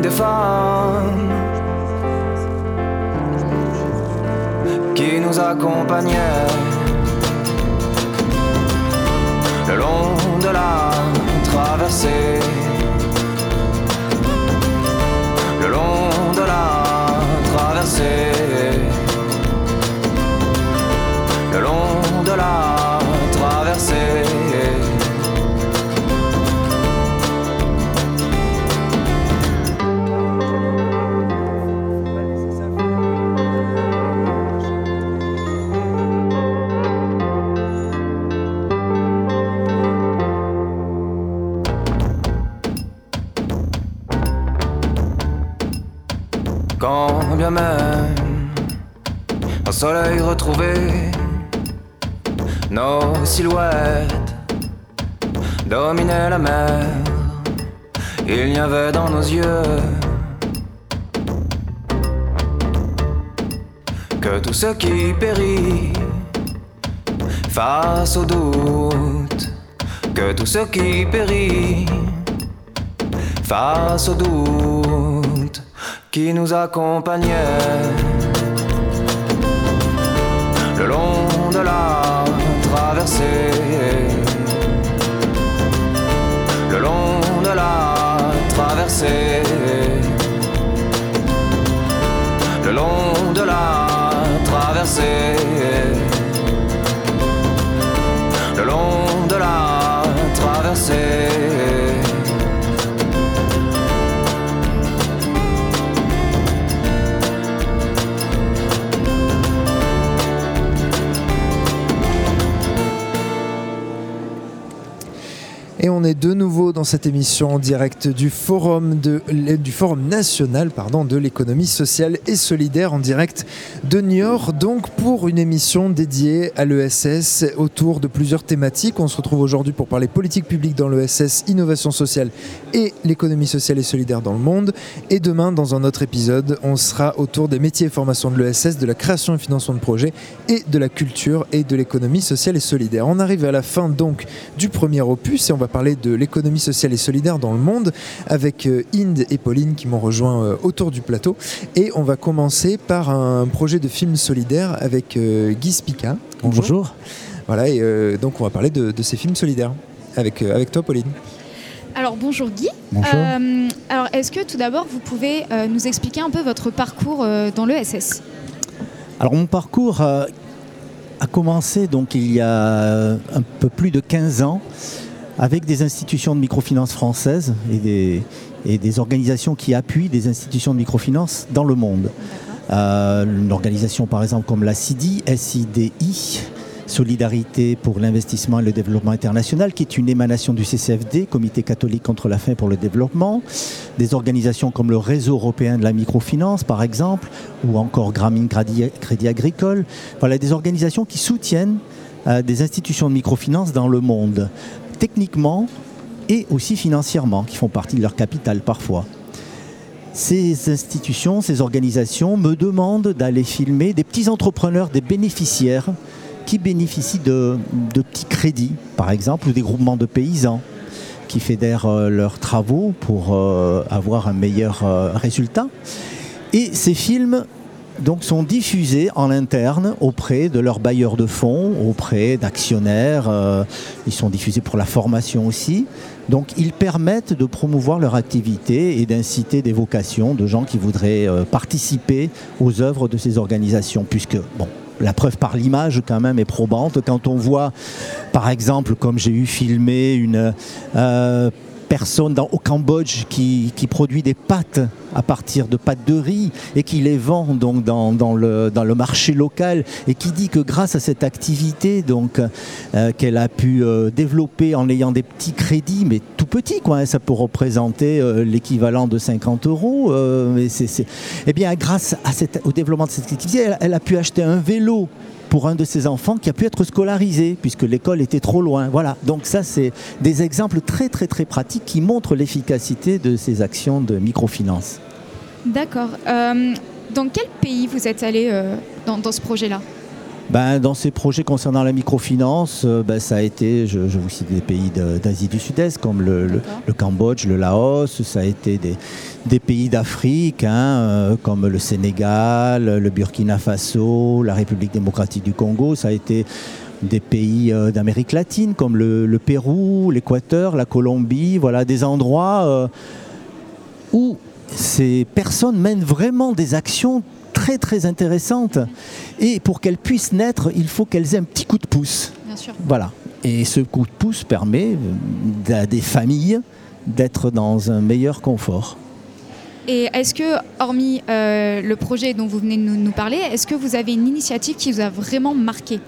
des femmes. qui nous accompagnait le long de la traversée, le long de la au soleil retrouvé, nos silhouettes dominaient la mer. Il y avait dans nos yeux que tout ce qui périt face au doute, que tout ce qui périt face au doute qui nous accompagnait le long de la traversée, le long de la traversée, le long de la traversée, le long de la traversée. On est de nouveau dans cette émission en direct du Forum, national de l'économie sociale et solidaire en direct de Niort. Donc pour une émission dédiée à l'ESS autour de plusieurs thématiques. On se retrouve aujourd'hui pour parler politique publique dans l'ESS, innovation sociale et l'économie sociale et solidaire dans le monde. Et demain, dans un autre épisode, on sera autour des métiers et formations de l'ESS, de la création et financement de projets et de la culture et de l'économie sociale et solidaire. On arrive à la fin donc du premier opus et on va parler de l'économie sociale et solidaire dans le monde avec euh, Inde et Pauline qui m'ont rejoint euh, autour du plateau. Et on va commencer par un projet de film solidaire avec euh, Guy Spica. Bonjour. Voilà, et euh, donc on va parler de, de ces films solidaires avec, euh, avec toi, Pauline. Alors bonjour Guy. Bonjour. Euh, alors est-ce que tout d'abord vous pouvez euh, nous expliquer un peu votre parcours euh, dans l'ESS Alors mon parcours euh, a commencé donc il y a un peu plus de 15 ans avec des institutions de microfinance françaises et des, et des organisations qui appuient des institutions de microfinance dans le monde. Euh, une organisation par exemple comme la CIDI, SIDI, Solidarité pour l'investissement et le développement international, qui est une émanation du CCFD, Comité catholique contre la faim pour le développement, des organisations comme le Réseau européen de la microfinance, par exemple, ou encore Crédit, Crédit Agricole. Voilà, des organisations qui soutiennent euh, des institutions de microfinance dans le monde, techniquement et aussi financièrement, qui font partie de leur capital parfois ces institutions, ces organisations me demandent d'aller filmer des petits entrepreneurs, des bénéficiaires qui bénéficient de, petits crédits, par exemple, ou des groupements de paysans qui fédèrent euh, leurs travaux pour euh, avoir un meilleur euh, résultat. Et ces films donc, sont diffusés en interne auprès de leurs bailleurs de fonds, auprès d'actionnaires. euh, ils sont diffusés pour la formation aussi. Donc, ils permettent de promouvoir leur activité et d'inciter des vocations de gens qui voudraient euh, participer aux œuvres de ces organisations, puisque, bon, la preuve par l'image quand même est probante. Quand on voit, par exemple, comme j'ai eu filmé une euh, personne dans, au Cambodge qui, qui produit des pâtes à partir de pâtes de riz et qui les vend donc dans, dans le, dans le marché local et qui dit que grâce à cette activité donc euh, qu'elle a pu euh, développer en ayant des petits crédits mais tout petits quoi hein, ça peut représenter euh, l'équivalent de 50 euros mais c'est, eh bien grâce à au développement de cette activité elle a pu acheter un vélo pour un de ses enfants qui a pu être scolarisé puisque l'école était trop loin. Voilà, donc ça c'est des exemples très très très pratiques qui montrent l'efficacité de ces actions de microfinance. D'accord. Euh, dans quel pays vous êtes allé euh, dans, dans ce projet-là? Ben, dans ces projets concernant la microfinance, euh, ben, ça a été, je, je vous cite des pays de- d'Asie du Sud-Est comme le, le- le Cambodge, le Laos, ça a été des, des pays d'Afrique hein, euh, comme le Sénégal, le Burkina Faso, la République démocratique du Congo, ça a été des pays euh, d'Amérique latine comme le, le Pérou, l'Équateur, la Colombie, voilà des endroits euh, où ces personnes mènent vraiment des actions très très intéressantes. Et pour qu'elles puissent naître, il faut qu'elles aient un petit coup de pouce. Bien sûr. Voilà. Et ce coup de pouce permet euh, à des familles d'être dans un meilleur confort. Et est-ce que, hormis euh, le projet dont vous venez de nous, nous parler, est-ce que vous avez une initiative qui vous a vraiment marqué?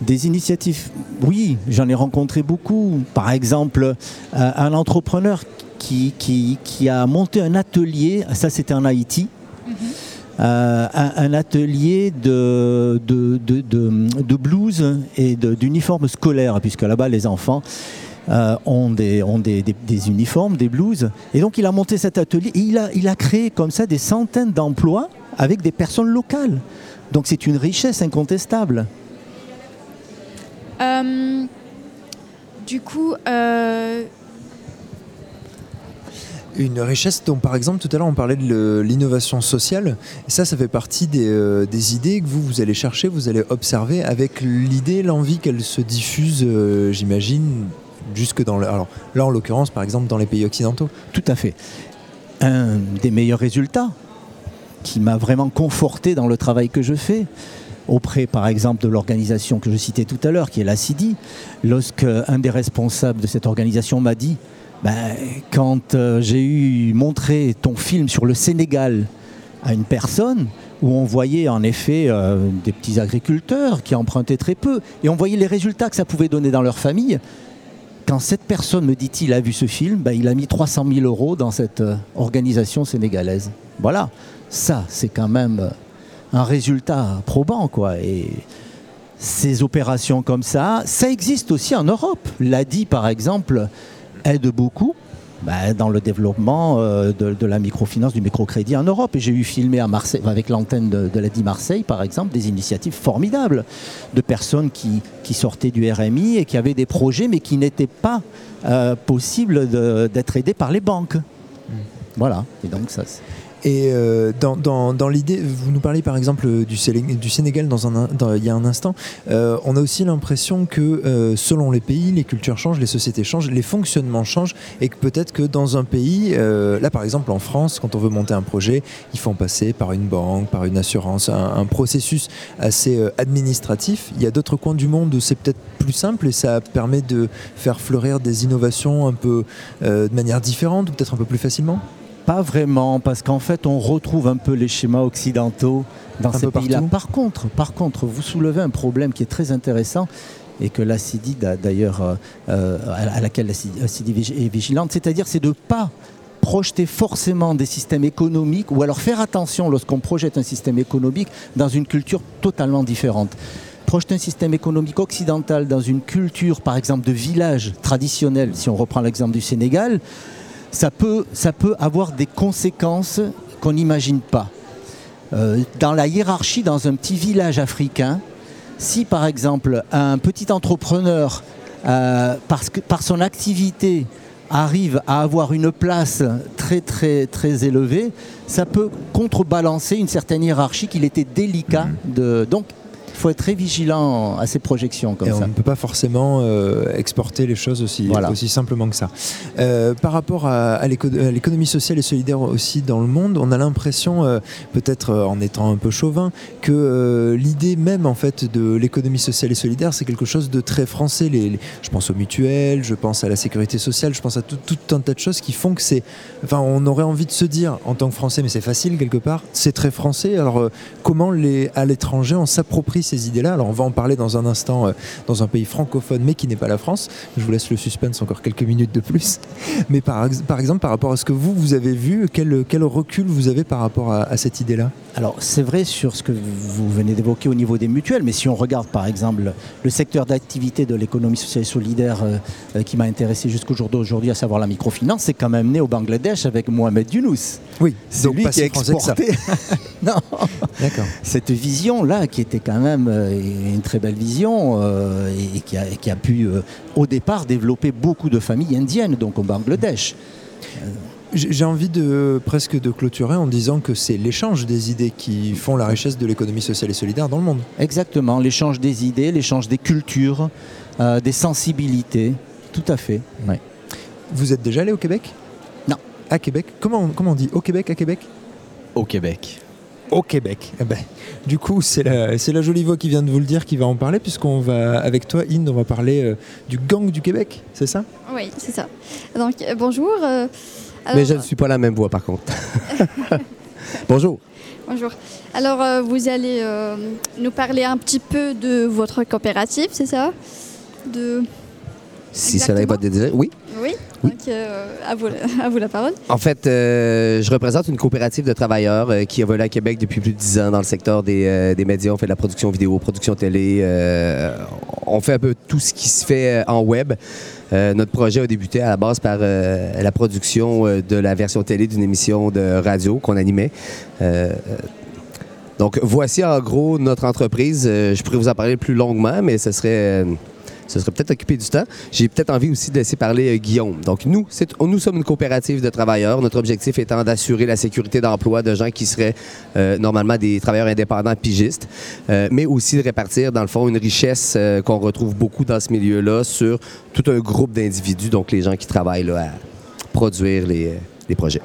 Des initiatives, oui, j'en ai rencontré beaucoup. Par exemple, euh, un entrepreneur qui, qui- qui a monté un atelier, ça c'était en Haïti, euh, un, atelier de, de, de, de- blues et d'uniformes scolaires, puisque là-bas les enfants euh, ont, des, ont des, uniformes, des blues. Et donc il a monté cet atelier et il a, il a créé comme ça des centaines d'emplois avec des personnes locales. Donc c'est une richesse incontestable. Euh, du coup, Une richesse dont, par exemple, tout à l'heure, on parlait de l'innovation sociale. Ça, ça fait partie des, euh, des idées que vous, vous allez chercher, vous allez observer avec l'idée, l'envie qu'elle se diffuse, euh, j'imagine, jusque dans le... Alors là, en l'occurrence, par exemple, dans les pays occidentaux. Tout à fait. Un des meilleurs résultats qui m'a vraiment conforté dans le travail que je fais auprès par exemple de l'organisation que je citais tout à l'heure qui est la CIDI lorsque un des responsables de cette organisation m'a dit Ben, quand euh, j'ai eu montré ton film sur le Sénégal à une personne où on voyait en effet euh, des petits agriculteurs qui empruntaient très peu et on voyait les résultats que ça pouvait donner dans leur famille quand cette personne, me dit-il, a vu ce film, ben, il a mis 300 000 euros dans cette euh, organisation sénégalaise. Voilà, ça, c'est quand même un résultat probant, quoi. Et ces opérations comme ça, ça existe aussi en Europe. L'ADI, par exemple, aide beaucoup ben, dans le développement euh, de, de la microfinance, du microcrédit en Europe. Et j'ai eu filmé à Marseille, avec l'antenne de, de l'ADI Marseille, par exemple, des initiatives formidables de personnes qui, qui sortaient du RMI et qui avaient des projets, mais qui n'étaient pas euh, possibles d'être aidés par les banques. Voilà. Et donc ça. Et euh, dans, dans- dans l'idée, vous nous parlez par exemple du, Séné- du Sénégal dans un, il y a un instant, euh, on a aussi l'impression que euh, selon les pays, les cultures changent, les sociétés changent, les fonctionnements changent, et que peut-être que dans un pays, euh, là par exemple en France, quand on veut monter un projet, il faut en passer par une banque, par une assurance, un, processus assez euh, administratif. Il y a d'autres coins du monde où c'est peut-être plus simple et ça permet de faire fleurir des innovations un peu euh, de manière différente ou peut-être un peu plus facilement? Pas vraiment, parce qu'en fait, on retrouve un peu les schémas occidentaux dans Un ces pays-là. Par contre, par contre, vous soulevez un problème qui est très intéressant et que la CIDI, d'ailleurs, euh, euh, à laquelle la CIDI est vigilante, c'est-à-dire c'est de ne pas projeter forcément des systèmes économiques ou alors faire attention lorsqu'on projette un système économique dans une culture totalement différente. Projeter un système économique occidental dans une culture, par exemple, de village traditionnel, si on reprend l'exemple du Sénégal, ça peut, ça peut avoir des conséquences qu'on n'imagine pas. Euh, dans la hiérarchie, dans un petit village africain, si par exemple un petit entrepreneur, euh, parce que, par son activité, arrive à avoir une place très très très élevée, ça peut contrebalancer une certaine hiérarchie qu'il était délicat de. Donc, il faut être très vigilant à ces projections comme et ça. on ne peut pas forcément euh, exporter les choses aussi, Voilà. aussi simplement que ça. Euh, par rapport à, à l'éco- à l'économie sociale et solidaire aussi dans le monde, on a l'impression, euh, peut-être en étant un peu chauvin, que l'idée même en fait de l'économie sociale et solidaire, c'est quelque chose de très français. Les, les- je pense aux mutuelles, je pense à la sécurité sociale, je pense à tout, tout un tas de choses qui font que c'est, enfin, on aurait envie de se dire en tant que Français, mais c'est facile quelque part, c'est très français. Alors comment les, à l'étranger on s'approprie ces idées-là Alors on va en parler dans un instant euh, dans un pays francophone, mais qui n'est pas la France. Je vous laisse le suspense encore quelques minutes de plus. Mais par, par exemple, par rapport à ce que vous, vous avez vu, quel, quel recul vous avez par rapport à, à cette idée-là? Alors c'est vrai sur ce que vous venez d'évoquer au niveau des mutuelles, mais si on regarde par exemple le secteur d'activité de l'économie sociale et solidaire euh, euh, qui m'a intéressé jusqu'au jour d'aujourd'hui, à savoir la microfinance, c'est quand même né au Bangladesh avec Mohamed Younous. Oui, c'est lui pas qui a exporté non. D'accord. cette vision-là qui était quand même euh, une très belle vision euh, et qui a, qui a pu euh, au départ développer beaucoup de familles indiennes, donc au Bangladesh. J'ai envie de presque de clôturer en disant que c'est l'échange des idées qui font la richesse de l'économie sociale et solidaire dans le monde. Exactement, l'échange des idées, l'échange des cultures, euh, des sensibilités, tout à fait. ouais. Vous êtes déjà allé au Québec? Non. À Québec? Comment, on- comment on dit? Au Québec À Québec? Au Québec. Au Québec. Eh ben, du coup, c'est la, c'est la jolie voix qui vient de vous le dire qui va en parler, puisqu'on va, avec toi, Inde, on va parler euh, du gang du Québec, c'est ça? Oui, c'est ça. Donc, euh, bonjour. euh, alors- Mais je ne suis pas la même voix par contre. Bonjour. Bonjour. Alors, euh, vous allez euh, nous parler un petit peu de votre coopérative, c'est ça? De... Si ça n'avait pas été déjà. Oui. Oui. Donc, euh, à, vous, la- à vous la parole. En fait, euh, je représente une coopérative de travailleurs euh, qui évolue à Québec depuis plus de 10 ans dans le secteur des, euh, des médias. On fait de la production vidéo, production télé. on fait un peu tout ce qui se fait en web. Notre projet a débuté à la base par la production de la version télé d'une émission de radio qu'on animait. Donc, voici en gros notre entreprise. Je pourrais vous en parler plus longuement, mais ce serait, ce serait peut-être occupé du temps. J'ai peut-être envie aussi de laisser parler euh, Guillaume. Donc, nous, nous sommes une coopérative de travailleurs. Notre objectif étant d'assurer la sécurité d'emploi de gens qui seraient euh, normalement des travailleurs indépendants pigistes, euh, mais aussi de répartir, dans le fond, une richesse qu'on retrouve beaucoup dans ce milieu-là sur tout un groupe d'individus, donc les gens qui travaillent là, à produire les, projets.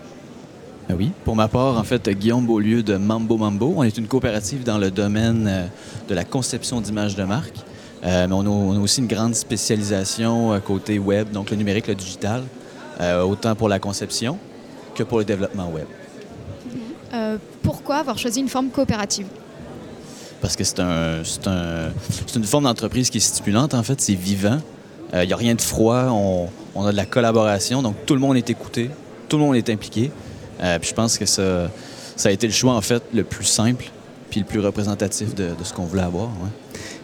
Ah Oui, pour ma part, en fait, Guillaume Beaulieu de Mambo Mambo. On est une coopérative dans le domaine de la conception d'images de marque. Euh, mais on a, on a aussi une grande spécialisation euh, côté web, donc le numérique, le digital, euh, autant pour la conception que pour le développement web. Euh, pourquoi avoir choisi une forme coopérative? Parce que c'est un, c'est un- c'est une forme d'entreprise qui est stimulante, en fait, c'est vivant. Il n'y a rien de froid, on, on a de la collaboration, donc tout le monde est écouté, tout le monde est impliqué. Puis je pense que ça, ça a été le choix, en fait, le plus simple puis le plus représentatif de, de ce qu'on voulait avoir. ouais.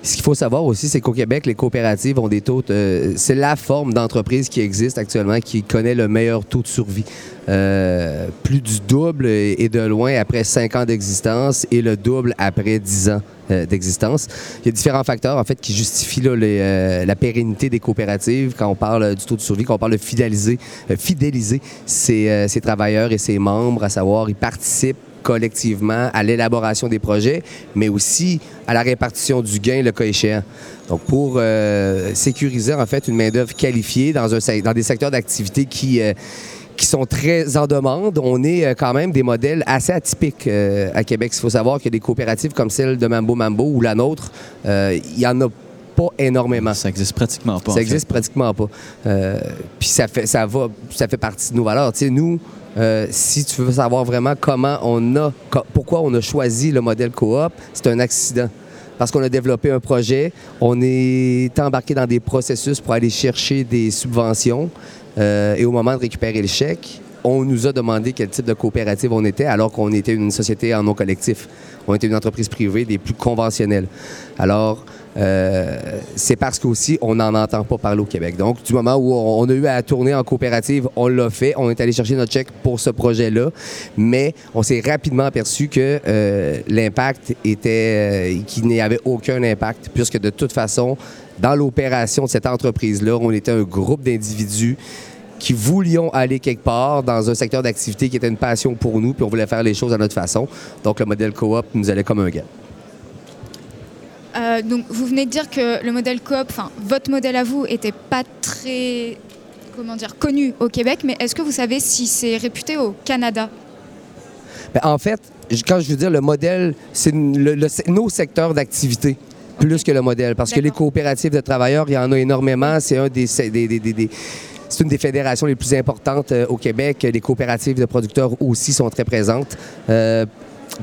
Ce qu'il faut savoir aussi, c'est qu'au Québec, les coopératives ont des taux. de- c'est la forme d'entreprise qui existe actuellement qui connaît le meilleur taux de survie. Euh, plus du double et de loin après cinq ans d'existence et le double après 10 ans euh, d'existence. Il y a différents facteurs en fait qui justifient euh, la pérennité des coopératives quand on parle du taux de survie, quand on parle de fidéliser, fidéliser ses, ses travailleurs et ses membres, à savoir ils participent collectivement à l'élaboration des projets, mais aussi à la répartition du gain, le cas échéant. Donc, pour euh, sécuriser en fait une main-d'œuvre qualifiée dans, des secteurs d'activité qui, euh, qui sont très en demande, on est euh, quand même des modèles assez atypiques à Québec. Il faut savoir que des coopératives comme celle de Mambo Mambo ou la nôtre, il y en a pas énormément. Ça existe pratiquement pas. Ça existe pratiquement pas. Euh, Puis ça fait, ça va, ça fait partie de nos valeurs. Tu sais, nous, euh, si tu veux savoir vraiment comment on a, pourquoi on a choisi le modèle coop, c'est un accident. Parce qu'on a développé un projet, on est embarqué dans des processus pour aller chercher des subventions. euh, et au moment de récupérer le chèque, on nous a demandé quel type de coopérative on était, alors qu'on était une société en non collectif. On était une entreprise privée des plus conventionnelles. Alors, euh, c'est parce qu'aussi, on n'en entend pas parler au Québec. Donc, du moment où on, a eu à tourner en coopérative, on l'a fait. On est allé chercher notre chèque pour ce projet-là. Mais on s'est rapidement aperçu que euh, l'impact était. euh, qu'il n'y avait aucun impact, puisque de toute façon, dans l'opération de cette entreprise-là, on était un groupe d'individus qui voulions aller quelque part dans un secteur d'activité qui était une passion pour nous, puis on voulait faire les choses à notre façon. Donc, le modèle coop nous allait comme un gars. Euh, donc, vous venez de dire que le modèle coop, enfin, votre modèle à vous, était pas très, comment dire, connu au Québec, mais est-ce que vous savez si c'est réputé au Canada? Ben, en fait, quand je veux dire le modèle, c'est le- le- nos secteurs d'activité plus que le modèle. Parce que les coopératives de travailleurs, il y en a énormément. C'est un des, se- des- des- des- des- c'est une des fédérations les plus importantes euh, au Québec. Les coopératives de producteurs aussi sont très présentes. Euh,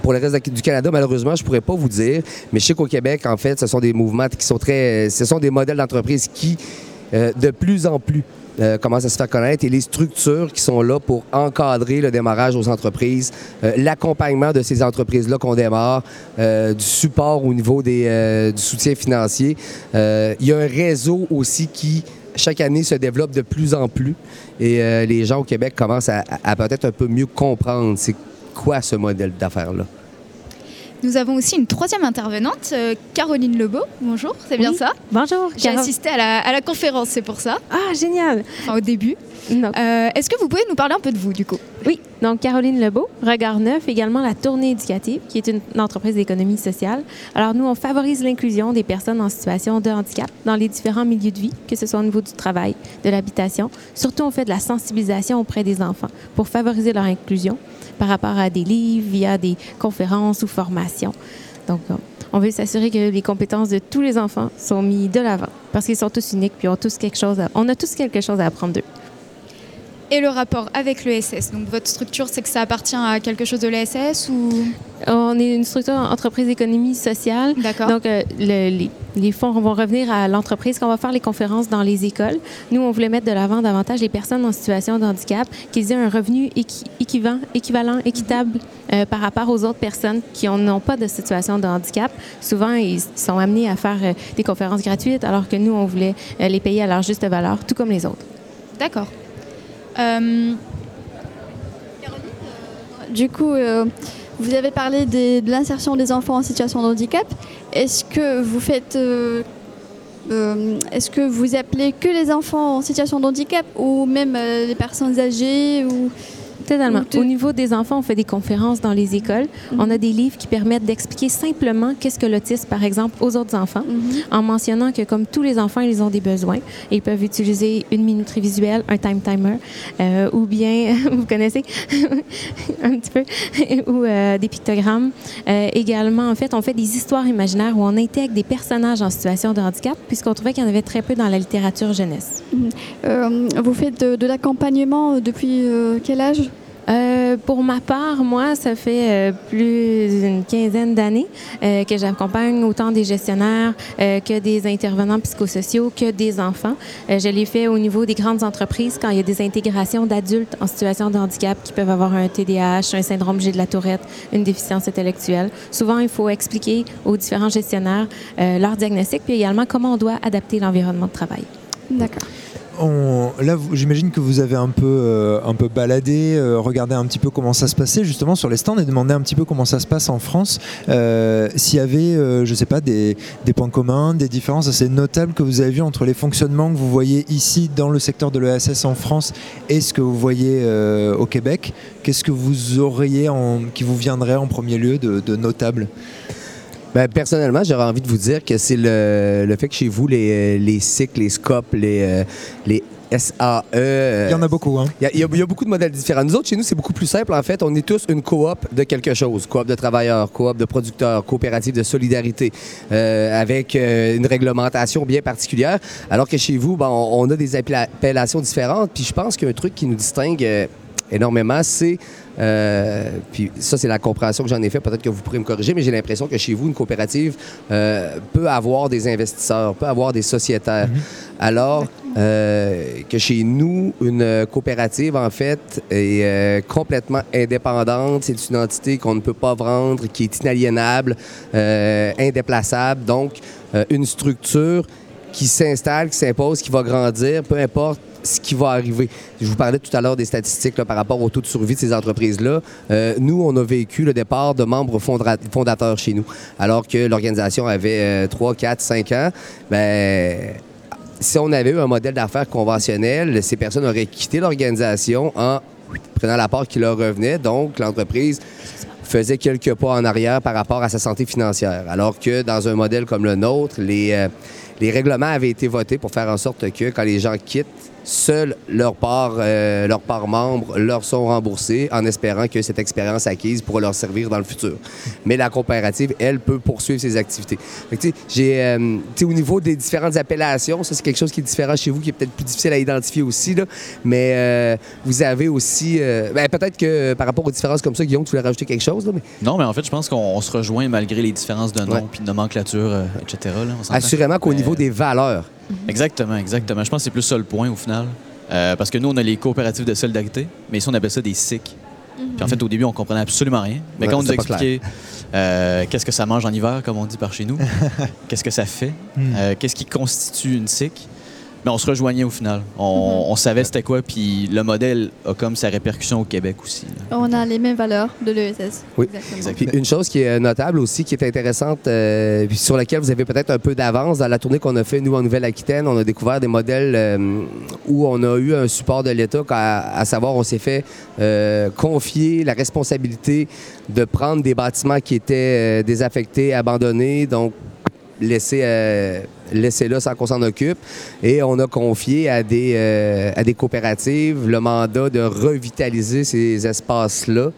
pour le reste du Canada, malheureusement, je pourrais pas vous dire, mais je sais qu'au Québec, en fait, ce sont des mouvements qui sont très, ce sont des modèles d'entreprise qui, euh, de plus en plus, euh, commencent à se faire connaître et les structures qui sont là pour encadrer le démarrage aux entreprises, euh, l'accompagnement de ces entreprises-là qu'on démarre, euh, du support au niveau des, euh, du soutien financier. Euh, Il y a un réseau aussi qui, chaque année, se développe de plus en plus et euh, les gens au Québec commencent à, peut-être un peu mieux comprendre quoi ce modèle d'affaires-là? Nous avons aussi une troisième intervenante, euh, Caroline Lebeau. Bonjour, c'est bien Oui. ça Bonjour. J'ai Caro- assisté à la, à la conférence, c'est pour ça. Ah, génial. Enfin, au début. Euh, Est-ce que vous pouvez nous parler un peu de vous, du coup Oui, donc Caroline Lebeau, Regard Neuf, également la Tournée éducative, qui est une, une entreprise d'économie sociale. Alors nous, on favorise l'inclusion des personnes en situation de handicap dans les différents milieux de vie, que ce soit au niveau du travail, de l'habitation. Surtout, on fait de la sensibilisation auprès des enfants pour favoriser leur inclusion par rapport à des livres, via des conférences ou formations. Donc, euh, on veut s'assurer que les compétences de tous les enfants sont mises de l'avant parce qu'ils sont tous uniques puis ont tous quelque chose on a tous quelque chose à apprendre d'eux. Et le rapport avec l'ESS Donc votre structure, c'est que ça appartient à quelque chose de l'ESS ou? On est une structure entreprise d'économie sociale. D'accord. Donc, euh, le- les, les fonds vont revenir à l'entreprise quand on va faire les conférences dans les écoles. Nous, on voulait mettre de l'avant davantage les personnes en situation de handicap qu'ils aient un revenu équi- équivalent, équivalent équitable euh, par rapport aux autres personnes qui n'ont pas de situation de handicap. Souvent, ils sont amenés à faire euh, des conférences gratuites alors que nous, on voulait les payer à leur juste valeur, tout comme les autres. D'accord. Euh, Du coup, euh, vous avez parlé de l'insertion des enfants en situation de handicap. Est-ce que vous faites, euh, est-ce que vous appelez que les enfants en situation de handicap ou même les personnes âgées ou Totalement. Au niveau des enfants, on fait des conférences dans les écoles. On a des livres qui permettent d'expliquer simplement qu'est-ce que l'autisme, par exemple, aux autres enfants, en mentionnant que comme tous les enfants, ils ont des besoins. Ils peuvent utiliser une minuterie visuelle, un time timer, euh, ou bien, vous connaissez un petit peu, ou euh, des pictogrammes. Euh, également, en fait, on fait des histoires imaginaires où on intègre des personnages en situation de handicap, puisqu'on trouvait qu'il y en avait très peu dans la littérature jeunesse. Mhm. Vous faites de, de l'accompagnement depuis quel âge? Euh, pour ma part, moi, ça fait euh, plus d'une quinzaine d'années euh, que j'accompagne autant des gestionnaires que des intervenants psychosociaux, que des enfants. Je l'ai fait au niveau des grandes entreprises quand il y a des intégrations d'adultes en situation de handicap qui peuvent avoir un TDAH, un syndrome G de la Tourette, une déficience intellectuelle. Souvent, il faut expliquer aux différents gestionnaires leur diagnostic, puis également comment on doit adapter l'environnement de travail. D'accord. Là, j'imagine que vous avez un peu, euh, un peu baladé, euh, regardé un petit peu comment ça se passait justement sur les stands et demandé un petit peu comment ça se passe en France. Euh, S'il y avait, je sais pas, des, points communs, des différences assez notables que vous avez vues entre les fonctionnements que vous voyez ici dans le secteur de l'ESS en France et ce que vous voyez au Québec. Qu'est-ce que vous auriez qui vous viendrait en premier lieu de notable? Ben, personnellement, j'aurais envie de vous dire que c'est le, le fait que chez vous, les, les cycles, les scopes, les, euh, les SAE. Il y en a beaucoup, hein? Il y, a- y y beaucoup de modèles différents. Nous autres, chez nous, c'est beaucoup plus simple. En fait, on est tous une coop de quelque chose. Coop de travailleurs, coop de producteurs, coopérative de solidarité, euh, avec euh, une réglementation bien particulière. Alors que chez vous, ben, on, on a des appellations différentes. Puis je pense qu'un truc qui nous distingue euh, énormément, c'est... euh, puis ça, c'est la compréhension que j'en ai fait. Peut-être que vous pourrez me corriger, mais j'ai l'impression que chez vous, une coopérative euh, peut avoir des investisseurs, peut avoir des sociétaires. Alors euh, que chez nous, une coopérative, en fait, est complètement indépendante. C'est une entité qu'on ne peut pas vendre, qui est inaliénable, indéplaçable. Donc, une structure qui s'installe, qui s'impose, qui va grandir, peu importe ce qui va arriver. Je vous parlais tout à l'heure des statistiques par rapport au taux de survie de ces entreprises-là. Euh, nous, on a vécu le départ de membres fondateurs chez nous, alors que l'organisation avait 3, 4, 5 ans. Ben, si on avait eu un modèle d'affaires conventionnel, ces personnes auraient quitté l'organisation en prenant la part qui leur revenait. Donc, l'entreprise faisait quelques pas en arrière par rapport à sa santé financière. Alors que dans un modèle comme le nôtre, les, euh, les règlements avaient été votés pour faire en sorte que quand les gens quittent, part, euh, leur part membre leur sont remboursés en espérant que cette expérience acquise pourra leur servir dans le futur. Mais la coopérative, elle, peut poursuivre ses activités. J'ai, euh, au niveau des différentes appellations, ça c'est quelque chose qui est différent chez vous, qui est peut-être plus difficile à identifier aussi, là. mais euh, vous avez aussi, euh, ben, peut-être que par rapport aux différences comme ça, Guillaume, tu voulais rajouter quelque chose, là, mais Non, mais en fait, je pense qu'on on se rejoint malgré les différences de nom puis de nomenclature, etc. là, on assurément qu'au Mais- niveau des valeurs, Exactement, exactement. Je pense que c'est plus ça le point au final. Euh, parce que nous, on a les coopératives de solidarité, mais ici, on appelle ça des SIC. Puis en fait, au début, on comprenait absolument rien. Mais Ouais, quand on nous a euh, qu'est-ce que ça mange en hiver, comme on dit par chez nous, qu'est-ce que ça fait, Mm. euh, qu'est-ce qui constitue une SIC, mais on se rejoignait au final. On, on savait c'était quoi, puis le modèle a comme sa répercussion au Québec aussi. là. On a les mêmes valeurs de l'ESS. Oui. Exactement. Puis une chose qui est notable aussi, qui est intéressante, euh, puis sur laquelle vous avez peut-être un peu d'avance, dans la tournée qu'on a fait, nous, en Nouvelle-Aquitaine, on a découvert des modèles euh, où on a eu un support de l'État, à, à savoir, on s'est fait euh, confier la responsabilité de prendre des bâtiments qui étaient euh, désaffectés, abandonnés, donc euh, laissé là sans qu'on s'en occupe. Et on a confié à des, euh, à des coopératives le mandat de revitaliser ces espaces-là.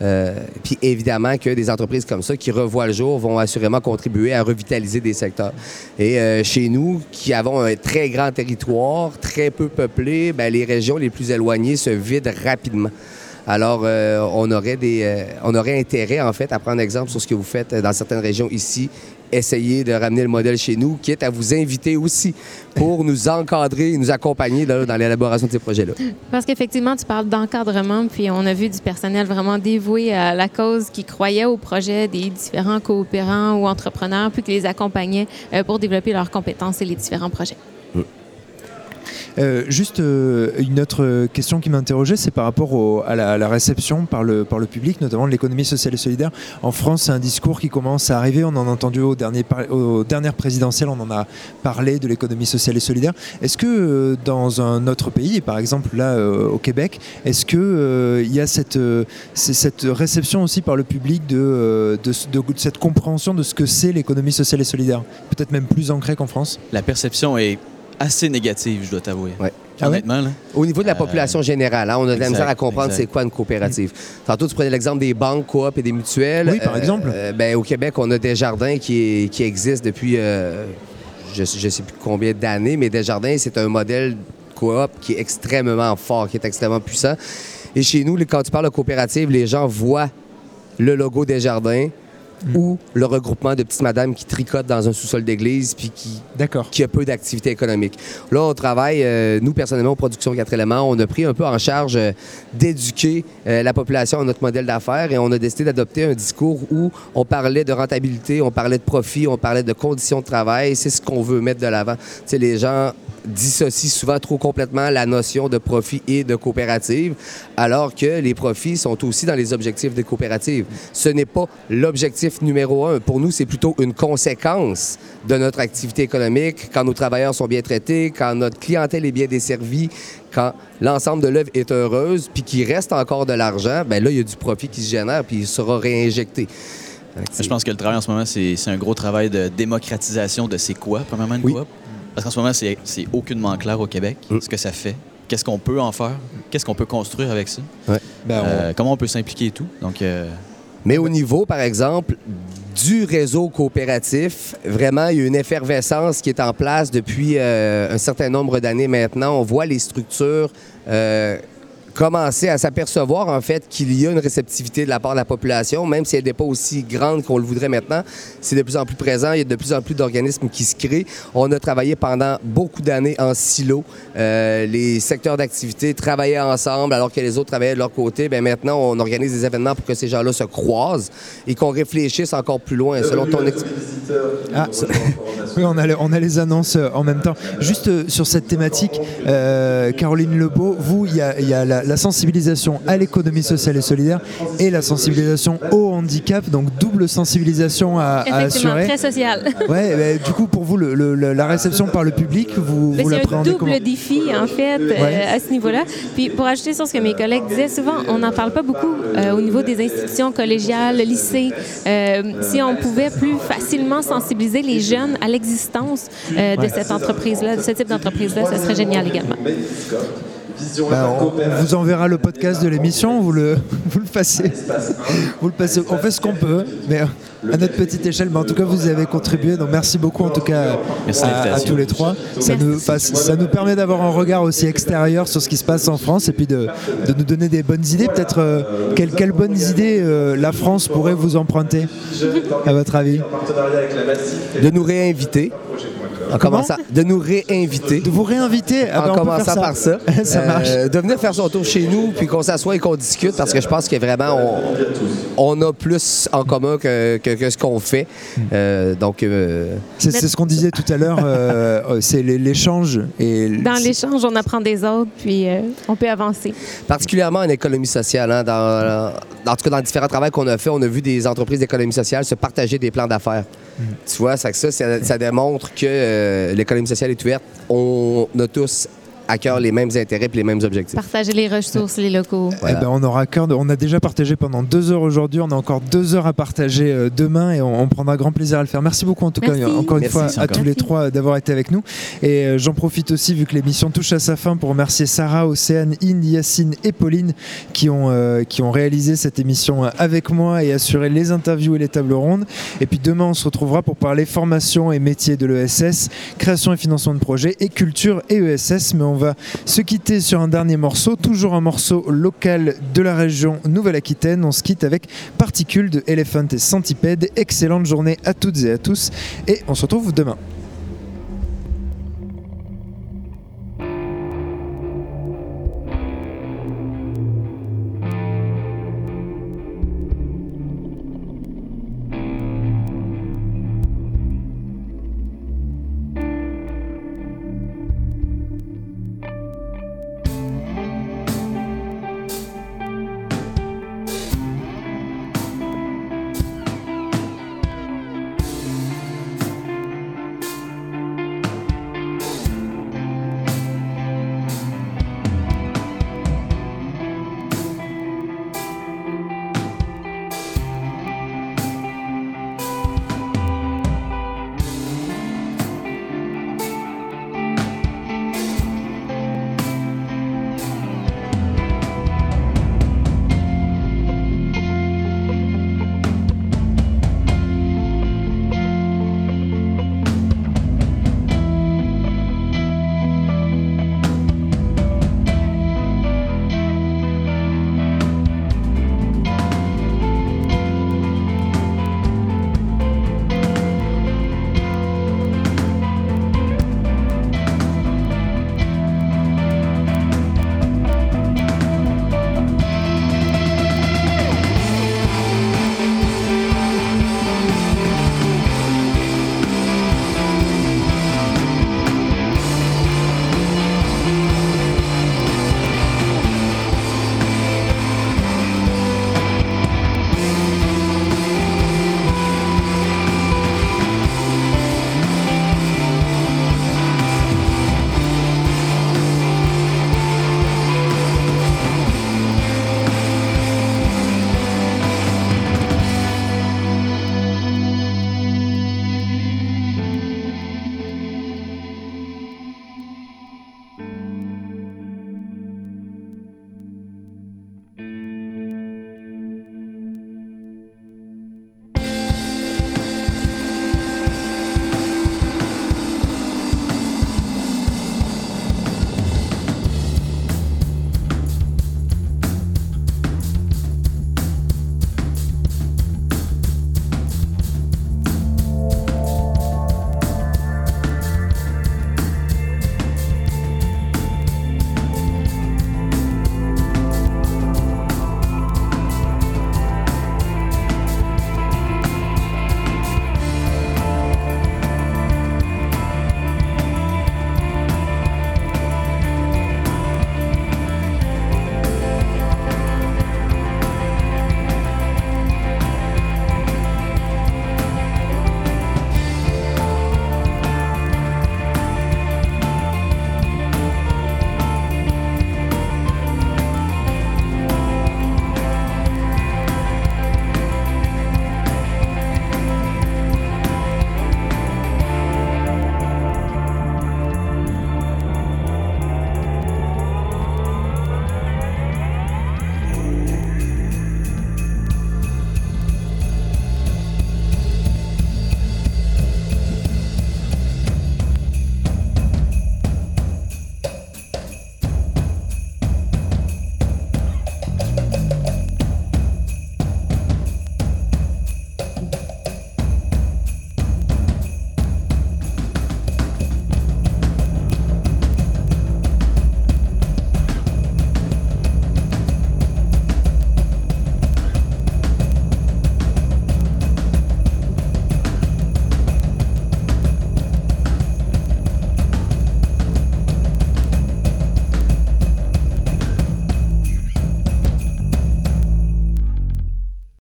Euh, puis évidemment que des entreprises comme ça qui revoient le jour vont assurément contribuer à revitaliser des secteurs. Et chez nous, qui avons un très grand territoire, très peu peuplé, ben, les régions les plus éloignées se vident rapidement. Alors, on, aurait des, on aurait intérêt, en fait, à prendre exemple sur ce que vous faites dans certaines régions ici, essayer de ramener le modèle chez nous, quitte à vous inviter aussi pour nous encadrer et nous accompagner là, dans l'élaboration de ces projets-là. Parce qu'effectivement, tu parles d'encadrement, puis on a vu du personnel vraiment dévoué à la cause qui croyait au projet des différents coopérants ou entrepreneurs, puis qui les accompagnait euh, pour développer leurs compétences et les différents projets. Euh, juste euh, une autre question qui m'interrogeait, c'est par rapport à, la, réception par le, public, notamment de l'économie sociale et solidaire. En France, c'est un discours qui commence à arriver. On en a entendu au dernier aux dernières présidentielles, on en a parlé de l'économie sociale et solidaire. Est-ce que euh, dans un autre pays, par exemple là au Québec, est-ce euh, il y a cette, réception aussi par le public de- de cette compréhension de ce que c'est l'économie sociale et solidaire Peut-être même plus ancrée qu'en France? La perception est assez négative, je dois t'avouer. Ah Honnêtement, là. Au niveau de la population générale, hein, on a de la exact, misère à comprendre c'est quoi une coopérative. Tantôt, tu prenais l'exemple des banques, coop et des mutuelles. Oui, par exemple. euh, ben, au Québec, on a Desjardins qui, est- qui existe depuis euh, je ne sais plus combien d'années, mais Desjardins, c'est un modèle coop qui est extrêmement fort, qui est extrêmement puissant. Et chez nous, quand tu parles de coopérative, les gens voient le logo Desjardins ou le regroupement de petites madames qui tricotent dans un sous-sol d'église puis qui, qui a peu d'activité économique. Là, on travaille, euh, nous, personnellement, aux Productions 4 éléments, on a pris un peu en charge euh, d'éduquer euh, la population à notre modèle d'affaires et on a décidé d'adopter un discours où on parlait de rentabilité, on parlait de profit, on parlait de conditions de travail. C'est ce qu'on veut mettre de l'avant. Tu sais, les gens dissocient souvent trop complètement la notion de profit et de coopérative, alors que les profits sont aussi dans les objectifs des coopératives. Ce n'est pas l'objectif numéro un. Pour nous, c'est plutôt une conséquence de notre activité économique, quand nos travailleurs sont bien traités, quand notre clientèle est bien desservie, quand l'ensemble de l'œuvre est heureuse, puis qu'il reste encore de l'argent, ben là, il y a du profit qui se génère, puis il sera réinjecté. Je pense que le travail en ce moment, c'est un gros travail de démocratisation de c'est quoi, premièrement, une coop? Parce qu'en ce moment, c'est c'est aucunement clair au Québec ce que ça fait. Qu'est-ce qu'on peut en faire? Qu'est-ce qu'on peut construire avec ça? Euh, Comment on peut s'impliquer et tout? Donc, euh, Mais au niveau, par exemple, du réseau coopératif, vraiment, il y a une effervescence qui est en place depuis euh, un certain nombre d'années maintenant. On voit les structures euh, commencer à s'apercevoir, en fait, qu'il y a une réceptivité de la part de la population, même si elle n'est pas aussi grande qu'on le voudrait maintenant. C'est de plus en plus présent. Il y a de plus en plus d'organismes qui se créent. On a travaillé pendant beaucoup d'années en silo. Euh, les secteurs d'activité travaillaient ensemble alors que les autres travaillaient de leur côté. Bien, maintenant, on organise des événements pour que ces gens-là se croisent et qu'on réfléchisse encore plus loin. Selon ton ex- Ah, ça- oui, on a, le- on a les annonces euh, en même temps. Juste euh, sur cette thématique, euh, Caroline Lebeau, vous, il y a, il y a la, la sensibilisation à l'économie sociale et solidaire et la sensibilisation au handicap, donc double sensibilisation à, à assurer. très social. Ouais, bah, du coup, pour vous, le- le- le- la réception par le public, vous, Mais vous c'est un l'appréhendez double défi, en fait, euh, à ce niveau-là. Puis pour ajouter sur ce que mes collègues disaient, souvent, on n'en parle pas beaucoup euh, au niveau des institutions collégiales, le lycée. Euh, si on pouvait plus facilement sensibiliser les jeunes à l'existence euh, de Ouais. cette entreprise-là, de ce type d'entreprise-là, ça serait génial également. Bah, on, on vous enverra le podcast de l'émission, vous le, vous le passez. Vous le passez. On fait ce qu'on peut, mais à notre petite échelle. Mais en tout cas, vous y avez contribué. Donc merci beaucoup en tout cas à, tous les trois. Ça nous, ça nous permet d'avoir un regard aussi extérieur sur ce qui se passe en France et puis de, de nous donner des bonnes idées. Peut-être euh, quelles, quelles bonnes idées euh, la France pourrait vous emprunter, à votre avis? De nous réinviter. En commençant, de nous réinviter. De vous réinviter? Ah ben, en commençant ça. par ça. Ça Euh, marche. de venir faire son tour chez nous, puis qu'on s'assoie et qu'on discute, parce que je pense que vraiment, on, on a plus en commun que, que- que ce qu'on fait. Euh, donc, euh, C'est ce qu'on disait tout à l'heure. c'est l'é- l'échange et Dans l'échange, on apprend des autres, puis euh, on peut avancer. particulièrement en économie sociale. hein, dans, en tout cas, dans les différents travaux qu'on a fait, on a vu des entreprises d'économie sociale se partager des plans d'affaires. Tu vois, ça, ça, ça, ça démontre que euh, l'économie sociale est ouverte. On a tous à cœur les mêmes intérêts et les mêmes objectifs. Partager les ressources, les locaux. Eh ben, on aura à cœur de- on a déjà partagé pendant deux heures aujourd'hui, on a encore deux heures à partager euh, demain et on, on prendra grand plaisir à le faire. Merci beaucoup en tout Merci. cas, encore une Merci. fois Merci à encore. tous les trois d'avoir été avec nous. Et euh, j'en profite aussi, vu que l'émission touche à sa fin, pour remercier Sarah, Océane, Inde, Yacine et Pauline qui ont, euh, qui ont réalisé cette émission avec moi et assuré les interviews et les tables rondes. Et puis demain, on se retrouvera pour parler formation et métiers de l'ESS, création et financement de projets et culture et ESS. Mais on va se quitter sur un dernier morceau, toujours un morceau local de la région Nouvelle-Aquitaine. On se quitte avec Particules de Elephant et Centipede. Excellente journée à toutes et à tous et on se retrouve demain.